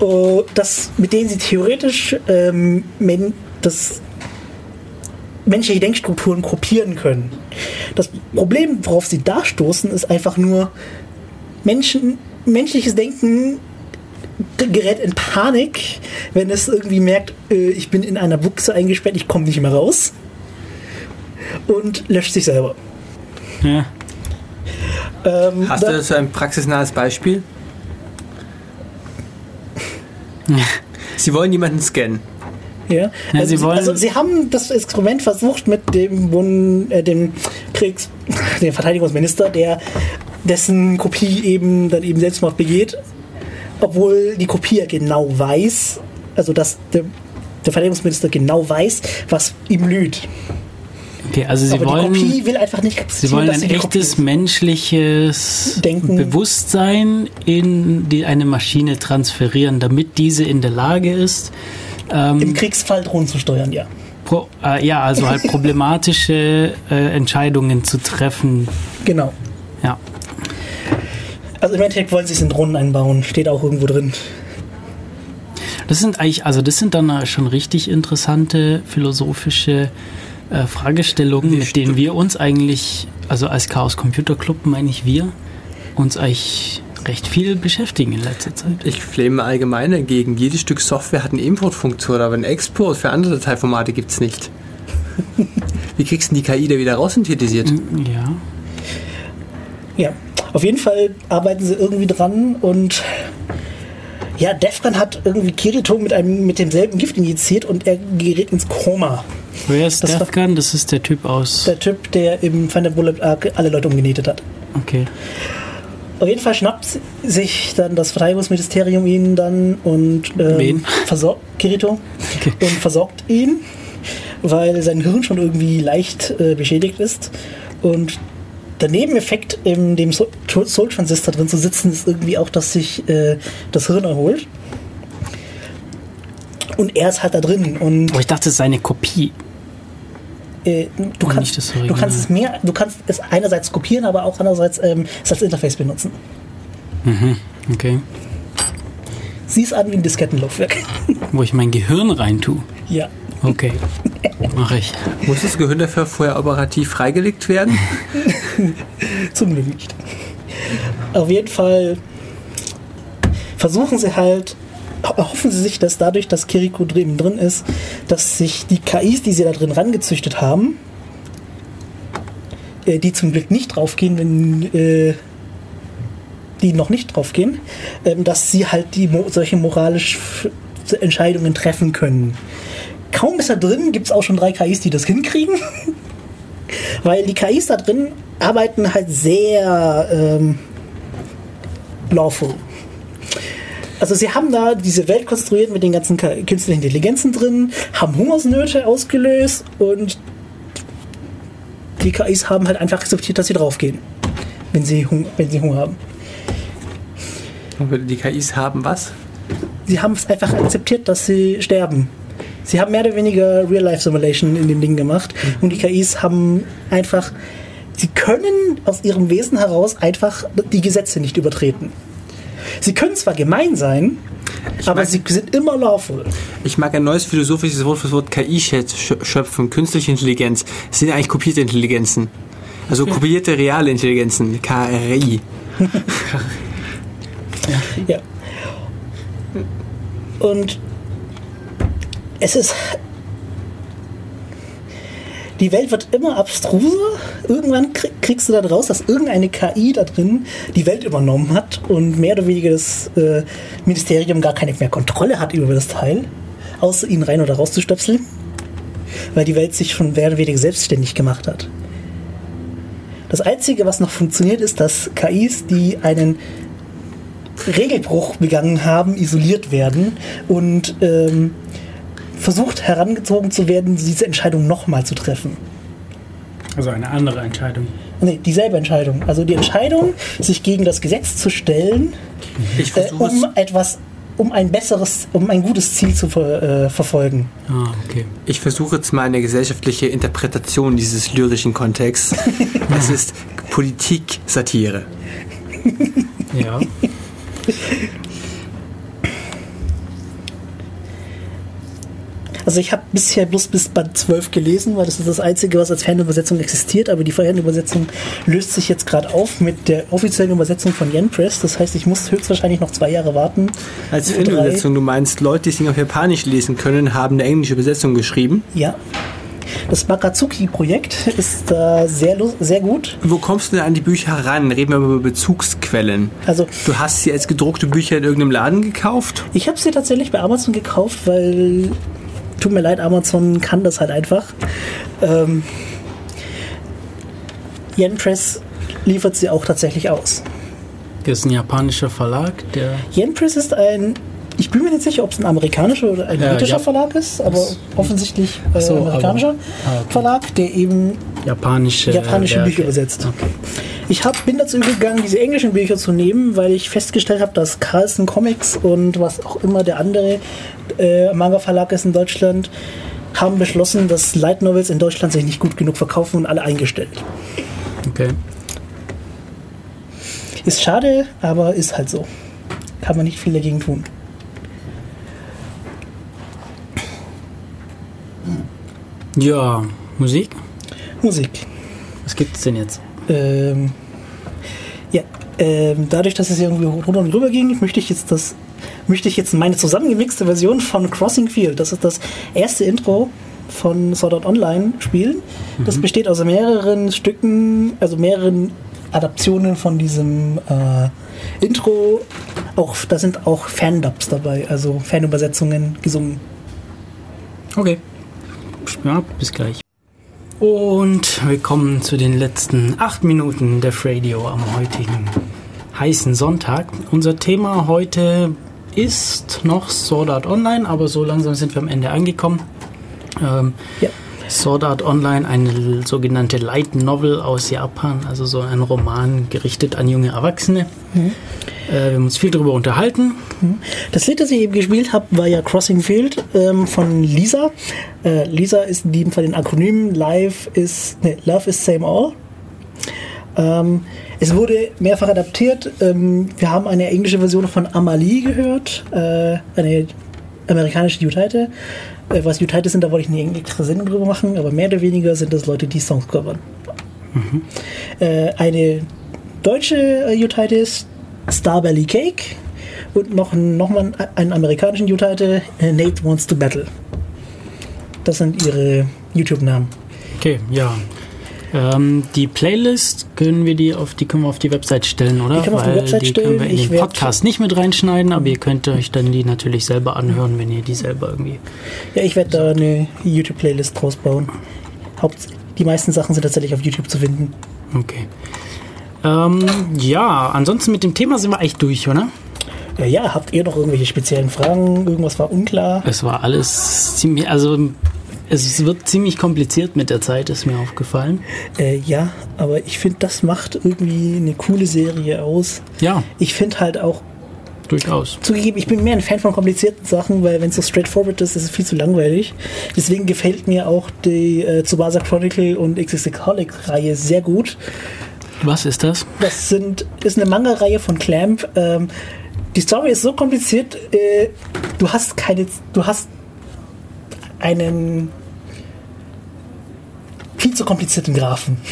B: äh, das, mit dem sie theoretisch ähm, das menschliche Denkstrukturen kopieren können. Das Problem, worauf sie da stoßen, ist einfach nur Menschen, menschliches Denken gerät in Panik, wenn es irgendwie merkt, äh, ich bin in einer Buchse eingesperrt, ich komme nicht mehr raus. Und löscht sich selber.
D: Ja.
B: Ähm,
E: Hast
B: da-
E: du so ein praxisnahes Beispiel? Sie wollen jemanden scannen.
B: Ja.
D: Ja,
B: also,
D: sie wollen-
B: also sie haben das Experiment versucht mit dem, Bund, äh, dem Kriegs, dem Verteidigungsminister, der dessen Kopie eben dann eben Selbstmord begeht, obwohl die Kopie ja genau weiß, also dass der, der Verteidigungsminister genau weiß, was ihm lügt.
D: Okay, also sie
B: Aber
D: wollen.
B: die Kopie will einfach nicht
D: Sie wollen ein
B: sie
D: echtes menschliches
B: Denken.
D: Bewusstsein in die, eine Maschine transferieren, damit diese in der Lage ist,
B: im Kriegsfall Drohnen zu steuern, ja.
D: pro, äh, ja, also halt problematische äh, Entscheidungen zu treffen.
B: Genau.
D: Ja.
B: Also im Endeffekt wollen sie es in Drohnen einbauen, steht auch irgendwo drin.
D: Das sind eigentlich, also das sind dann schon richtig interessante philosophische äh, Fragestellungen, mit denen wir uns eigentlich, also als Chaos Computer Club meine ich wir, uns eigentlich recht viel beschäftigen in letzter Zeit.
E: Ich flame allgemein dagegen. Jedes Stück Software hat eine Importfunktion, aber einen Export für andere Dateiformate gibt es nicht. Wie kriegst du denn die KI da wieder raussynthetisiert?
D: Ja.
B: Ja, auf jeden Fall arbeiten sie irgendwie dran und ja, Defran hat irgendwie Kirito mit, einem, mit demselben Gift injiziert und er gerät ins Koma.
D: Wer ist
B: Das
D: Defcon? Das ist der Typ aus.
B: Der Typ, der im Final Bullet Arc alle Leute umgenietet hat.
D: Okay.
B: Auf jeden Fall schnappt sich dann das Verteidigungsministerium ihn dann und ähm, versorgt Kirito
D: Okay.
B: und versorgt ihn, weil sein Hirn schon irgendwie leicht äh, beschädigt ist. Und der Nebeneffekt, in dem So- Soul Transistor drin zu sitzen, ist irgendwie auch, dass sich äh, das Hirn erholt. Und er ist halt da drin und
D: Aber ich dachte, es sei eine Kopie.
B: Äh, du,
D: Und
B: kannst,
D: das
B: du kannst es mehr, du kannst es einerseits kopieren, aber auch andererseits ähm, es als Interface benutzen.
D: Okay.
B: Sieh's an wie ein Diskettenlaufwerk.
D: Wo ich mein Gehirn reintue.
B: ja.
D: Okay. Mache ich.
E: Muss das Gehirn dafür vorher operativ freigelegt werden?
B: Zum Glück nicht. Auf jeden Fall versuchen sie halt, erhoffen sie sich, dass dadurch, dass Kiriko drin, drin ist, dass sich die KIs, die sie da drin rangezüchtet haben, äh, die zum Glück nicht draufgehen, wenn äh, die noch nicht draufgehen, ähm, dass sie halt die mo solche moralisch Entscheidungen treffen können. Kaum ist er drin, gibt es auch schon drei KIs, die das hinkriegen. Weil die KIs da drin arbeiten halt sehr ähm, lawful. Also sie haben da diese Welt konstruiert mit den ganzen künstlichen Intelligenzen drin, haben Hungersnöte ausgelöst und die KIs haben halt einfach akzeptiert, dass sie draufgehen, wenn sie, Hung wenn sie Hunger haben.
E: Die KIs haben was?
B: Sie haben es einfach akzeptiert, dass sie sterben. Sie haben mehr oder weniger Real-Life-Simulation in dem Ding gemacht und die KIs haben einfach, sie können aus ihrem Wesen heraus einfach die Gesetze nicht übertreten. Sie können zwar gemein sein, aber
E: mag-
B: sie sind immer lawful.
E: Ich mag ein neues philosophisches Wort für das Wort KI schöpfen. Künstliche Intelligenz. Das sind eigentlich kopierte Intelligenzen. Also kopierte reale Intelligenzen. KRI.
B: Ja. Und es ist. Die Welt wird immer abstruser. Irgendwann krieg- kriegst du dann raus, dass irgendeine KI da drin die Welt übernommen hat und mehr oder weniger das äh, Ministerium gar keine mehr Kontrolle hat über das Teil, außer ihn rein oder rauszustöpseln, weil die Welt sich schon mehr oder weniger selbstständig gemacht hat. Das Einzige, was noch funktioniert, ist, dass KIs, die einen Regelbruch begangen haben, isoliert werden und ähm, versucht herangezogen zu werden, diese Entscheidung nochmal zu treffen.
D: Also eine andere Entscheidung.
B: Nee, dieselbe Entscheidung. Also die Entscheidung, sich gegen das Gesetz zu stellen,
E: Ich
B: äh, um etwas, um ein besseres, um ein gutes Ziel zu ver, äh, verfolgen.
D: Ah, okay.
E: Ich versuche jetzt mal eine gesellschaftliche Interpretation dieses lyrischen Kontexts. Es ist Politik-Satire.
D: Ja.
B: Also ich habe bisher bloß bis Band 12 gelesen, weil das ist das Einzige, was als Fanübersetzung existiert, aber die Fanübersetzung löst sich jetzt gerade auf mit der offiziellen Übersetzung von Yen Press. Das heißt, ich muss höchstwahrscheinlich noch zwei Jahre warten.
E: Als Filmübersetzung, du meinst, Leute, die es nicht auf Japanisch lesen können, haben eine englische Übersetzung geschrieben.
B: Ja. Das Bakatsuki-Projekt ist da sehr, lu- sehr gut.
E: Wo kommst du denn an die Bücher ran? Reden wir über Bezugsquellen.
B: Also
E: Du hast sie als gedruckte Bücher in irgendeinem Laden gekauft?
B: ich habe sie tatsächlich bei Amazon gekauft, weil tut mir leid, Amazon kann das halt einfach. Ähm, Yen Press liefert sie auch tatsächlich aus.
D: Das ist ein japanischer Verlag, der.
B: Yen Press ist ein, ich bin mir nicht sicher, ob es ein amerikanischer oder ein
D: Ja,
B: britischer
D: ja.
B: Verlag ist, aber offensichtlich äh,
D: so, aber-
B: amerikanischer
D: Ah, okay.
B: Verlag, der eben
D: Japanische,
B: japanische
D: Werke.
B: Bücher übersetzt.
D: Okay.
B: Ich hab, bin dazu übergegangen, diese englischen Bücher zu nehmen, weil ich festgestellt habe, dass Carlson Comics und was auch immer der andere äh, Manga-Verlag ist in Deutschland, haben beschlossen, dass Light Novels in Deutschland sich nicht gut genug verkaufen und alle eingestellt.
D: okay.
B: Ist schade, aber ist halt so. Kann man nicht viel dagegen tun.
D: Ja, Musik?
B: Musik.
D: Was gibt's denn jetzt?
B: Ähm, ja, ähm, dadurch, dass es irgendwie runter und rüber ging, möchte ich jetzt das, möchte ich jetzt meine zusammengemixte Version von Crossing Field. Das ist das erste Intro von Sword Art Online spielen. Das besteht aus mehreren Stücken, also mehreren Adaptionen von diesem äh, Intro. Auch da sind auch Fandubs dabei, also Fanübersetzungen gesungen.
D: Okay. Ja, bis gleich. Und willkommen zu den letzten acht Minuten Def Radio am heutigen heißen Sonntag. Unser Thema heute ist noch Sword Art Online, aber so langsam sind wir am Ende angekommen. Ähm,
B: Ja.
D: Sword Art Online, eine sogenannte Light Novel aus Japan, also so ein Roman gerichtet an junge Erwachsene. Äh, wir haben uns viel darüber unterhalten.
B: Das Lied, das ich eben gespielt habe, war ja Crossing Field ähm, von Lisa. Äh, Lisa ist in dem Fall den Akronym Live is, nee, Love is Same All. Ähm, es wurde mehrfach adaptiert. Ähm, wir haben eine englische Version von Amalie gehört, äh, eine amerikanische Jutite. Äh, was Jutite sind, da wollte ich eine extra Sendung drüber machen, aber mehr oder weniger sind das Leute, die Songs covern. Äh, eine deutsche äh, Jutite ist Starbelly Cake und noch, noch mal einen amerikanischen Jutite, äh, Nate Wants to Battle. Das sind ihre YouTube-Namen.
D: Okay, ja. Ähm, die Playlist können wir die auf die können wir auf die Website stellen, oder?
B: Die können wir auf die Website
D: die können wir
B: stellen.
D: in
B: Ich
D: den Podcast nicht mit reinschneiden, aber ihr könnt euch dann die natürlich selber anhören, wenn ihr die selber irgendwie.
B: Ja, ich werde da eine YouTube-Playlist draus bauen. Haupt die meisten Sachen sind tatsächlich auf YouTube zu finden.
D: Okay. Ähm, ja, ansonsten mit dem Thema sind wir eigentlich durch, oder?
B: Ja, ja, habt ihr noch irgendwelche speziellen Fragen? Irgendwas war unklar?
D: Es war alles ziemlich, also es wird ziemlich kompliziert mit der Zeit, ist mir aufgefallen.
B: Äh, ja, aber ich finde, das macht irgendwie eine coole Serie aus.
D: Ja,
B: Ich finde halt auch,
D: durchaus.
B: Zugegeben, ich bin mehr ein Fan von komplizierten Sachen, weil wenn es so straightforward ist, ist es viel zu langweilig. Deswegen gefällt mir auch die äh, Tsubasa Chronicle und Exisaholic-Reihe sehr gut.
D: Was ist das?
B: Das sind, ist eine Manga-Reihe von Clamp. Ähm, die Story ist so kompliziert, äh, du hast keine, du hast einen viel zu komplizierten Graphen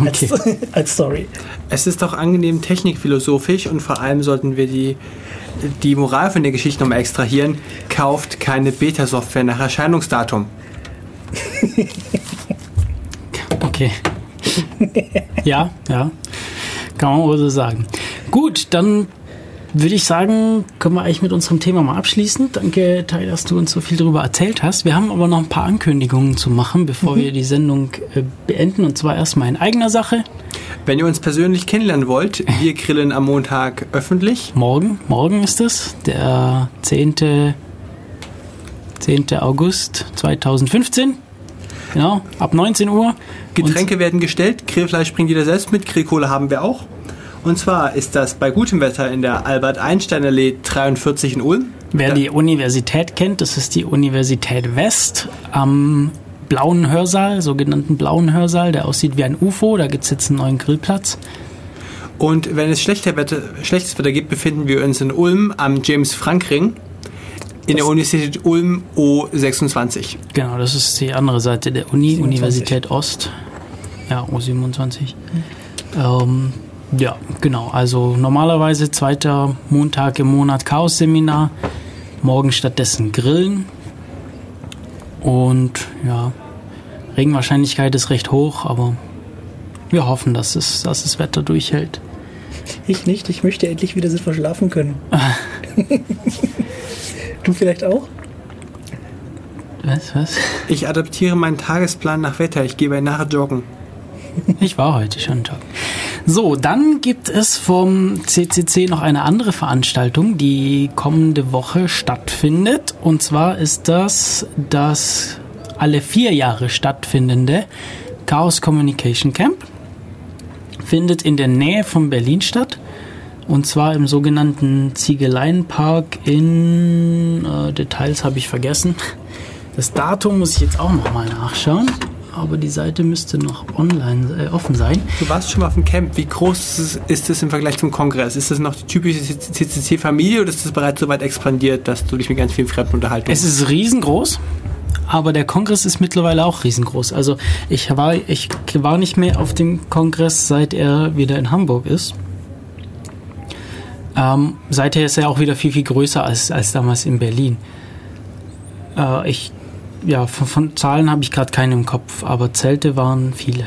D: Okay.
B: als, als Story.
E: Es ist doch angenehm technikphilosophisch und vor allem sollten wir die, die Moral von der Geschichte nochmal extrahieren. Kauft keine Beta-Software nach Erscheinungsdatum.
D: Okay. ja, ja. Kann man wohl so sagen. Gut, dann würde ich sagen, können wir eigentlich mit unserem Thema mal abschließen. Danke, Tai, dass du uns so viel darüber erzählt hast. Wir haben aber noch ein paar Ankündigungen zu machen, bevor wir die Sendung äh, beenden. Und zwar erstmal in eigener Sache.
E: Wenn ihr uns persönlich kennenlernen wollt, wir grillen am Montag öffentlich.
D: Morgen, morgen ist es, der 10. 10. August 2015. Genau, ab 19 Uhr.
E: Getränke werden gestellt, Grillfleisch bringt jeder selbst mit, Grillkohle haben wir auch. Und zwar ist das bei gutem Wetter in der Albert-Einstein-Allee 43 in Ulm.
D: Wer
E: Ja.
D: die Universität kennt, das ist die Universität West am blauen Hörsaal, sogenannten blauen Hörsaal, der aussieht wie ein UFO. Da gibt es jetzt einen neuen Grillplatz.
E: Und wenn es Wetter, schlechtes Wetter gibt, befinden wir uns in Ulm am James-Frank-Ring in der Universität Ulm O26.
D: Genau, das ist die andere Seite der Uni,
B: 27.
D: Universität Ost. Ja, U27. Ähm, ja, genau. Also normalerweise zweiter Montag im Monat Chaos-Seminar. Morgen stattdessen Grillen. Und ja, Regenwahrscheinlichkeit ist recht hoch, aber wir hoffen, dass, es, dass das Wetter durchhält.
B: Ich nicht, ich möchte endlich wieder sinnvoll schlafen können. du vielleicht auch?
D: Was, was?
E: Ich adaptiere meinen Tagesplan nach Wetter. Ich gehe bei nachher joggen.
D: Ich war heute schon joggen. So, dann gibt es vom CCC noch eine andere Veranstaltung, die kommende Woche stattfindet. Und zwar ist das das alle vier Jahre stattfindende Chaos Communication Camp. Findet in der Nähe von Berlin statt. Und zwar im sogenannten Ziegeleienpark in äh, Details habe ich vergessen. Das Datum muss ich jetzt auch nochmal nachschauen. Aber die Seite müsste noch online äh, offen sein.
E: Du warst schon mal auf dem Camp. Wie groß ist es, im Vergleich zum Kongress? Ist das noch die typische CCC-Familie oder ist das bereits so weit expandiert, dass du dich mit ganz vielen Fremden unterhalten
D: Es ist riesengroß, aber der Kongress ist mittlerweile auch riesengroß. Also ich war, ich war nicht mehr auf dem Kongress, seit er wieder in Hamburg ist. Ähm, seither ist er auch wieder viel, viel größer als, als damals in Berlin. Äh, ich, ja, von, von Zahlen habe ich gerade keine im Kopf, aber Zelte waren viele.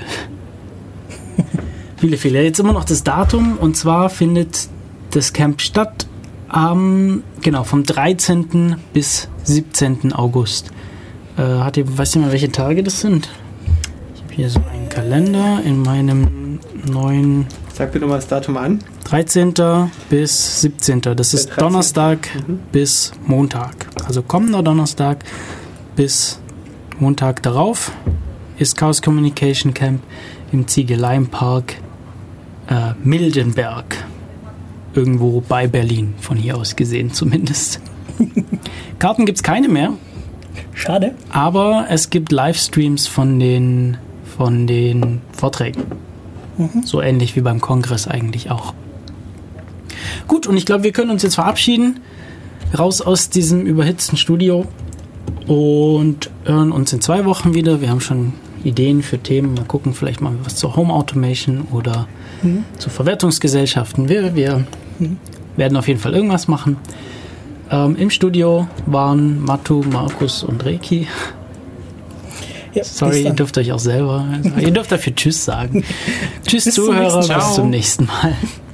D: viele, viele. Jetzt immer noch das Datum und zwar findet das Camp statt am, genau, vom 13. bis 17. August. Äh, hat ihr, weißt du mal, welche Tage das sind? Ich habe hier so einen Kalender in meinem neuen
E: Sag bitte mal das Datum an.
D: 13. bis 17. Das ist
E: 13..
D: Donnerstag bis Montag. Also kommender Donnerstag bis Montag darauf ist Chaos Communication Camp im Ziegeleienpark äh, Mildenberg. Irgendwo bei Berlin, von hier aus gesehen zumindest. Karten gibt es keine mehr,
B: Schade.
D: aber es gibt Livestreams von den, von den Vorträgen. So ähnlich wie beim Kongress eigentlich auch. Gut, und ich glaube, wir können uns jetzt verabschieden. Raus aus diesem überhitzten Studio und hören uns in zwei Wochen wieder. Wir haben schon Ideen für Themen. Mal gucken, vielleicht mal was zur Home Automation oder zu Verwertungsgesellschaften. Wir, wir werden auf jeden Fall irgendwas machen. Ähm, Im Studio waren Matu, Markus und Reiki.
B: Ja,
D: Sorry, ihr dürft euch auch selber. ihr dürft dafür Tschüss sagen. Tschüss,
B: Bis zum
D: Zuhörer,
B: Mal.
D: bis zum nächsten Mal.